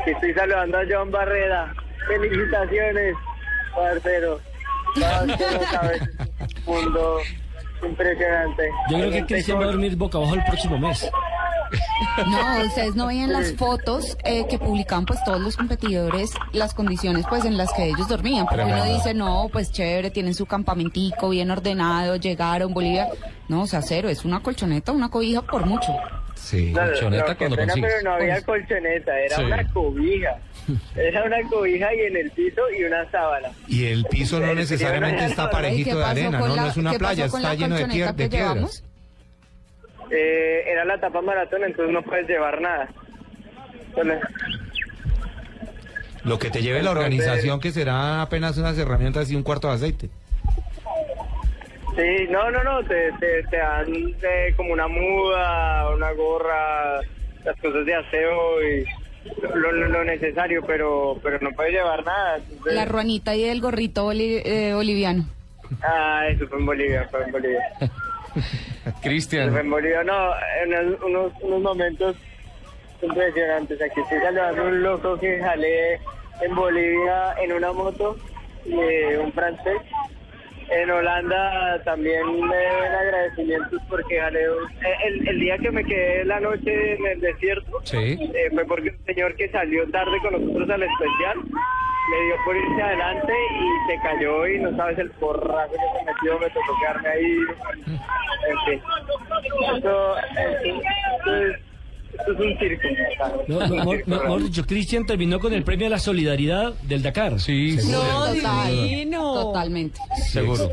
Aquí estoy saludando a John Barrera. Felicitaciones, parcero. Mundo impresionante.
Yo creo que Cristian va a dormir boca abajo el próximo mes.
No, ustedes no veían las fotos eh, que publicaban pues todos los competidores, las condiciones pues en las que ellos dormían, porque uno dice, no, pues chévere, tienen su campamentico bien ordenado, llegaron, Bolivia, no, o sea, cero, es una colchoneta, una cobija por mucho.
Sí,
No,
colchoneta
no,
cuando
pena,
consigues.
pero no había colchoneta, era
Sí.
una cobija. Era una cobija y en el piso y una sábana.
Y el piso no necesariamente está parejito de arena, ¿no? No es una playa, está lleno de piedras.
Eh, era la tapa maratón, entonces no puedes llevar nada.
Lo que te lleve la organización, que será apenas unas herramientas y un cuarto de aceite.
Sí, no, no, no, te, te, te dan eh, como una muda, una gorra, las cosas de aseo y lo, lo- lo necesario, pero pero no puedes llevar nada. entonces-
La ruanita y el gorrito boli- eh, boliviano.
Ah, eso fue en Bolivia, fue en Bolivia.
Cristian.
En Bolivia, no, en unos, momentos impresionantes. Aquí estoy saludando un loco que jalé en Bolivia en una moto, eh, un francés. En Holanda también me deben agradecimientos porque un- eh, el, el día que me quedé la noche en el desierto
Sí.
eh, fue porque un señor que salió tarde con nosotros al especial le dio por irse adelante y se cayó y no sabes el porrazo que se metió, me tocó quedarme ahí. En fin. Esto, en fin, esto es, esto es un circo.
No, no, mejor- mejor dicho, Cristian terminó con el premio a la solidaridad del Dakar.
Sí,
No, divino.
Totalmente.
Seguro.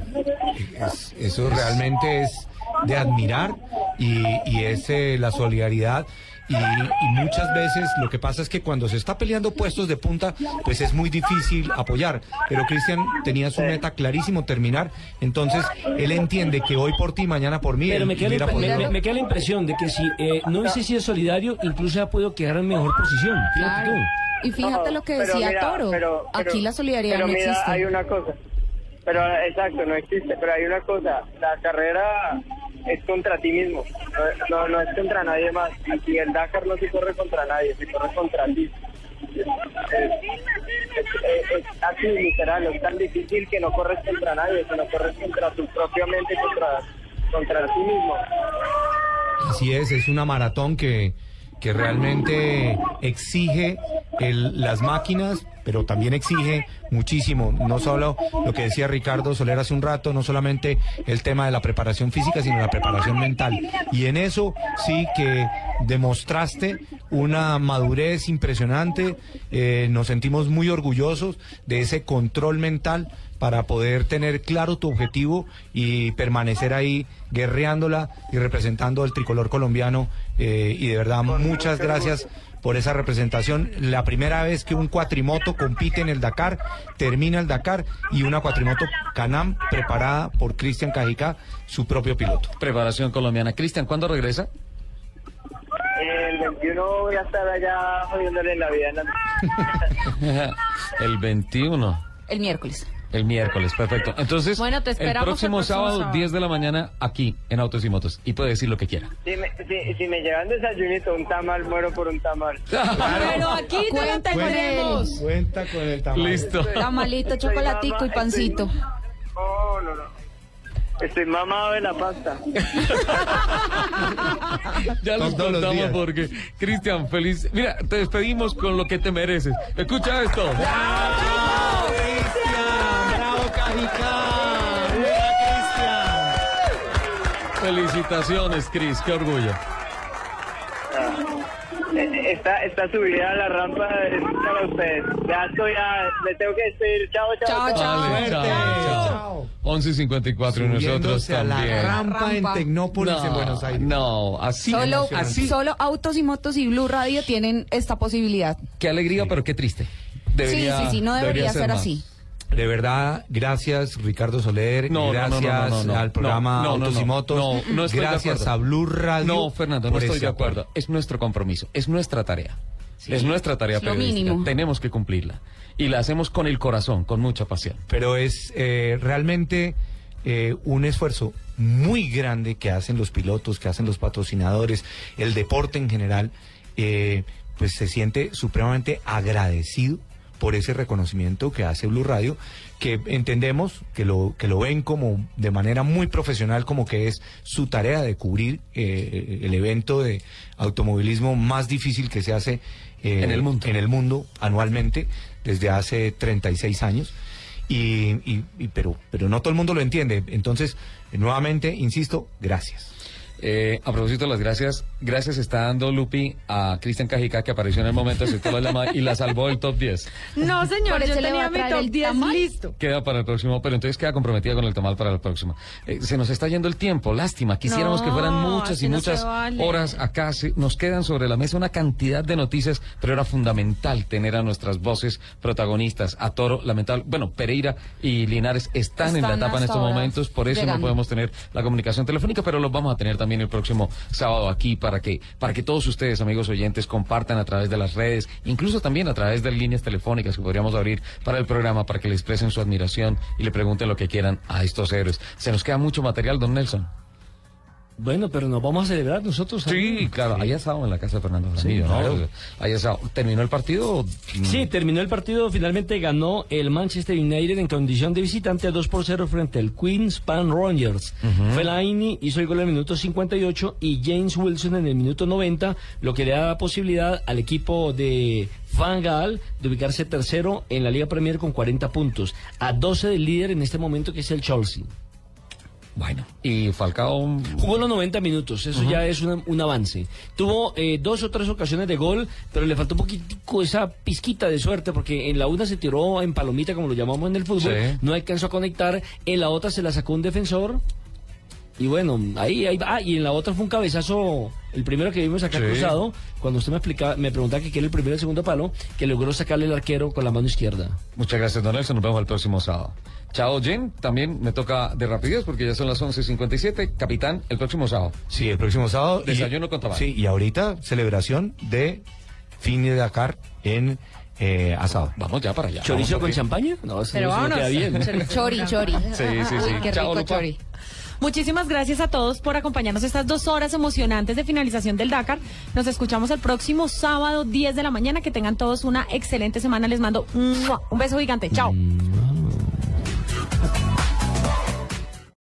Es- eso realmente es de admirar y, y es eh, la solidaridad. Y, y muchas veces lo que pasa es que cuando se está peleando puestos de punta, pues es muy difícil apoyar. Pero Cristian tenía su meta clarísimo, terminar. Entonces, él entiende que hoy por ti, mañana por mí.
Pero
él
me queda, la, me,
podido-
me- me queda la impresión de que si eh, no hubiese sido solidario, incluso ha podido quedar en mejor posición. Fíjate
Claro.
tú.
Y fíjate lo que decía
mira,
Toro,
pero- pero-
aquí la solidaridad
pero
no
mira,
existe.
hay una cosa. Pero exacto, no existe, pero hay una cosa. La carrera es contra ti mismo, no, no, es contra nadie más. Y el Dakar no se corre contra nadie, se corre contra ti. es- es así literal, es tan difícil que no corres contra nadie, que no corres contra tu propia mente, contra, contra ti mismo.
Así es, es una maratón que, que realmente exige el- las máquinas, pero también exige muchísimo, no solo lo que decía Ricardo Soler hace un rato, no solamente el tema de la preparación física, sino la preparación mental. Y en eso sí que demostraste una madurez impresionante, eh, nos sentimos muy orgullosos de ese control mental para poder tener claro tu objetivo y permanecer ahí guerreándola y representando el tricolor colombiano. eh, y de verdad, muchas gracias por esa representación. La primera vez que un cuatrimoto compite en el Dakar, termina el Dakar y una cuatrimoto Canam preparada por Cristian Cajicá, su propio piloto.
Preparación colombiana. Cristian, ¿cuándo regresa?
El 21 voy a estar allá jodiéndole la vida en la...
el 21.
El miércoles.
El miércoles, perfecto. Entonces,
Bueno, te
el próximo,
el próximo
sábado,
sábado.
10 de la mañana, aquí, en Autos y Motos. Y puede decir lo que quiera.
Si me, si, si me llevan desayunito, un tamal, muero por un tamal.
Pero aquí te lo
Cuenta con.
Cuenta con el tamaño.
Listo.
Tamalito, chocolatico y pancito.
No, no, no. Estoy mamado de la pasta.
Ya
Todos los
contamos porque, Cristian, feliz. Mira, te despedimos con lo que te mereces. Escucha esto.
¡Bravo, Cristian! ¡Viva Cristian!
Felicitaciones, Cris, qué orgullo.
Eh, Esta, esta subida a la rampa es para ustedes. Ya estoy, ya me tengo que despedir. Chao, chao.
Chao, chao.
Vale, chao, chao. 11 y 54 y nosotros
a la
también.
rampa en
Rampa.
Tecnópolis en Buenos Aires.
No, así,
Solo,
así.
solo Autos y Motos y Blue Radio tienen esta posibilidad.
Qué alegría, pero qué triste. Debería-
sí, sí, sí, no debería, ser,
más.
así.
De verdad, gracias Ricardo Soler,
No, no, no,
gracias
no, no, no,
al programa
no, no, no,
Autos y
no,
Motos,
no, no estoy de
gracias
acuerdo.
a Blue Radio.
No, Fernando, no estoy de acuerdo. Es nuestro compromiso, es nuestra tarea. Es nuestra tarea
Es lo
periodística.
mínimo.
Tenemos que cumplirla. Y la hacemos con el corazón, con mucha pasión.
Pero es eh, realmente eh, un esfuerzo muy grande que hacen los pilotos, que hacen los patrocinadores, el deporte en general, eh, pues se siente supremamente agradecido por ese reconocimiento que hace Blue Radio, que entendemos que lo que lo ven como de manera muy profesional, como que es su tarea de cubrir eh, el evento de automovilismo más difícil que se hace eh,
En el mundo.
en el mundo anualmente desde hace 36 años. Y, y- y- pero, pero no todo el mundo lo entiende. Entonces, nuevamente, insisto, gracias.
Eh, a propósito de las gracias, gracias está dando Lupi a Cristian Cajica que apareció en el momento, aceptó la llamada y la salvó del top 10.
No, señor, yo tenía mi top
el
10
tamal.
listo.
Queda para el próximo, pero entonces queda comprometida con el tamal para el próximo. Eh, se nos está yendo el tiempo, lástima. Quisiéramos
No,
que fueran muchas y
no
muchas
vale.
horas acá. Se- nos quedan sobre la mesa una cantidad de noticias, pero era fundamental tener a nuestras voces protagonistas. A Toro, lamentable. Bueno, Pereira y Linares están, en la etapa en estos momentos, por eso no podemos tener la comunicación telefónica, pero los vamos a tener también el próximo sábado aquí para que, para que todos ustedes, amigos oyentes, compartan a través de las redes, incluso también a través de líneas telefónicas que podríamos abrir para el programa, para que le expresen su admiración y le pregunten lo que quieran a estos héroes. Se nos queda mucho material, don Nelson.
Bueno, pero nos vamos a celebrar nosotros.
Sí, claro, hay asado en la casa de Fernando Jaramillo, ¿no?
claro.
Hay asado. ¿Terminó el partido?
Sí, terminó el partido, finalmente ganó el Manchester United en condición de visitante a 2 por 0 frente al Queen's Pan Rangers. Fellaini hizo el gol en el minuto 58 y James Wilson en el minuto 90, lo que le da la posibilidad al equipo de Van Gaal de ubicarse tercero en la Liga Premier con 40 puntos, a 12 del líder en este momento que es el Chelsea.
Bueno, y Falcao...
Jugó los 90 minutos, eso ya es un avance. Tuvo eh, dos o tres ocasiones de gol, pero le faltó un poquitico esa pizquita de suerte, porque en la una se tiró en palomita, como lo llamamos en el fútbol,
Sí.
no alcanzó a conectar, en la otra se la sacó un defensor, y bueno, ahí, ahí va. Ah, y en la otra fue un cabezazo, el primero que vimos acá
Sí.
cruzado, cuando usted me explicaba, me preguntaba que qué era el primero y el segundo palo, que logró sacarle el arquero con la mano izquierda.
Muchas gracias, don Nelson. Nos vemos el próximo sábado. Chao, Jen. También me toca de rapidez porque ya son las 11.57. Capitán, el próximo sábado.
Sí, el próximo sábado. y-
Desayuno con tabaco.
Sí, y ahorita celebración de fin de Dakar en eh, asado.
Vamos ya para allá.
¿Chorizo
Vamos,
con champaña? No, eso
Pero
no, eso no
vámonos.
queda bien.
Chori, chori.
Sí, sí, sí.
Uy, qué
Chao,
rico
Lupa.
chori.
Muchísimas gracias a todos por acompañarnos estas dos horas emocionantes de finalización del Dakar. Nos escuchamos el próximo sábado 10 de la mañana. Que tengan todos una excelente semana. Les mando un beso gigante. Chao. Okay.